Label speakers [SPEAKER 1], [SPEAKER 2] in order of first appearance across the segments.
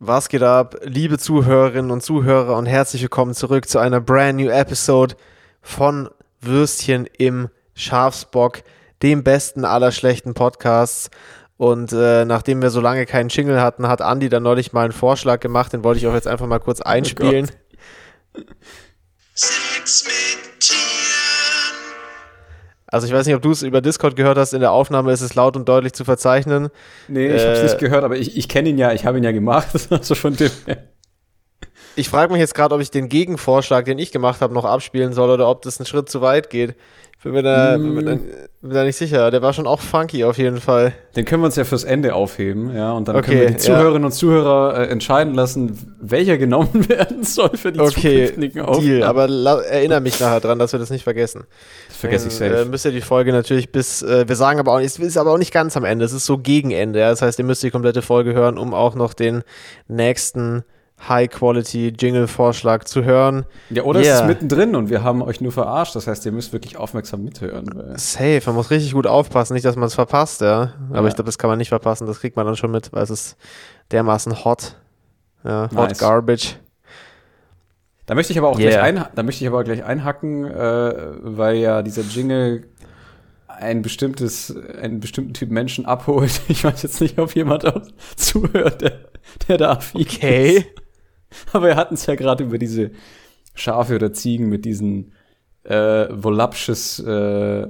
[SPEAKER 1] Was geht ab, liebe Zuhörerinnen und Zuhörer und herzlich willkommen zurück zu einer brand new Episode von Würstchen im Schafsbock, dem besten aller schlechten Podcasts. Und äh, nachdem wir so lange keinen Jingle hatten, hat Andy dann neulich mal einen Vorschlag gemacht, den wollte ich auch jetzt einfach mal kurz einspielen.
[SPEAKER 2] Oh Sex mit Tieren.
[SPEAKER 1] Also ich weiß nicht, ob du es über Discord gehört hast, in der Aufnahme ist es laut und deutlich zu verzeichnen.
[SPEAKER 3] Nee, ich hab's
[SPEAKER 1] Äh,
[SPEAKER 3] nicht gehört, aber ich, ich kenne ihn ja, ich habe ihn ja gemacht. Also von dem her.
[SPEAKER 1] Ich frage mich jetzt gerade, ob ich den Gegenvorschlag, den ich gemacht habe, noch abspielen soll oder ob das einen Schritt zu weit geht. Ich bin mir da, bin mir da, bin da nicht sicher. Der war schon auch funky auf jeden Fall.
[SPEAKER 3] Den können wir uns ja fürs Ende aufheben, ja. Und dann
[SPEAKER 1] Okay,
[SPEAKER 3] können wir die
[SPEAKER 1] ja.
[SPEAKER 3] Zuhörerinnen und Zuhörer äh, entscheiden lassen, welcher genommen werden soll für die
[SPEAKER 1] Okay,
[SPEAKER 3] zukünftigen
[SPEAKER 1] Deal.
[SPEAKER 3] Aufnahmen.
[SPEAKER 1] Aber erinnere mich nachher dran, dass wir das nicht vergessen.
[SPEAKER 3] Das vergesse ich safe.
[SPEAKER 1] Äh, müsst ihr die Folge natürlich bis, äh, wir sagen aber auch nicht, es ist aber auch nicht ganz am Ende, es ist so gegen Ende. Ja? Das heißt, ihr müsst die komplette Folge hören, um auch noch den nächsten High-Quality-Jingle-Vorschlag zu hören.
[SPEAKER 3] ja, oder es
[SPEAKER 1] yeah.
[SPEAKER 3] ist mittendrin und wir haben euch nur verarscht. Das heißt, ihr müsst wirklich aufmerksam mithören. Weil
[SPEAKER 1] Safe, man muss richtig gut aufpassen, nicht, dass man es verpasst, ja. Aber
[SPEAKER 3] Ja.
[SPEAKER 1] ich glaube, das kann man nicht verpassen, das kriegt man dann schon mit, weil es ist dermaßen hot. Ja, hot
[SPEAKER 3] Nice.
[SPEAKER 1] garbage.
[SPEAKER 3] Da möchte ich aber auch
[SPEAKER 1] Yeah.
[SPEAKER 3] gleich, ein, da möchte ich aber gleich einhacken, äh, weil ja dieser Jingle ein bestimmtes, einen bestimmten Typ Menschen abholt. Ich weiß jetzt nicht, ob jemand auch zuhört, der, der da affin
[SPEAKER 1] Okay.
[SPEAKER 3] ist. Aber wir hatten es ja gerade über diese Schafe oder Ziegen mit diesen äh, voluptuous äh,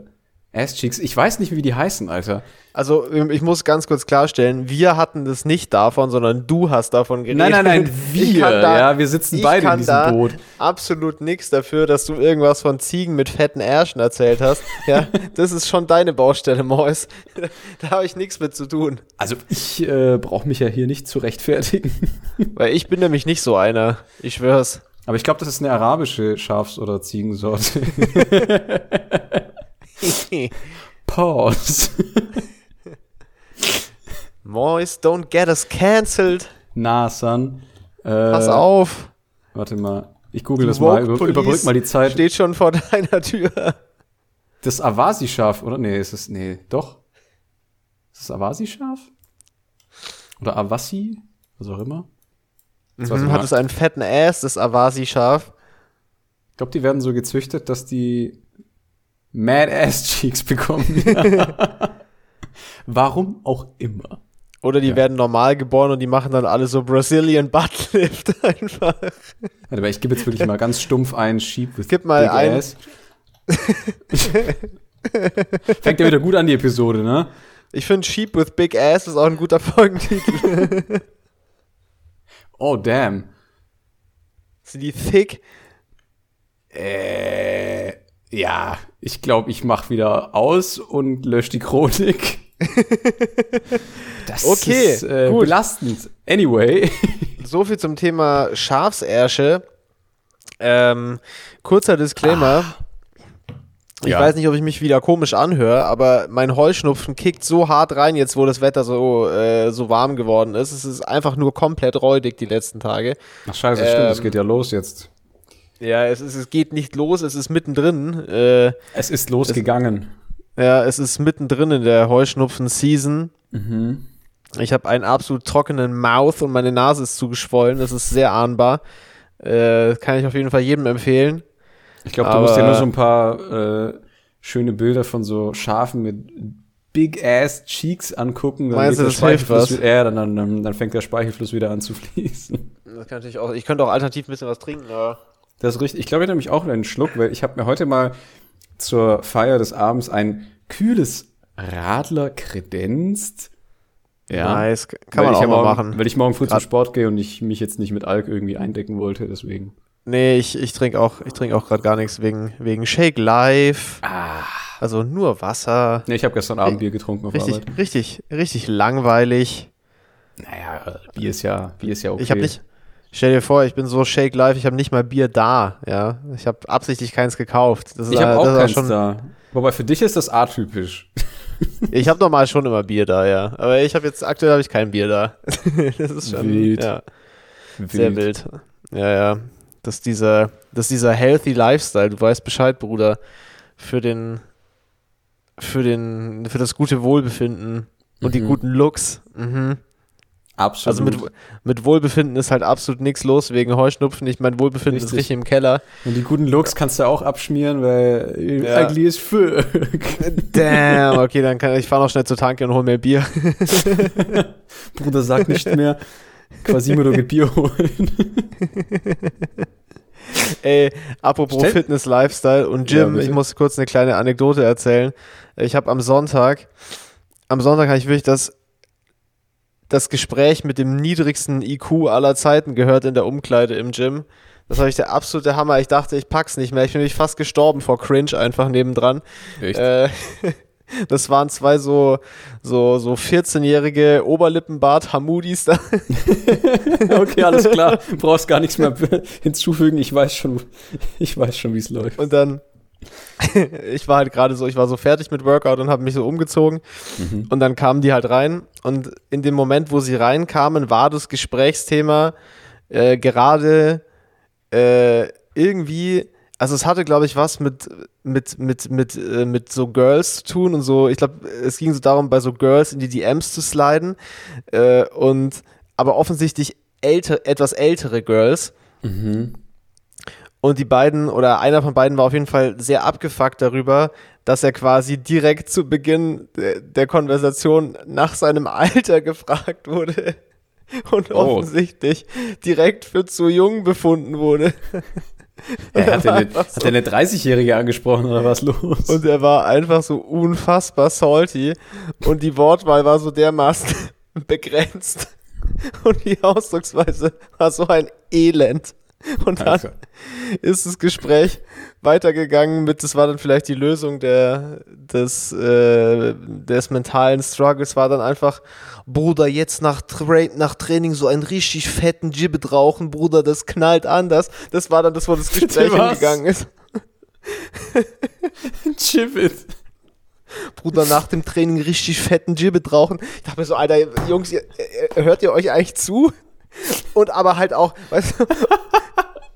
[SPEAKER 3] Ass-Cheeks. Ich weiß nicht, wie die heißen, Alter.
[SPEAKER 1] Also, ich muss ganz kurz klarstellen, wir hatten das nicht davon, sondern du hast davon geredet.
[SPEAKER 3] Nein, nein, nein, wir.
[SPEAKER 1] da-
[SPEAKER 3] ja, wir sitzen beide in diesem
[SPEAKER 1] da
[SPEAKER 3] Boot.
[SPEAKER 1] absolut nichts dafür, dass du irgendwas von Ziegen mit fetten Ärschen erzählt hast. Ja, das ist schon deine Baustelle, Mois. Da habe ich nichts mit zu tun.
[SPEAKER 3] Also ich äh, brauche mich ja hier nicht zu rechtfertigen.
[SPEAKER 1] Weil ich bin nämlich nicht so einer. Ich schwör's.
[SPEAKER 3] Aber ich glaube, das ist eine arabische Schafs- oder Ziegensorte. Pause.
[SPEAKER 1] Mois, don't get us cancelled.
[SPEAKER 3] Na, Son. Äh,
[SPEAKER 1] Pass auf.
[SPEAKER 3] Warte mal. Ich google das mal. Über, überbrück mal die Zeit.
[SPEAKER 1] Steht schon vor deiner Tür.
[SPEAKER 3] Das Awasi-Schaf, oder? Nee, ist es. Nee, doch. Ist das Awasi-Schaf? Oder Awassi? Was auch immer. Das
[SPEAKER 1] Mhm, hat es einen fetten Ass, das Avasi-Schaf.
[SPEAKER 3] Ich glaube, die werden so gezüchtet, dass die Mad Ass Cheeks bekommen. Warum auch immer.
[SPEAKER 1] Oder die
[SPEAKER 3] Ja.
[SPEAKER 1] werden normal geboren und die machen dann alle so Brazilian Buttlift einfach.
[SPEAKER 3] Warte mal, ich gebe jetzt wirklich mal ganz stumpf ein Sheep with
[SPEAKER 1] Gib mal
[SPEAKER 3] big
[SPEAKER 1] ein-
[SPEAKER 3] ass. Fängt ja wieder gut an, die Episode, ne?
[SPEAKER 1] Ich finde Sheep with Big Ass ist auch ein guter Folgentitel.
[SPEAKER 3] Oh, damn.
[SPEAKER 1] Sind die thick?
[SPEAKER 3] Äh, ja, ich glaube, ich mach wieder aus und lösche die Chronik. Das
[SPEAKER 1] Okay,
[SPEAKER 3] ist äh,
[SPEAKER 1] gut.
[SPEAKER 3] belastend. Anyway.
[SPEAKER 1] So viel zum Thema Schafsärsche. Ähm, kurzer Disclaimer. Ich
[SPEAKER 3] Ja.
[SPEAKER 1] weiß nicht, ob ich mich wieder komisch anhöre, aber mein Heuschnupfen kickt so hart rein, jetzt wo das Wetter so, äh, so warm geworden ist. Es ist einfach nur komplett räudig die letzten Tage.
[SPEAKER 3] Ach scheiße, stimmt,
[SPEAKER 1] Ähm,
[SPEAKER 3] es geht ja los jetzt.
[SPEAKER 1] Ja, es, ist, es geht nicht los, es ist mittendrin. Äh,
[SPEAKER 3] Es ist losgegangen.
[SPEAKER 1] ja, es ist mittendrin in der Heuschnupfen-Season.
[SPEAKER 3] Mhm.
[SPEAKER 1] Ich habe einen absolut trockenen Mouth und meine Nase ist zugeschwollen. Das ist sehr ahnbar. Äh, kann ich auf jeden Fall jedem empfehlen.
[SPEAKER 3] Ich glaube, du musst dir nur so ein paar äh, schöne Bilder von so Schafen mit Big Ass Cheeks angucken. Dann
[SPEAKER 1] Meinst du,
[SPEAKER 3] der
[SPEAKER 1] das hilft
[SPEAKER 3] Speichelfluss
[SPEAKER 1] was?
[SPEAKER 3] wieder- Ja, dann, dann, dann fängt der Speichelfluss wieder an zu fließen.
[SPEAKER 1] Das kann natürlich auch, ich könnte auch alternativ ein bisschen was trinken, aber.
[SPEAKER 3] Das ist richtig. Ich glaube, ich nehme mich auch einen Schluck, weil ich habe mir heute mal zur Feier des Abends ein kühles Radler kredenzt.
[SPEAKER 1] Nice. Kann man
[SPEAKER 3] ich
[SPEAKER 1] auch
[SPEAKER 3] ja
[SPEAKER 1] mal
[SPEAKER 3] morgen,
[SPEAKER 1] machen.
[SPEAKER 3] Weil ich morgen früh zum
[SPEAKER 1] Grad-
[SPEAKER 3] Sport gehe und ich mich jetzt nicht mit Alk irgendwie eindecken wollte, deswegen.
[SPEAKER 1] Nee, ich, ich trinke auch, ich trinke auch gerade gar nichts wegen, wegen Shake Live.
[SPEAKER 3] Ah.
[SPEAKER 1] Also nur Wasser.
[SPEAKER 3] Nee, ich habe gestern Abend Bier getrunken auf
[SPEAKER 1] Richtig,
[SPEAKER 3] Arbeit.
[SPEAKER 1] richtig, richtig langweilig.
[SPEAKER 3] Naja, Bier ist ja, Bier ist ja okay.
[SPEAKER 1] Ich habe nicht. Stell dir vor, ich bin so Shake Live, ich habe nicht mal Bier da, ja. Ich habe absichtlich keins gekauft. Das
[SPEAKER 3] Ich habe auch keins
[SPEAKER 1] schon,
[SPEAKER 3] da. Wobei für dich ist das atypisch.
[SPEAKER 1] Ich habe normal schon immer Bier da, ja. Aber ich habe jetzt aktuell habe ich kein Bier da. das ist schon
[SPEAKER 3] Wild.
[SPEAKER 1] Ja, sehr wild. Ja, ja. Das ist dieser, das ist dieser healthy Lifestyle. Du weißt Bescheid, Bruder. Für den, für den, für das gute Wohlbefinden und die
[SPEAKER 3] Mhm.
[SPEAKER 1] guten Looks. Mhm.
[SPEAKER 3] Absolut.
[SPEAKER 1] Also mit, mit Wohlbefinden ist halt absolut nichts los wegen Heuschnupfen. Ich mein Wohlbefinden ist
[SPEAKER 3] Richtig.
[SPEAKER 1] richtig im Keller.
[SPEAKER 3] Und die guten Looks kannst du auch abschmieren, weil
[SPEAKER 1] Ja.
[SPEAKER 3] ugly is für.
[SPEAKER 1] Damn, okay, dann kann ich fahr noch schnell zur Tanke und hol mir Bier.
[SPEAKER 3] Bruder sagt nicht mehr. Quasimodo geht Bier holen.
[SPEAKER 1] Ey, apropos
[SPEAKER 3] Stell-
[SPEAKER 1] Fitness, Lifestyle und
[SPEAKER 3] Ja,
[SPEAKER 1] Gym,
[SPEAKER 3] bitte.
[SPEAKER 1] ich muss kurz eine kleine Anekdote erzählen. Ich habe am Sonntag, am Sonntag habe ich wirklich das, das Gespräch mit dem niedrigsten IQ aller Zeiten gehört in der Umkleide im Gym. Das war ich der absolute Hammer. Ich dachte, ich pack's nicht mehr. Ich bin nämlich fast gestorben vor Cringe einfach nebendran.
[SPEAKER 3] Echt?
[SPEAKER 1] Äh, das waren zwei so, so, so 14-jährige Oberlippenbart Hamudis da.
[SPEAKER 3] Okay, alles klar. Brauchst gar nichts mehr hinzufügen. Ich weiß schon, ich weiß schon, wie es läuft.
[SPEAKER 1] Und dann, ich war halt gerade so, ich war so fertig mit Workout und habe mich so umgezogen. Und dann kamen die halt rein. Und in dem Moment, wo sie reinkamen, war das Gesprächsthema äh, gerade äh, irgendwie, also es hatte, glaube ich, was mit, mit, mit, mit, äh, mit so Girls zu tun und so. Ich glaube, es ging so darum, bei so Girls in die DMs zu sliden. Äh, und aber offensichtlich älter, etwas ältere Girls. Und die beiden oder einer von beiden war auf jeden Fall sehr abgefuckt darüber, dass er quasi direkt zu Beginn der, Konversation nach seinem Alter gefragt wurde und
[SPEAKER 3] Oh.
[SPEAKER 1] offensichtlich direkt für zu jung befunden wurde.
[SPEAKER 3] Ja, hat, er eine, hat er eine 30-Jährige angesprochen oder was los?
[SPEAKER 1] Und er war einfach so unfassbar salty und die Wortwahl war so dermaßen begrenzt und die Ausdrucksweise war so ein Elend. Und dann
[SPEAKER 3] Alter.
[SPEAKER 1] ist das Gespräch weitergegangen mit, das war dann vielleicht die Lösung der, des, äh, des mentalen Struggles, war dann einfach, Bruder, jetzt nach, Tra nach Training so einen richtig fetten Gibbet rauchen, Bruder, das knallt anders. Das war dann das, wo das Gespräch
[SPEAKER 3] was?
[SPEAKER 1] hingegangen ist.
[SPEAKER 3] Chip it.
[SPEAKER 1] Bruder, nach dem Training richtig fetten Gibbet rauchen. Ich dachte mir so, Alter, Jungs, ihr, hört ihr euch eigentlich zu? Und aber halt auch, weißt du,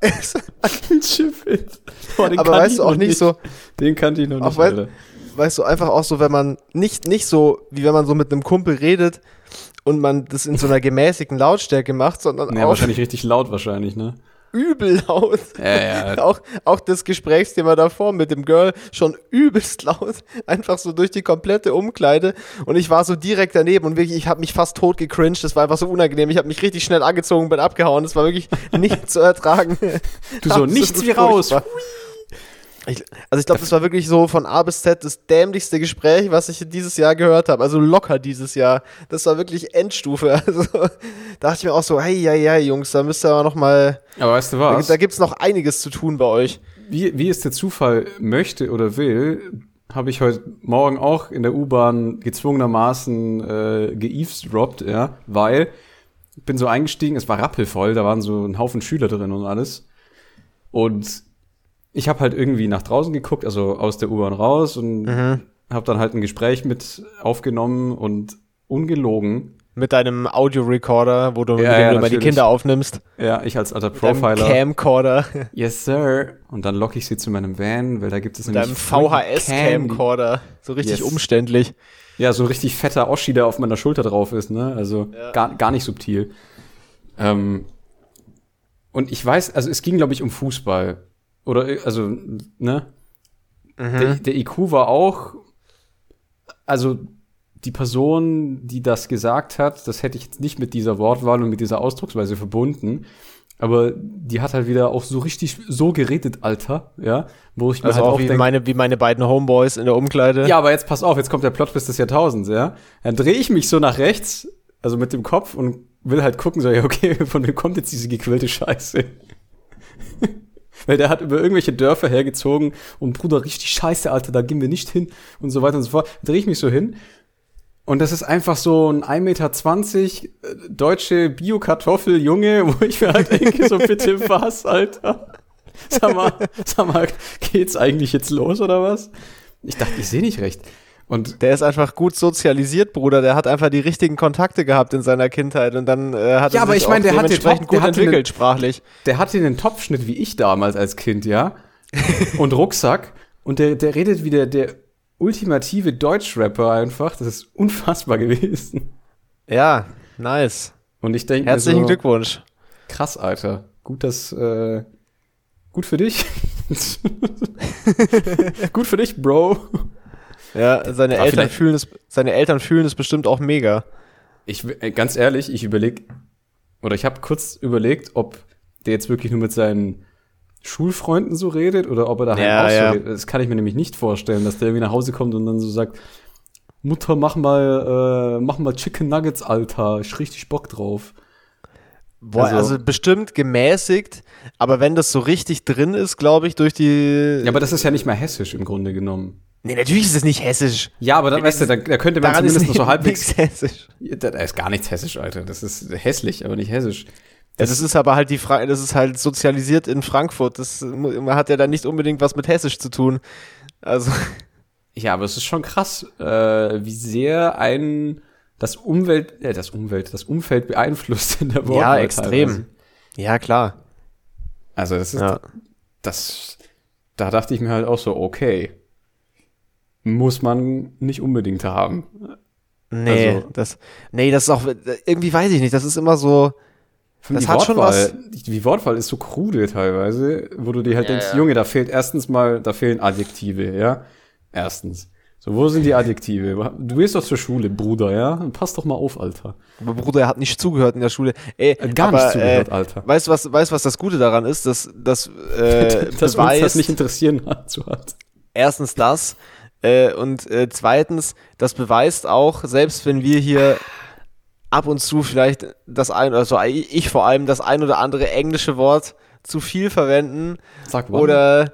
[SPEAKER 1] es,
[SPEAKER 3] Chip it. Boah, den
[SPEAKER 1] aber weißt du auch nicht so,
[SPEAKER 3] Den kannte ich noch nicht. Alter.
[SPEAKER 1] weißt du, einfach auch so, wenn man nicht, nicht so, wie wenn man so mit einem Kumpel redet und man das in so einer gemäßigten Lautstärke macht, sondern
[SPEAKER 3] Ja,
[SPEAKER 1] auch
[SPEAKER 3] wahrscheinlich richtig laut wahrscheinlich, ne?
[SPEAKER 1] Übel laut.
[SPEAKER 3] Ja, ja.
[SPEAKER 1] Auch, auch das Gesprächsthema davor mit dem Girl schon übelst laut, einfach so durch die komplette Umkleide und ich war so direkt daneben und wirklich, ich habe mich fast tot gecringed, das war einfach so unangenehm, ich habe mich richtig schnell angezogen, bin abgehauen, das war wirklich nicht zu ertragen.
[SPEAKER 3] Du so,
[SPEAKER 1] Absolut
[SPEAKER 3] nichts wie raus.
[SPEAKER 1] furchtbar. Ich, also ich glaube, das war wirklich so von A bis Z das dämlichste Gespräch, was ich dieses Jahr gehört habe. Also locker dieses Jahr. Das war wirklich Endstufe. Also da dachte ich mir auch so, hey, ja, ja, Jungs, da müsst ihr aber noch mal,
[SPEAKER 3] Aber weißt du
[SPEAKER 1] da,
[SPEAKER 3] was?
[SPEAKER 1] da gibt's noch einiges zu tun bei euch.
[SPEAKER 3] wie, wie es der Zufall möchte oder will, habe ich heute Morgen auch in der U-Bahn gezwungenermaßen äh, geeavesdroppt, ja, weil ich bin so eingestiegen, es war rappelvoll, da waren so ein Haufen Schüler drin und alles. Und ich habe halt irgendwie nach draußen geguckt, also aus der U-Bahn raus und habe dann halt ein Gespräch mit aufgenommen und ungelogen.
[SPEAKER 1] Mit deinem Audiorecorder, wo du, mit
[SPEAKER 3] Ja, ja,
[SPEAKER 1] du immer die. Kinder aufnimmst.
[SPEAKER 3] Ja, ich als alter
[SPEAKER 1] Deinem
[SPEAKER 3] Profiler.
[SPEAKER 1] Camcorder.
[SPEAKER 3] Yes, sir. Und dann locke ich sie zu meinem Van, weil da gibt es
[SPEAKER 1] Deinem
[SPEAKER 3] nämlich Candy.
[SPEAKER 1] VHS-Camcorder. So richtig
[SPEAKER 3] Yes.
[SPEAKER 1] umständlich.
[SPEAKER 3] Ja, so richtig fetter Oschi, der auf meiner Schulter drauf ist, ne? Also gar, gar nicht subtil. Ähm, und ich weiß, also es ging, glaube ich, um Fußball. Oder, äh, also, ne? Der, der IQ war auch, also die Person, die das gesagt hat, das hätte ich jetzt nicht mit dieser Wortwahl und mit dieser Ausdrucksweise verbunden. Aber die hat halt wieder auch so richtig so geredet, Alter, ja, wo ich mir
[SPEAKER 1] Also
[SPEAKER 3] halt
[SPEAKER 1] auch
[SPEAKER 3] auch
[SPEAKER 1] wie
[SPEAKER 3] denk,
[SPEAKER 1] meine, wie meine beiden Homeboys in der Umkleide.
[SPEAKER 3] ja, aber jetzt pass auf, jetzt kommt der Plot des Jahrtausends, ja. Dann drehe ich mich so nach rechts, also mit dem Kopf und will halt gucken, so, ja, okay, von wem kommt jetzt diese gequillte Scheiße? Weil der hat über irgendwelche Dörfer hergezogen und Bruder, richtig scheiße, Alter, da gehen wir nicht hin und so weiter und so fort. Drehe ich mich so hin. Und das ist einfach so ein 1,20 Meter äh, deutsche Bio-Kartoffel-Junge, wo ich mir halt denke, so bitte was, Alter? Sag mal, sag mal, geht's eigentlich jetzt los oder was? Ich dachte, ich sehe nicht recht. Und
[SPEAKER 1] Der ist einfach gut sozialisiert, Bruder. Der hat einfach die richtigen Kontakte gehabt in seiner Kindheit und dann äh, hat
[SPEAKER 3] Ja,
[SPEAKER 1] er
[SPEAKER 3] aber
[SPEAKER 1] sich
[SPEAKER 3] ich meine,
[SPEAKER 1] auch
[SPEAKER 3] der hat den
[SPEAKER 1] dementsprechend
[SPEAKER 3] Top- der
[SPEAKER 1] gut entwickelt
[SPEAKER 3] einen-
[SPEAKER 1] sprachlich.
[SPEAKER 3] der hatte einen Topfschnitt wie ich damals als Kind, ja? Und Rucksack. Und der, der redet wie der, der ultimative Deutschrapper einfach. Das ist unfassbar gewesen.
[SPEAKER 1] Ja, nice.
[SPEAKER 3] Und ich denke,
[SPEAKER 1] Herzlichen
[SPEAKER 3] so,
[SPEAKER 1] Glückwunsch.
[SPEAKER 3] krass, Alter. Gut, dass, äh, gut für dich. gut für dich, Bro.
[SPEAKER 1] Ja, seine
[SPEAKER 3] Aber
[SPEAKER 1] Eltern fühlen es, seine Eltern fühlen es bestimmt auch mega.
[SPEAKER 3] Ich, äh, ganz ehrlich, ich überleg, oder ich habe kurz überlegt, ob der jetzt wirklich nur mit seinen Schulfreunden so redet oder ob er daheim
[SPEAKER 1] Ja,
[SPEAKER 3] auch so
[SPEAKER 1] ja.
[SPEAKER 3] redet. Das kann ich mir nämlich nicht vorstellen, dass der irgendwie nach Hause kommt und dann so sagt, Mutter, mach mal, äh, mach mal Chicken Nuggets, Alter. Ich richtig Bock drauf.
[SPEAKER 1] Boah, also,
[SPEAKER 3] Also-
[SPEAKER 1] bestimmt gemäßigt, aber wenn das so richtig drin ist, glaube ich, durch die.
[SPEAKER 3] Ja, aber das ist ja nicht mehr hessisch im Grunde genommen.
[SPEAKER 1] Nee, natürlich ist es nicht hessisch.
[SPEAKER 3] Ja, aber dann, weißt du, da, da könnte man zumindest noch so halbwegs.
[SPEAKER 1] hessisch.
[SPEAKER 3] Ja, Da da ist gar nichts hessisch, Alter. Das ist hässlich, aber nicht hessisch.
[SPEAKER 1] Ja, das ist aber halt die Frage, das ist halt sozialisiert in Frankfurt. Das man hat ja dann nicht unbedingt was mit Hessisch zu tun. Also,
[SPEAKER 3] Ja, aber es ist schon krass, äh, wie sehr ein das Umwelt, äh, das Umwelt, das Umfeld beeinflusst in der
[SPEAKER 1] ja,
[SPEAKER 3] Wortwahl
[SPEAKER 1] extrem.
[SPEAKER 3] teilweise.
[SPEAKER 1] Ja, klar.
[SPEAKER 3] Also das ist
[SPEAKER 1] Ja.
[SPEAKER 3] das, da dachte ich mir halt auch so, okay, muss man nicht unbedingt haben.
[SPEAKER 1] Nee,
[SPEAKER 3] Also-
[SPEAKER 1] das, nee, das ist auch, irgendwie weiß ich nicht, das ist immer so, Das
[SPEAKER 3] die
[SPEAKER 1] hat schon
[SPEAKER 3] Wortwahl, die, Wortwahl ist so krude teilweise, wo du dir halt
[SPEAKER 1] Ja,
[SPEAKER 3] denkst,
[SPEAKER 1] ja.
[SPEAKER 3] Junge, da fehlt erstens mal, da fehlen Adjektive, ja. Erstens. So, wo sind die Adjektive? Du gehst doch zur Schule, Bruder, ja? Pass doch mal auf, Alter.
[SPEAKER 1] aber Bruder, er hat nicht zugehört in der Schule. Ey,
[SPEAKER 3] Äh, Gar
[SPEAKER 1] aber,
[SPEAKER 3] nicht zugehört,
[SPEAKER 1] äh,
[SPEAKER 3] Alter.
[SPEAKER 1] Weißt du, was, weißt, was das Gute daran ist? Dass, dass äh,
[SPEAKER 3] Dass uns das
[SPEAKER 1] beweist,
[SPEAKER 3] nicht interessieren hat, so hat.
[SPEAKER 1] erstens das äh, und äh, zweitens, das beweist auch, selbst wenn wir hier ab und zu vielleicht das ein, also ich vor allem das ein oder andere englische Wort zu viel verwenden
[SPEAKER 3] Sag
[SPEAKER 1] oder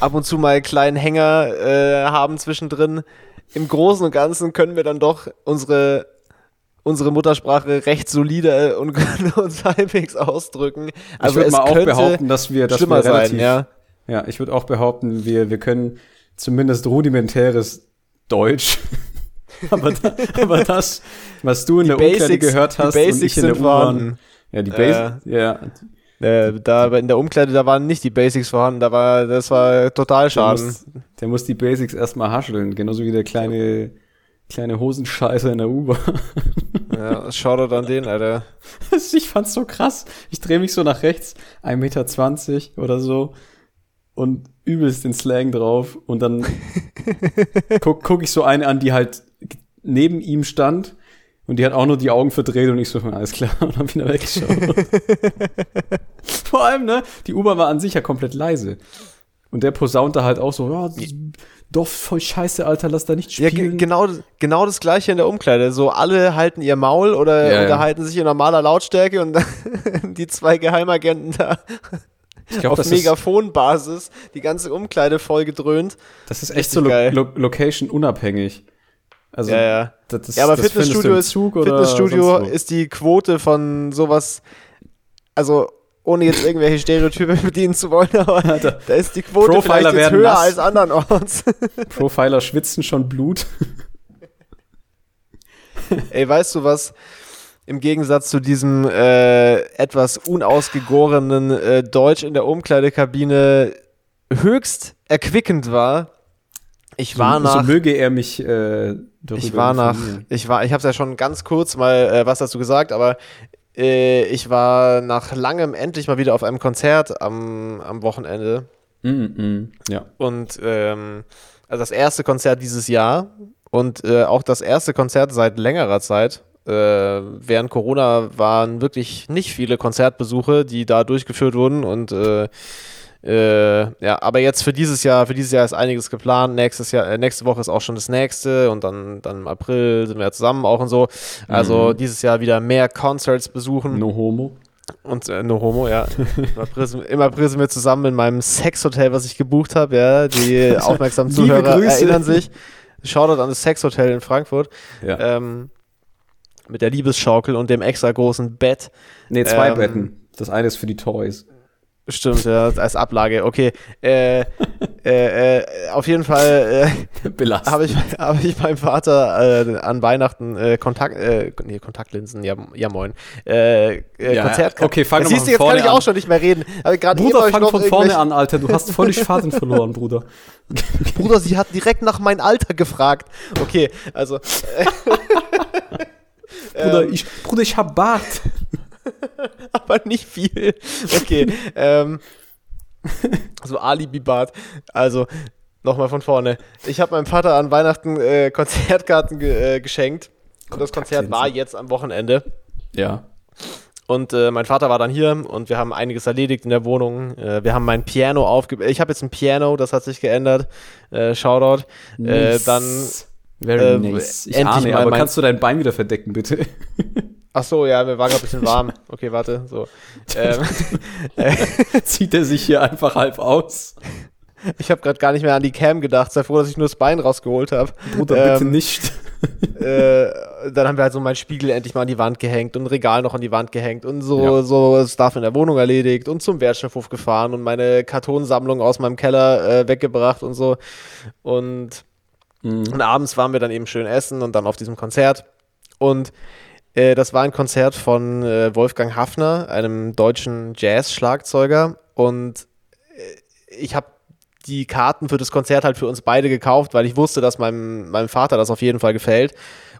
[SPEAKER 1] ab und zu mal einen kleinen Hänger äh, haben zwischendrin. Im Großen und Ganzen können wir dann doch unsere unsere Muttersprache recht solide und können uns halbwegs ausdrücken. Also
[SPEAKER 3] ich würde mal auch behaupten, dass wir, dass
[SPEAKER 1] schlimmer
[SPEAKER 3] wir relativ,
[SPEAKER 1] sein, ja.
[SPEAKER 3] Ja, ich würde auch behaupten, wir, wir können zumindest rudimentäres Deutsch. aber, da, aber das, was du in der Umkleide gehört
[SPEAKER 1] die
[SPEAKER 3] hast und
[SPEAKER 1] Basics
[SPEAKER 3] ich in der. U-Bahn. Ja, die Basics, ja.
[SPEAKER 1] Äh, da in der Umkleide, da waren nicht die Basics vorhanden, da war, das war total
[SPEAKER 3] Der
[SPEAKER 1] Schaden.
[SPEAKER 3] muss, der muss die Basics erstmal hascheln, genauso wie der kleine, kleine Hosenscheißer in der U-Bahn.
[SPEAKER 1] Ja, Shoutout an den, Alter.
[SPEAKER 3] ich fand's so krass. Ich drehe mich so nach rechts, 1,20 Meter oder so und übelst den Slang drauf und dann guck, guck ich so eine an, die halt neben ihm stand und die hat auch nur die Augen verdreht und ich so, alles klar, und hab wieder weggeschaut. Vor allem, ne, die U-Bahn war an sich ja komplett leise. Und der posaunte halt auch so, ja, doch voll scheiße, Alter, lass da nicht
[SPEAKER 1] Ja,
[SPEAKER 3] spielen.
[SPEAKER 1] genau, genau das gleiche in der Umkleide. So, alle halten ihr Maul oder
[SPEAKER 3] Ja, ja.
[SPEAKER 1] unterhalten sich in normaler Lautstärke und die zwei Geheimagenten da
[SPEAKER 3] glaub,
[SPEAKER 1] auf Megafonbasis die ganze Umkleide voll gedröhnt.
[SPEAKER 3] das ist echt so lo lo location unabhängig. Also,
[SPEAKER 1] Ja, ja.
[SPEAKER 3] Das, das,
[SPEAKER 1] Ja, aber Fitnessstudio,
[SPEAKER 3] im
[SPEAKER 1] ist,
[SPEAKER 3] Zug oder
[SPEAKER 1] Fitnessstudio ist die Quote von sowas, also ohne jetzt irgendwelche Stereotype bedienen zu wollen, aber
[SPEAKER 3] Alter,
[SPEAKER 1] da ist die Quote
[SPEAKER 3] Profiler
[SPEAKER 1] vielleicht höher
[SPEAKER 3] nass.
[SPEAKER 1] als andernorts.
[SPEAKER 3] Profiler schwitzen schon Blut.
[SPEAKER 1] Ey, weißt du was? Im Gegensatz zu diesem äh, etwas unausgegorenen äh, Deutsch in der Umkleidekabine höchst erquickend war. Ich war
[SPEAKER 3] so,
[SPEAKER 1] nach
[SPEAKER 3] so möge er mich äh,
[SPEAKER 1] Ich war nach, ich war, ich habe es ja schon ganz kurz mal äh, was dazu gesagt, aber äh, ich war nach langem endlich mal wieder auf einem Konzert am, am Wochenende
[SPEAKER 3] Mm, mm, ja.
[SPEAKER 1] und ähm, also das erste Konzert dieses Jahr und äh, auch das erste Konzert seit längerer Zeit. Äh, während Corona waren wirklich nicht viele Konzertbesuche, die da durchgeführt wurden und äh, äh, ja, aber jetzt für dieses Jahr, für dieses Jahr ist einiges geplant. Nächstes Jahr, äh, nächste Woche ist auch schon das nächste und dann, dann im April sind wir ja zusammen auch und so. Also dieses Jahr wieder mehr Concerts besuchen
[SPEAKER 3] No homo.
[SPEAKER 1] und äh, no homo, ja. Im April, sind- Im April sind wir zusammen in meinem Sexhotel, was ich gebucht habe. Ja, die aufmerksamen Zuhörer erinnern sich. Shoutout an das Sexhotel in Frankfurt
[SPEAKER 3] Ja.
[SPEAKER 1] ähm, mit der Liebesschaukel und dem extra großen Bett.
[SPEAKER 3] nee, zwei
[SPEAKER 1] ähm,
[SPEAKER 3] Betten. Das eine ist für die Toys.
[SPEAKER 1] Stimmt, ja, als Ablage. Okay. Äh, äh, äh, auf jeden Fall äh, habe ich, hab ich meinem Vater äh, an Weihnachten äh, Kontakt, äh, nee, Kontaktlinsen, ja, ja moin, äh, äh,
[SPEAKER 3] Ja,
[SPEAKER 1] Konzert.
[SPEAKER 3] okay, fang mal
[SPEAKER 1] siehst du, jetzt kann ich auch
[SPEAKER 3] an.
[SPEAKER 1] schon nicht mehr reden.
[SPEAKER 3] Bruder, fang von vorne an, Alter. Du hast völlig Faden verloren, Bruder.
[SPEAKER 1] Bruder, sie hat direkt nach meinem Alter gefragt. Okay, also
[SPEAKER 3] Bruder,
[SPEAKER 1] Ähm.
[SPEAKER 3] ich, Bruder, ich hab Bart.
[SPEAKER 1] aber nicht viel. Okay, ähm, so Alibi-Bart. Also, nochmal von vorne. Ich habe meinem Vater an Weihnachten äh, Konzertkarten ge äh, geschenkt. Und das Konzert war jetzt am Wochenende.
[SPEAKER 3] Ja.
[SPEAKER 1] Und äh, mein Vater war dann hier und wir haben einiges erledigt in der Wohnung. Äh, wir haben mein Piano aufge... Ich habe jetzt ein Piano, das hat sich geändert. Äh, Shoutout. Äh, dann...
[SPEAKER 3] Very
[SPEAKER 1] äh,
[SPEAKER 3] nice. Ich
[SPEAKER 1] endlich
[SPEAKER 3] ahne,
[SPEAKER 1] mal
[SPEAKER 3] aber kannst du dein Bein wieder verdecken, bitte?
[SPEAKER 1] Ach so, ja, mir war gerade ein bisschen warm. Okay, warte. So. Ähm,
[SPEAKER 3] Zieht er sich hier einfach halb aus?
[SPEAKER 1] ich habe gerade gar nicht mehr an die Cam gedacht. Sei froh, dass ich nur das Bein rausgeholt habe.
[SPEAKER 3] Bruder, bitte
[SPEAKER 1] Ähm,
[SPEAKER 3] nicht.
[SPEAKER 1] äh, dann haben wir halt so meinen Spiegel endlich mal an die Wand gehängt und ein Regal noch an die Wand gehängt und so,
[SPEAKER 3] Ja.
[SPEAKER 1] so Stuff in der Wohnung erledigt und zum Wertstoffhof gefahren und meine Kartonsammlung aus meinem Keller äh, weggebracht und so. Und, und abends waren wir dann eben schön essen und dann auf diesem Konzert. Und äh, das war ein Konzert von äh, Wolfgang Hafner, einem deutschen Jazz-Schlagzeuger. Und äh, ich habe die Karten für das Konzert halt für uns beide gekauft, weil ich wusste, dass meinem, meinem Vater das auf jeden Fall gefällt.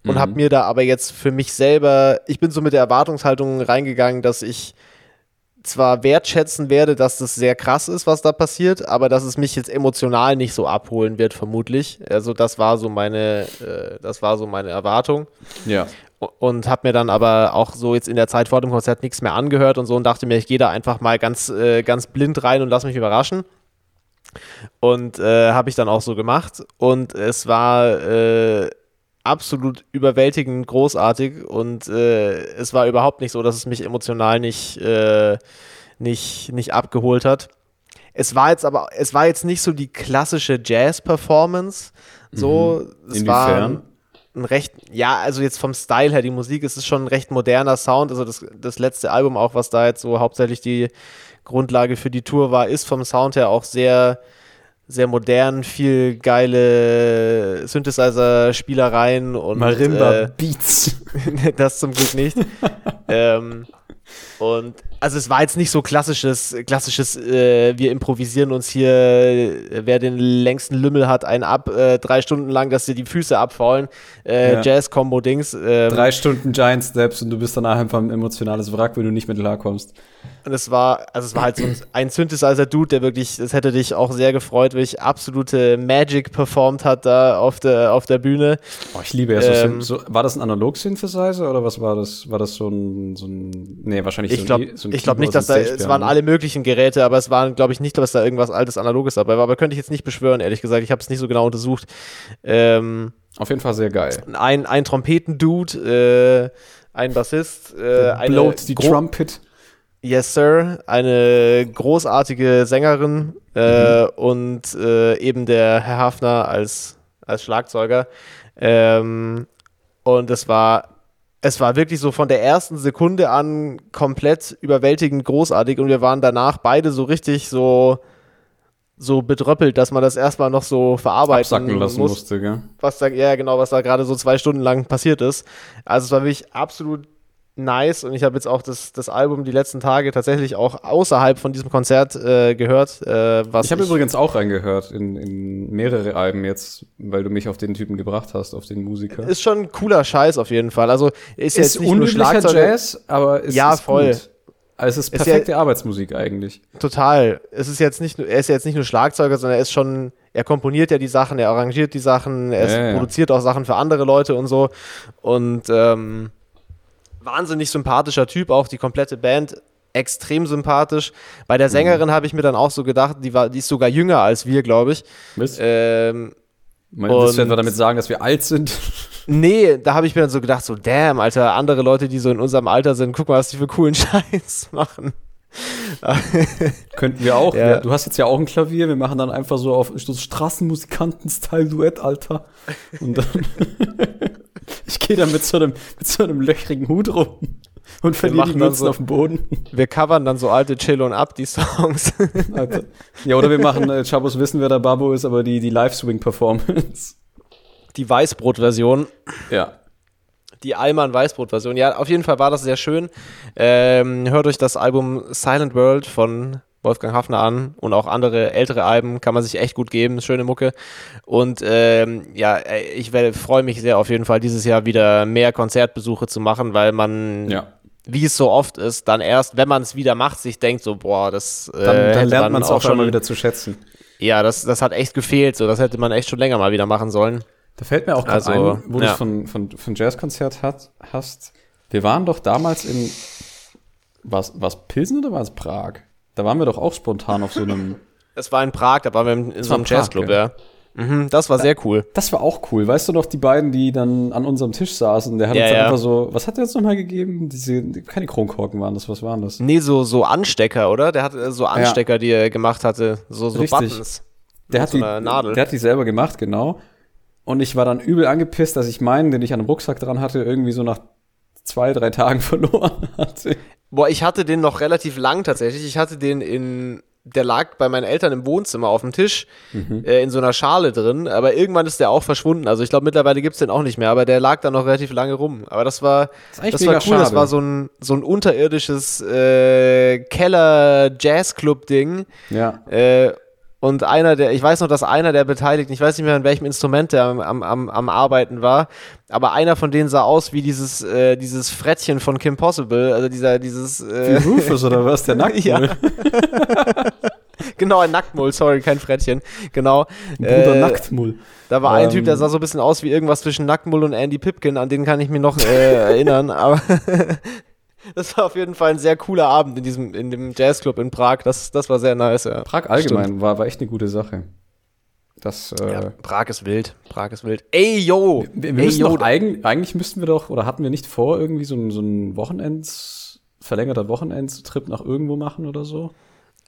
[SPEAKER 1] Und habe mir da aber jetzt für mich selber, ich bin so mit der Erwartungshaltung reingegangen, dass ich zwar wertschätzen werde, dass das sehr krass ist, was da passiert, aber dass es mich jetzt emotional nicht so abholen wird, vermutlich. Also das war so meine, äh, das war so meine Erwartung
[SPEAKER 3] Ja.
[SPEAKER 1] und habe mir dann aber auch so jetzt in der Zeit vor dem Konzert nichts mehr angehört und so und dachte mir, ich gehe da einfach mal ganz, äh, ganz blind rein und lass mich überraschen. Und äh, habe ich dann auch so gemacht und es war äh, absolut überwältigend großartig und äh, es war überhaupt nicht so, dass es mich emotional nicht, äh, nicht, nicht abgeholt hat. Es war jetzt aber, es war jetzt nicht so die klassische Jazz-Performance. So, es war
[SPEAKER 3] Inwiefern?
[SPEAKER 1] ein recht, ja, also jetzt vom Style her, die Musik, es ist schon ein recht moderner Sound. Also das, das letzte Album auch, was da jetzt so hauptsächlich die Grundlage für die Tour war, ist vom Sound her auch sehr, sehr modern, viel geile Synthesizer-Spielereien und
[SPEAKER 3] Marimba
[SPEAKER 1] äh,
[SPEAKER 3] Beats.
[SPEAKER 1] das zum Glück nicht. ähm, und also es war jetzt nicht so klassisches, klassisches, äh, wir improvisieren uns hier, wer den längsten Lümmel hat, einen ab, äh, drei Stunden lang, dass dir die Füße abfaulen. Äh,
[SPEAKER 3] Ja.
[SPEAKER 1] Jazz-Combo-Dings. Ähm,
[SPEAKER 3] Drei Stunden Giant Steps und du bist danach einfach ein emotionales Wrack, wenn du nicht mit klarkommst.
[SPEAKER 1] Und es war, also es war halt so ein, ein Synthesizer-Dude, der wirklich, das hätte dich auch sehr gefreut, wirklich absolute Magic performt hat da auf der, auf der Bühne.
[SPEAKER 3] Oh, ich liebe ja so,
[SPEAKER 1] Ähm,
[SPEAKER 3] so. War das ein Analog-Synthesizer oder was war das? War das so ein, so ein nee, wahrscheinlich
[SPEAKER 1] Ich
[SPEAKER 3] so
[SPEAKER 1] glaube
[SPEAKER 3] so
[SPEAKER 1] ich glaub
[SPEAKER 3] Keyboard,
[SPEAKER 1] nicht, dass da, es waren alle möglichen Geräte, aber es waren, glaube ich, nicht, dass da irgendwas altes Analoges dabei war. Aber könnte ich jetzt nicht beschwören, ehrlich gesagt. Ich habe es nicht so genau untersucht. Ähm,
[SPEAKER 3] Auf jeden Fall sehr geil.
[SPEAKER 1] ein, ein Trompeten-Dude, äh, ein Bassist, äh, eine
[SPEAKER 3] Blowt die
[SPEAKER 1] gro-
[SPEAKER 3] Trumpet.
[SPEAKER 1] Yes, Sir. Eine großartige Sängerin äh,
[SPEAKER 3] Mhm.
[SPEAKER 1] und äh, eben der Herr Hafner als, als Schlagzeuger. Ähm, und es war, es war wirklich so von der ersten Sekunde an komplett überwältigend großartig und wir waren danach beide so richtig so, so bedröppelt, dass man das erstmal noch so verarbeiten
[SPEAKER 3] Absacken lassen
[SPEAKER 1] muss
[SPEAKER 3] musste, gell?
[SPEAKER 1] was da, ja genau, was da gerade so zwei Stunden lang passiert ist. Also es war wirklich absolut nice und ich habe jetzt auch das, das Album die letzten Tage tatsächlich auch außerhalb von diesem Konzert äh, gehört. Äh, was
[SPEAKER 3] Ich habe übrigens auch reingehört in, in mehrere Alben jetzt, weil du mich auf den Typen gebracht hast, auf den Musiker.
[SPEAKER 1] ist schon cooler Scheiß auf jeden Fall. Also ist, jetzt nicht nur Schlagzeuger.
[SPEAKER 3] Jazz, aber es
[SPEAKER 1] Ja,
[SPEAKER 3] ist
[SPEAKER 1] voll.
[SPEAKER 3] gut. Also es ist
[SPEAKER 1] Ist
[SPEAKER 3] perfekte Arbeitsmusik eigentlich.
[SPEAKER 1] Total. Es ist jetzt nicht nur, er ist jetzt nicht nur Schlagzeuger, sondern er ist schon, er komponiert ja die Sachen, er arrangiert die Sachen, er ist-
[SPEAKER 3] Ja, ja.
[SPEAKER 1] produziert auch Sachen für andere Leute und so. Und ähm, wahnsinnig sympathischer Typ, auch die komplette Band extrem sympathisch. Bei der Sängerin habe ich mir dann auch so gedacht, die war, die ist sogar jünger als wir, glaube ich.
[SPEAKER 3] Mist.
[SPEAKER 1] Ähm,
[SPEAKER 3] Mein, willst du etwa damit sagen, dass wir alt sind?
[SPEAKER 1] nee, da habe ich mir dann so gedacht, so damn, Alter, andere Leute, die so in unserem Alter sind, guck mal, was die für coolen Scheiß machen.
[SPEAKER 3] Könnten wir auch.
[SPEAKER 1] Ja.
[SPEAKER 3] Wir- Du hast jetzt ja auch ein Klavier. Wir machen dann einfach so auf so Straßenmusikanten-Style-Duett, Alter. Und dann ich gehe dann mit so einem mit so einem löchrigen Hut rum und verliere die Münzen
[SPEAKER 1] so-
[SPEAKER 3] auf dem Boden.
[SPEAKER 1] Wir covern dann so alte Chill und Up, die Songs.
[SPEAKER 3] Alter. Ja, oder wir machen äh, Chabos wissen, wer der Babo ist, aber die die Live-Swing-Performance.
[SPEAKER 1] die Weißbrot-Version.
[SPEAKER 3] Ja.
[SPEAKER 1] Die Alman Weißbrot-Version. Ja, auf jeden Fall war das sehr schön. Ähm, hört euch das Album Silent World von Wolfgang Hafner an und auch andere ältere Alben kann man sich echt gut geben. Schöne Mucke. Und ähm, ja, ich freue mich sehr auf jeden Fall dieses Jahr wieder mehr Konzertbesuche zu machen, weil man
[SPEAKER 3] Ja.
[SPEAKER 1] wie es so oft ist, dann erst, wenn man es wieder macht, sich denkt so, boah, das äh,
[SPEAKER 3] Dann, dann lernt man es auch schon mal wieder zu schätzen.
[SPEAKER 1] Ja, das, das hat echt gefehlt, so, das hätte man echt schon länger mal wieder machen sollen.
[SPEAKER 3] Da fällt mir auch gerade
[SPEAKER 1] Also,
[SPEAKER 3] ein, wo du
[SPEAKER 1] ja.
[SPEAKER 3] es von, von, von Jazzkonzert hat, hast. Wir waren doch damals in, was, was Pilsen oder war es Prag? Da waren wir doch auch spontan auf so einem,
[SPEAKER 1] Es war in Prag, da waren wir in, in so
[SPEAKER 3] war
[SPEAKER 1] einem Jazzclub,
[SPEAKER 3] ja.
[SPEAKER 1] ja. Mhm, das war sehr cool.
[SPEAKER 3] das war auch cool. Weißt du noch, die beiden, die dann an unserem Tisch saßen, der hat
[SPEAKER 1] Ja,
[SPEAKER 3] uns
[SPEAKER 1] ja.
[SPEAKER 3] einfach so, was hat er jetzt nochmal gegeben? Diese, keine Kronkorken waren das, was waren das?
[SPEAKER 1] Nee, so, so Anstecker, oder? Der hatte so Anstecker, die er gemacht hatte. So, so
[SPEAKER 3] Richtig.
[SPEAKER 1] Buttons.
[SPEAKER 3] Der hat,
[SPEAKER 1] so
[SPEAKER 3] die,
[SPEAKER 1] Nadel.
[SPEAKER 3] der hat die selber gemacht, genau. Und ich war dann übel angepisst, dass ich meinen, den ich an dem Rucksack dran hatte, irgendwie so nach zwei, drei Tagen verloren hatte.
[SPEAKER 1] Boah, ich hatte den noch relativ lang tatsächlich. Ich hatte den in, der lag bei meinen Eltern im Wohnzimmer auf dem Tisch,
[SPEAKER 3] Mhm.
[SPEAKER 1] äh, in so einer Schale drin. Aber irgendwann ist der auch verschwunden. Also ich glaube, mittlerweile gibt's den auch nicht mehr. Aber der lag da noch relativ lange rum. Aber das war,
[SPEAKER 3] Das
[SPEAKER 1] das war cool. Das
[SPEAKER 3] schade.
[SPEAKER 1] war so ein, so ein unterirdisches äh, Keller-Jazz-Club-Ding.
[SPEAKER 3] Ja.
[SPEAKER 1] Äh, und einer der, ich weiß noch, dass einer der Beteiligten, ich weiß nicht mehr, an welchem Instrument der am, am, am, Arbeiten war, aber einer von denen sah aus wie dieses, äh, dieses Frettchen von Kim Possible, also dieser, dieses,
[SPEAKER 3] Wie
[SPEAKER 1] äh,
[SPEAKER 3] Rufus oder was? Der Nackt.
[SPEAKER 1] Ja. genau, ein Nacktmull, sorry, kein Frettchen, genau.
[SPEAKER 3] Bruder
[SPEAKER 1] Äh,
[SPEAKER 3] Nacktmull.
[SPEAKER 1] Da war ein
[SPEAKER 3] Ähm.
[SPEAKER 1] Typ, der sah so ein bisschen aus wie irgendwas zwischen Nacktmull und Andy Pipkin, an den kann ich mich noch äh, erinnern, aber das war auf jeden Fall ein sehr cooler Abend in diesem, in dem Jazzclub in Prag, das, das war sehr nice, ja.
[SPEAKER 3] Prag allgemein war, war echt eine gute Sache. Das, äh,
[SPEAKER 1] Ja, Prag ist wild. Prag ist wild. Ey, yo!
[SPEAKER 3] wir, wir
[SPEAKER 1] Ey,
[SPEAKER 3] müssen
[SPEAKER 1] yo,
[SPEAKER 3] doch eigentlich, eigentlich müssten wir doch, oder hatten wir nicht vor, irgendwie so einen so einen Wochenends, verlängerter Wochenendstrip nach irgendwo machen oder so?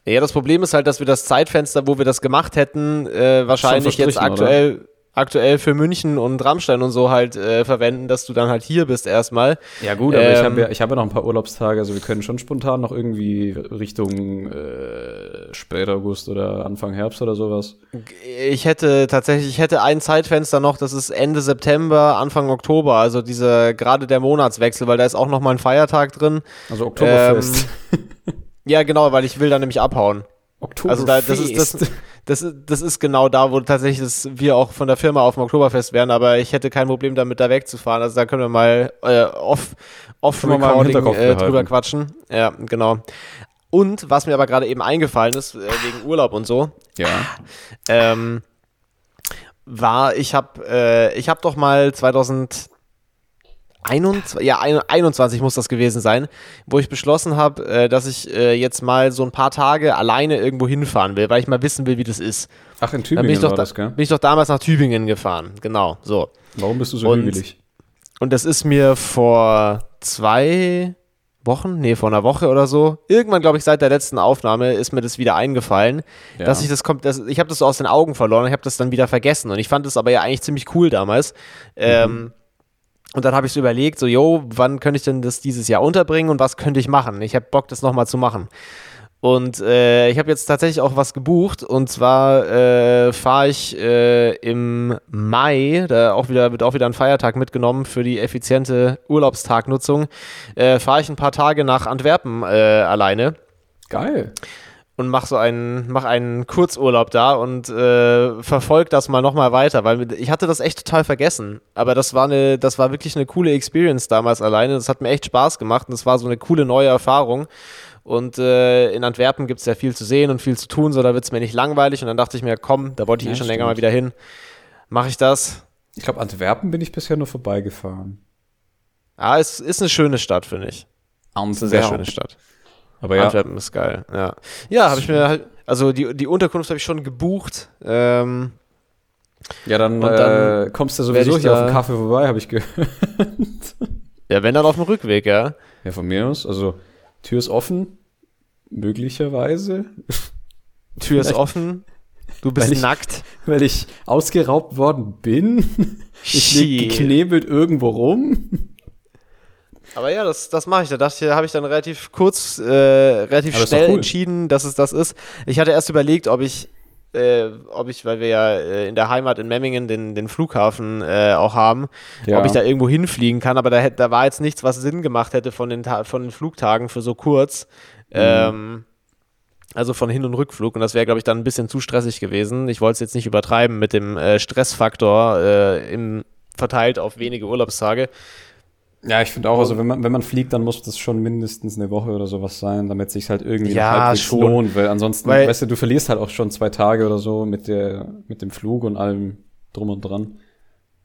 [SPEAKER 1] Ja, das Problem ist halt, dass wir das Zeitfenster, wo wir das gemacht hätten, äh, wahrscheinlich jetzt aktuell, aktuell für München und Rammstein und so halt äh, verwenden, dass du dann halt hier bist erstmal.
[SPEAKER 3] Ja gut, aber ich
[SPEAKER 1] Ähm,
[SPEAKER 3] habe ja, ich hab ja noch ein paar Urlaubstage, also wir können schon spontan noch irgendwie Richtung äh, später August oder Anfang Herbst oder sowas.
[SPEAKER 1] Ich hätte tatsächlich, ich hätte ein Zeitfenster noch, das ist Ende September, Anfang Oktober, also diese, gerade der Monatswechsel, weil da ist auch noch mal ein Feiertag drin.
[SPEAKER 3] Also Oktoberfest.
[SPEAKER 1] Ja, genau, weil ich will dann nämlich abhauen. Also da, das ist das, das, ist- das ist genau da, wo tatsächlich das, wir auch von der Firma auf dem Oktoberfest wären, aber ich hätte kein Problem damit, da wegzufahren. Also da können wir mal äh, off, off Recording äh, drüber quatschen. Ja, genau. Und was mir aber gerade eben eingefallen ist, äh, wegen Urlaub und so,
[SPEAKER 3] ja.
[SPEAKER 1] ähm, war, ich habe äh, ich hab doch mal 2021, ja, ein- 21 muss das gewesen sein, wo ich beschlossen habe, äh, dass ich äh, jetzt mal so ein paar Tage alleine irgendwo hinfahren will, weil ich mal wissen will, wie das ist.
[SPEAKER 3] Ach, in Tübingen
[SPEAKER 1] bin ich, doch
[SPEAKER 3] war
[SPEAKER 1] da,
[SPEAKER 3] das, gell?
[SPEAKER 1] bin ich doch damals nach Tübingen gefahren. Genau, so.
[SPEAKER 3] Warum bist du so
[SPEAKER 1] Und-
[SPEAKER 3] hügelig?
[SPEAKER 1] Und das ist mir vor zwei Wochen, nee, vor einer Woche oder so, irgendwann, glaube ich, seit der letzten Aufnahme ist mir das wieder eingefallen,
[SPEAKER 3] Ja.
[SPEAKER 1] dass ich das kommt, ich habe das so aus den Augen verloren, ich habe das dann wieder vergessen und ich fand das aber ja eigentlich ziemlich cool damals. Ähm, und dann habe ich so überlegt, so, yo, wann könnte ich denn das dieses Jahr unterbringen und was könnte ich machen? Ich habe Bock, das nochmal zu machen. Und äh, ich habe jetzt tatsächlich auch was gebucht und zwar äh, fahre ich äh, im Mai, da auch wieder, wird auch wieder ein Feiertag mitgenommen für die effiziente Urlaubstagnutzung, äh, fahre ich ein paar Tage nach Antwerpen äh, alleine
[SPEAKER 3] Geil.
[SPEAKER 1] Und mach so einen, mach einen Kurzurlaub da und äh, verfolg das mal nochmal weiter, weil ich hatte das echt total vergessen. Aber das war eine, das war wirklich eine coole Experience damals alleine. Das hat mir echt Spaß gemacht und es war so eine coole neue Erfahrung. Und äh, in Antwerpen gibt es ja viel zu sehen und viel zu tun, so da wird es mir nicht langweilig. Und dann dachte ich mir, komm, da wollte ich
[SPEAKER 3] Ja,
[SPEAKER 1] eh schon länger
[SPEAKER 3] stimmt.
[SPEAKER 1] mal wieder hin. Mache ich das?
[SPEAKER 3] Ich glaube, Antwerpen bin ich bisher nur vorbeigefahren.
[SPEAKER 1] Ah, es ist eine schöne Stadt, finde ich. Es ist eine sehr schöne Stadt.
[SPEAKER 3] Aber ja,
[SPEAKER 1] Antwerpen ist geil, ja. Ja, habe ich mir halt, also die, die Unterkunft habe ich schon gebucht. Ähm,
[SPEAKER 3] ja dann,
[SPEAKER 1] Und dann
[SPEAKER 3] äh, kommst du sowieso hier auf den Kaffee vorbei, habe ich gehört.
[SPEAKER 1] ja, wenn dann auf dem Rückweg, ja.
[SPEAKER 3] Ja, von mir aus. Also, Tür ist offen. Möglicherweise.
[SPEAKER 1] Tür ist offen. Du bist
[SPEAKER 3] Weil ich-
[SPEAKER 1] nackt.
[SPEAKER 3] Weil ich ausgeraubt worden bin. Ich lieg geknebelt irgendwo rum.
[SPEAKER 1] Aber ja, das, das mache ich. Da dachte ich, habe ich dann relativ kurz, äh, relativ
[SPEAKER 3] Aber
[SPEAKER 1] schnell
[SPEAKER 3] cool.
[SPEAKER 1] entschieden, dass es das ist. Ich hatte erst überlegt, ob ich, äh, ob ich, weil wir ja äh, in der Heimat in Memmingen den, den Flughafen äh, auch haben,
[SPEAKER 3] Ja.
[SPEAKER 1] ob ich da irgendwo hinfliegen kann. Aber da, da war jetzt nichts, was Sinn gemacht hätte von den, Ta von den Flugtagen für so kurz.
[SPEAKER 3] Mhm.
[SPEAKER 1] Ähm, also von Hin- und Rückflug. Und das wäre, glaube ich, dann ein bisschen zu stressig gewesen. Ich wollte es jetzt nicht übertreiben mit dem äh, Stressfaktor äh, im, verteilt auf wenige Urlaubstage.
[SPEAKER 3] Ja, ich finde auch, also wenn man, wenn man fliegt, dann muss das schon mindestens eine Woche oder sowas sein, damit sich halt irgendwie
[SPEAKER 1] Ja,
[SPEAKER 3] halbwegs
[SPEAKER 1] schon.
[SPEAKER 3] lohnt, weil ansonsten,
[SPEAKER 1] Weil-
[SPEAKER 3] weißt du, du verlierst halt auch schon zwei Tage oder so mit der, mit dem Flug und allem drum und dran.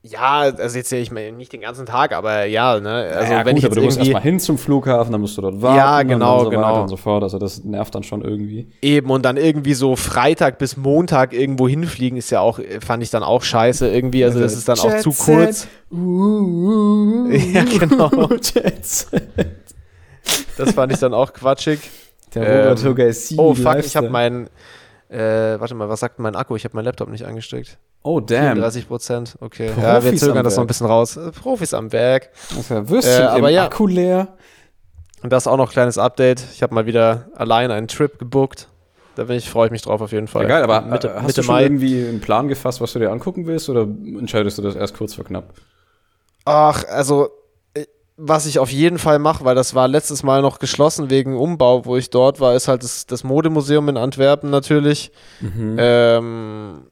[SPEAKER 1] Ja, also jetzt ich meine nicht den ganzen Tag, aber ja, ne? Also
[SPEAKER 3] ja,
[SPEAKER 1] wenn
[SPEAKER 3] gut,
[SPEAKER 1] ich
[SPEAKER 3] aber du musst erstmal hin zum Flughafen, dann musst du dort warten.
[SPEAKER 1] Ja,
[SPEAKER 3] und
[SPEAKER 1] genau,
[SPEAKER 3] dann so
[SPEAKER 1] genau.
[SPEAKER 3] weiter und so fort. Also das nervt dann schon irgendwie.
[SPEAKER 1] eben und dann irgendwie so Freitag bis Montag irgendwo hinfliegen ist ja auch fand ich dann auch scheiße irgendwie, also das ist dann auch
[SPEAKER 3] Jet
[SPEAKER 1] zu
[SPEAKER 3] Set.
[SPEAKER 1] kurz. Ja, genau.
[SPEAKER 3] Jet Set.
[SPEAKER 1] Das fand ich dann auch quatschig.
[SPEAKER 3] Der
[SPEAKER 1] Ähm,
[SPEAKER 3] Robert Hugger ist
[SPEAKER 1] Oh fuck, ich habe mein äh, warte mal, was sagt mein Akku? Ich habe mein Laptop nicht angesteckt.
[SPEAKER 3] Oh, damn.
[SPEAKER 1] 34 Prozent, okay. ja, wir
[SPEAKER 3] Profis
[SPEAKER 1] zögern das noch ein bisschen raus. Profis am Werk.
[SPEAKER 3] Das ja Würstchen
[SPEAKER 1] Äh, aber ja.
[SPEAKER 3] Akku leer.
[SPEAKER 1] Und das auch noch kleines Update. Ich habe mal wieder allein einen Trip gebucht. Da bin ich, freue ich mich drauf auf jeden Fall.
[SPEAKER 3] Ja, geil, aber
[SPEAKER 1] Mitte,
[SPEAKER 3] äh, hast
[SPEAKER 1] Mitte
[SPEAKER 3] du schon
[SPEAKER 1] Mai.
[SPEAKER 3] irgendwie einen Plan gefasst, was du dir angucken willst, oder entscheidest du das erst kurz vor knapp?
[SPEAKER 1] Ach, also äh, was ich auf jeden Fall mache, weil das war letztes Mal noch geschlossen wegen Umbau, wo ich dort war, ist halt das, das Modemuseum in Antwerpen natürlich. Ähm,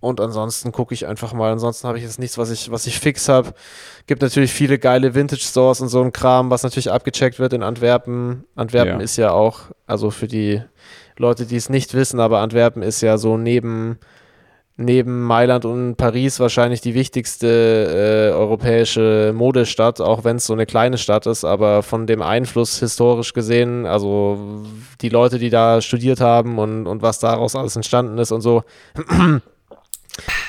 [SPEAKER 1] und ansonsten gucke ich einfach mal. Ansonsten habe ich jetzt nichts, was ich, was ich fix habe. Gibt natürlich viele geile Vintage-Stores und so ein Kram, was natürlich abgecheckt wird in Antwerpen. Antwerpen
[SPEAKER 3] Ja.
[SPEAKER 1] ist ja auch, also für die Leute, die es nicht wissen, aber Antwerpen ist ja so neben, neben Mailand und Paris wahrscheinlich die wichtigste äh, europäische Modestadt, auch wenn es so eine kleine Stadt ist, aber von dem Einfluss historisch gesehen, also die Leute, die da studiert haben und, und was daraus alles entstanden ist und so,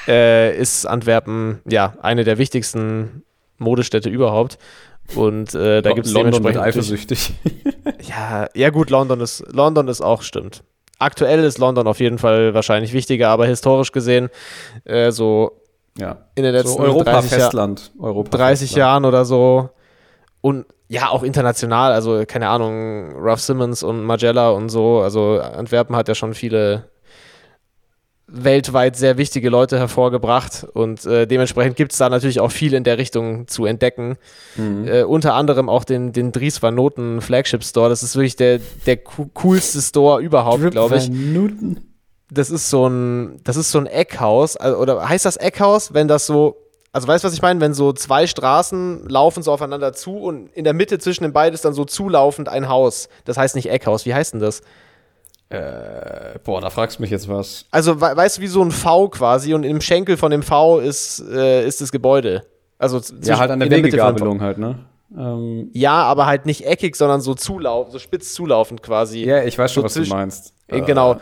[SPEAKER 1] äh, ist Antwerpen ja eine der wichtigsten Modestädte überhaupt. Und äh, da gibt es dementsprechend
[SPEAKER 3] eifersüchtig.
[SPEAKER 1] ja, ja gut, London ist, London ist auch stimmt. Aktuell ist London auf jeden Fall wahrscheinlich wichtiger, aber historisch gesehen, äh, so
[SPEAKER 3] ja.
[SPEAKER 1] in den letzten
[SPEAKER 3] So Europa
[SPEAKER 1] 30, Jahr,
[SPEAKER 3] Festland. Europa
[SPEAKER 1] 30
[SPEAKER 3] Festland.
[SPEAKER 1] Jahren oder so und ja, auch international, also keine Ahnung, Ruff Simmons und Magella und so, also Antwerpen hat ja schon viele weltweit sehr wichtige Leute hervorgebracht und äh, dementsprechend gibt es da natürlich auch viel in der Richtung zu entdecken.
[SPEAKER 3] Mhm.
[SPEAKER 1] Äh, unter anderem auch den, den Dries van Noten Flagship Store. Das ist wirklich der, der co- coolste Store überhaupt, glaube ich.
[SPEAKER 3] Minuten.
[SPEAKER 1] Das ist so ein, das ist so ein Eckhaus. Also, oder heißt das Eckhaus, wenn das so, also weißt du, was ich meine? Wenn so zwei Straßen laufen so aufeinander zu und in der Mitte zwischen den beiden ist dann so zulaufend ein Haus. Das heißt nicht Eckhaus. Wie heißt denn das?
[SPEAKER 3] Äh, boah, da fragst du mich jetzt was.
[SPEAKER 1] Also, we weißt du, wie so ein V quasi und im Schenkel von dem V ist, äh, ist das Gebäude. Also
[SPEAKER 3] Ja, halt an der
[SPEAKER 1] V.
[SPEAKER 3] Wegegabelung halt, ne? Ähm,
[SPEAKER 1] Ja, aber halt nicht eckig, sondern so zulauf, so spitz zulaufend quasi.
[SPEAKER 3] ja, ich weiß schon,
[SPEAKER 1] So
[SPEAKER 3] was du meinst.
[SPEAKER 1] Äh, Genau.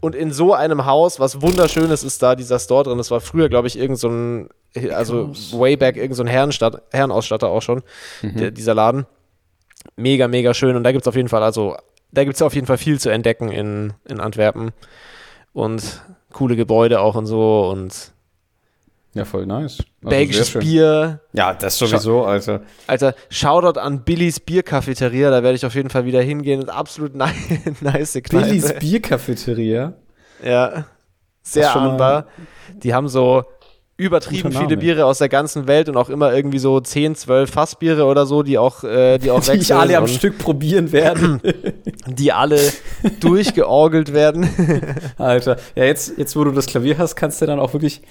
[SPEAKER 1] Und in so einem Haus, was wunderschönes ist da dieser Store drin. Das war früher, glaube ich, irgend so ein, also way back, irgend so ein Herrenstadt, Herrenausstatter auch schon, der, dieser Laden. Mega, mega schön. Und da gibt es auf jeden Fall, also, da gibt es auf jeden Fall viel zu entdecken in, in Antwerpen. Und coole Gebäude auch und so und
[SPEAKER 3] Ja, voll nice. Also
[SPEAKER 1] belgisches. Bier.
[SPEAKER 3] Ja, das sowieso, Alter.
[SPEAKER 1] Alter, Shoutout an Billys Biercafeteria, da werde ich auf jeden Fall wieder hingehen. Absolut nice, nice Kneipe.
[SPEAKER 3] Billys Biercafeteria.
[SPEAKER 1] Ja, sehr ahnbar. Die haben so übertrieben viele. Biere aus der ganzen Welt und auch immer irgendwie so 10, 12 Fassbiere oder so, die auch, äh, die auch
[SPEAKER 3] Die
[SPEAKER 1] wechseln
[SPEAKER 3] alle am Stück probieren werde.
[SPEAKER 1] die alle durchgeorgelt werden.
[SPEAKER 3] Alter. Ja, jetzt, jetzt, wo du das Klavier hast, kannst du dann auch wirklich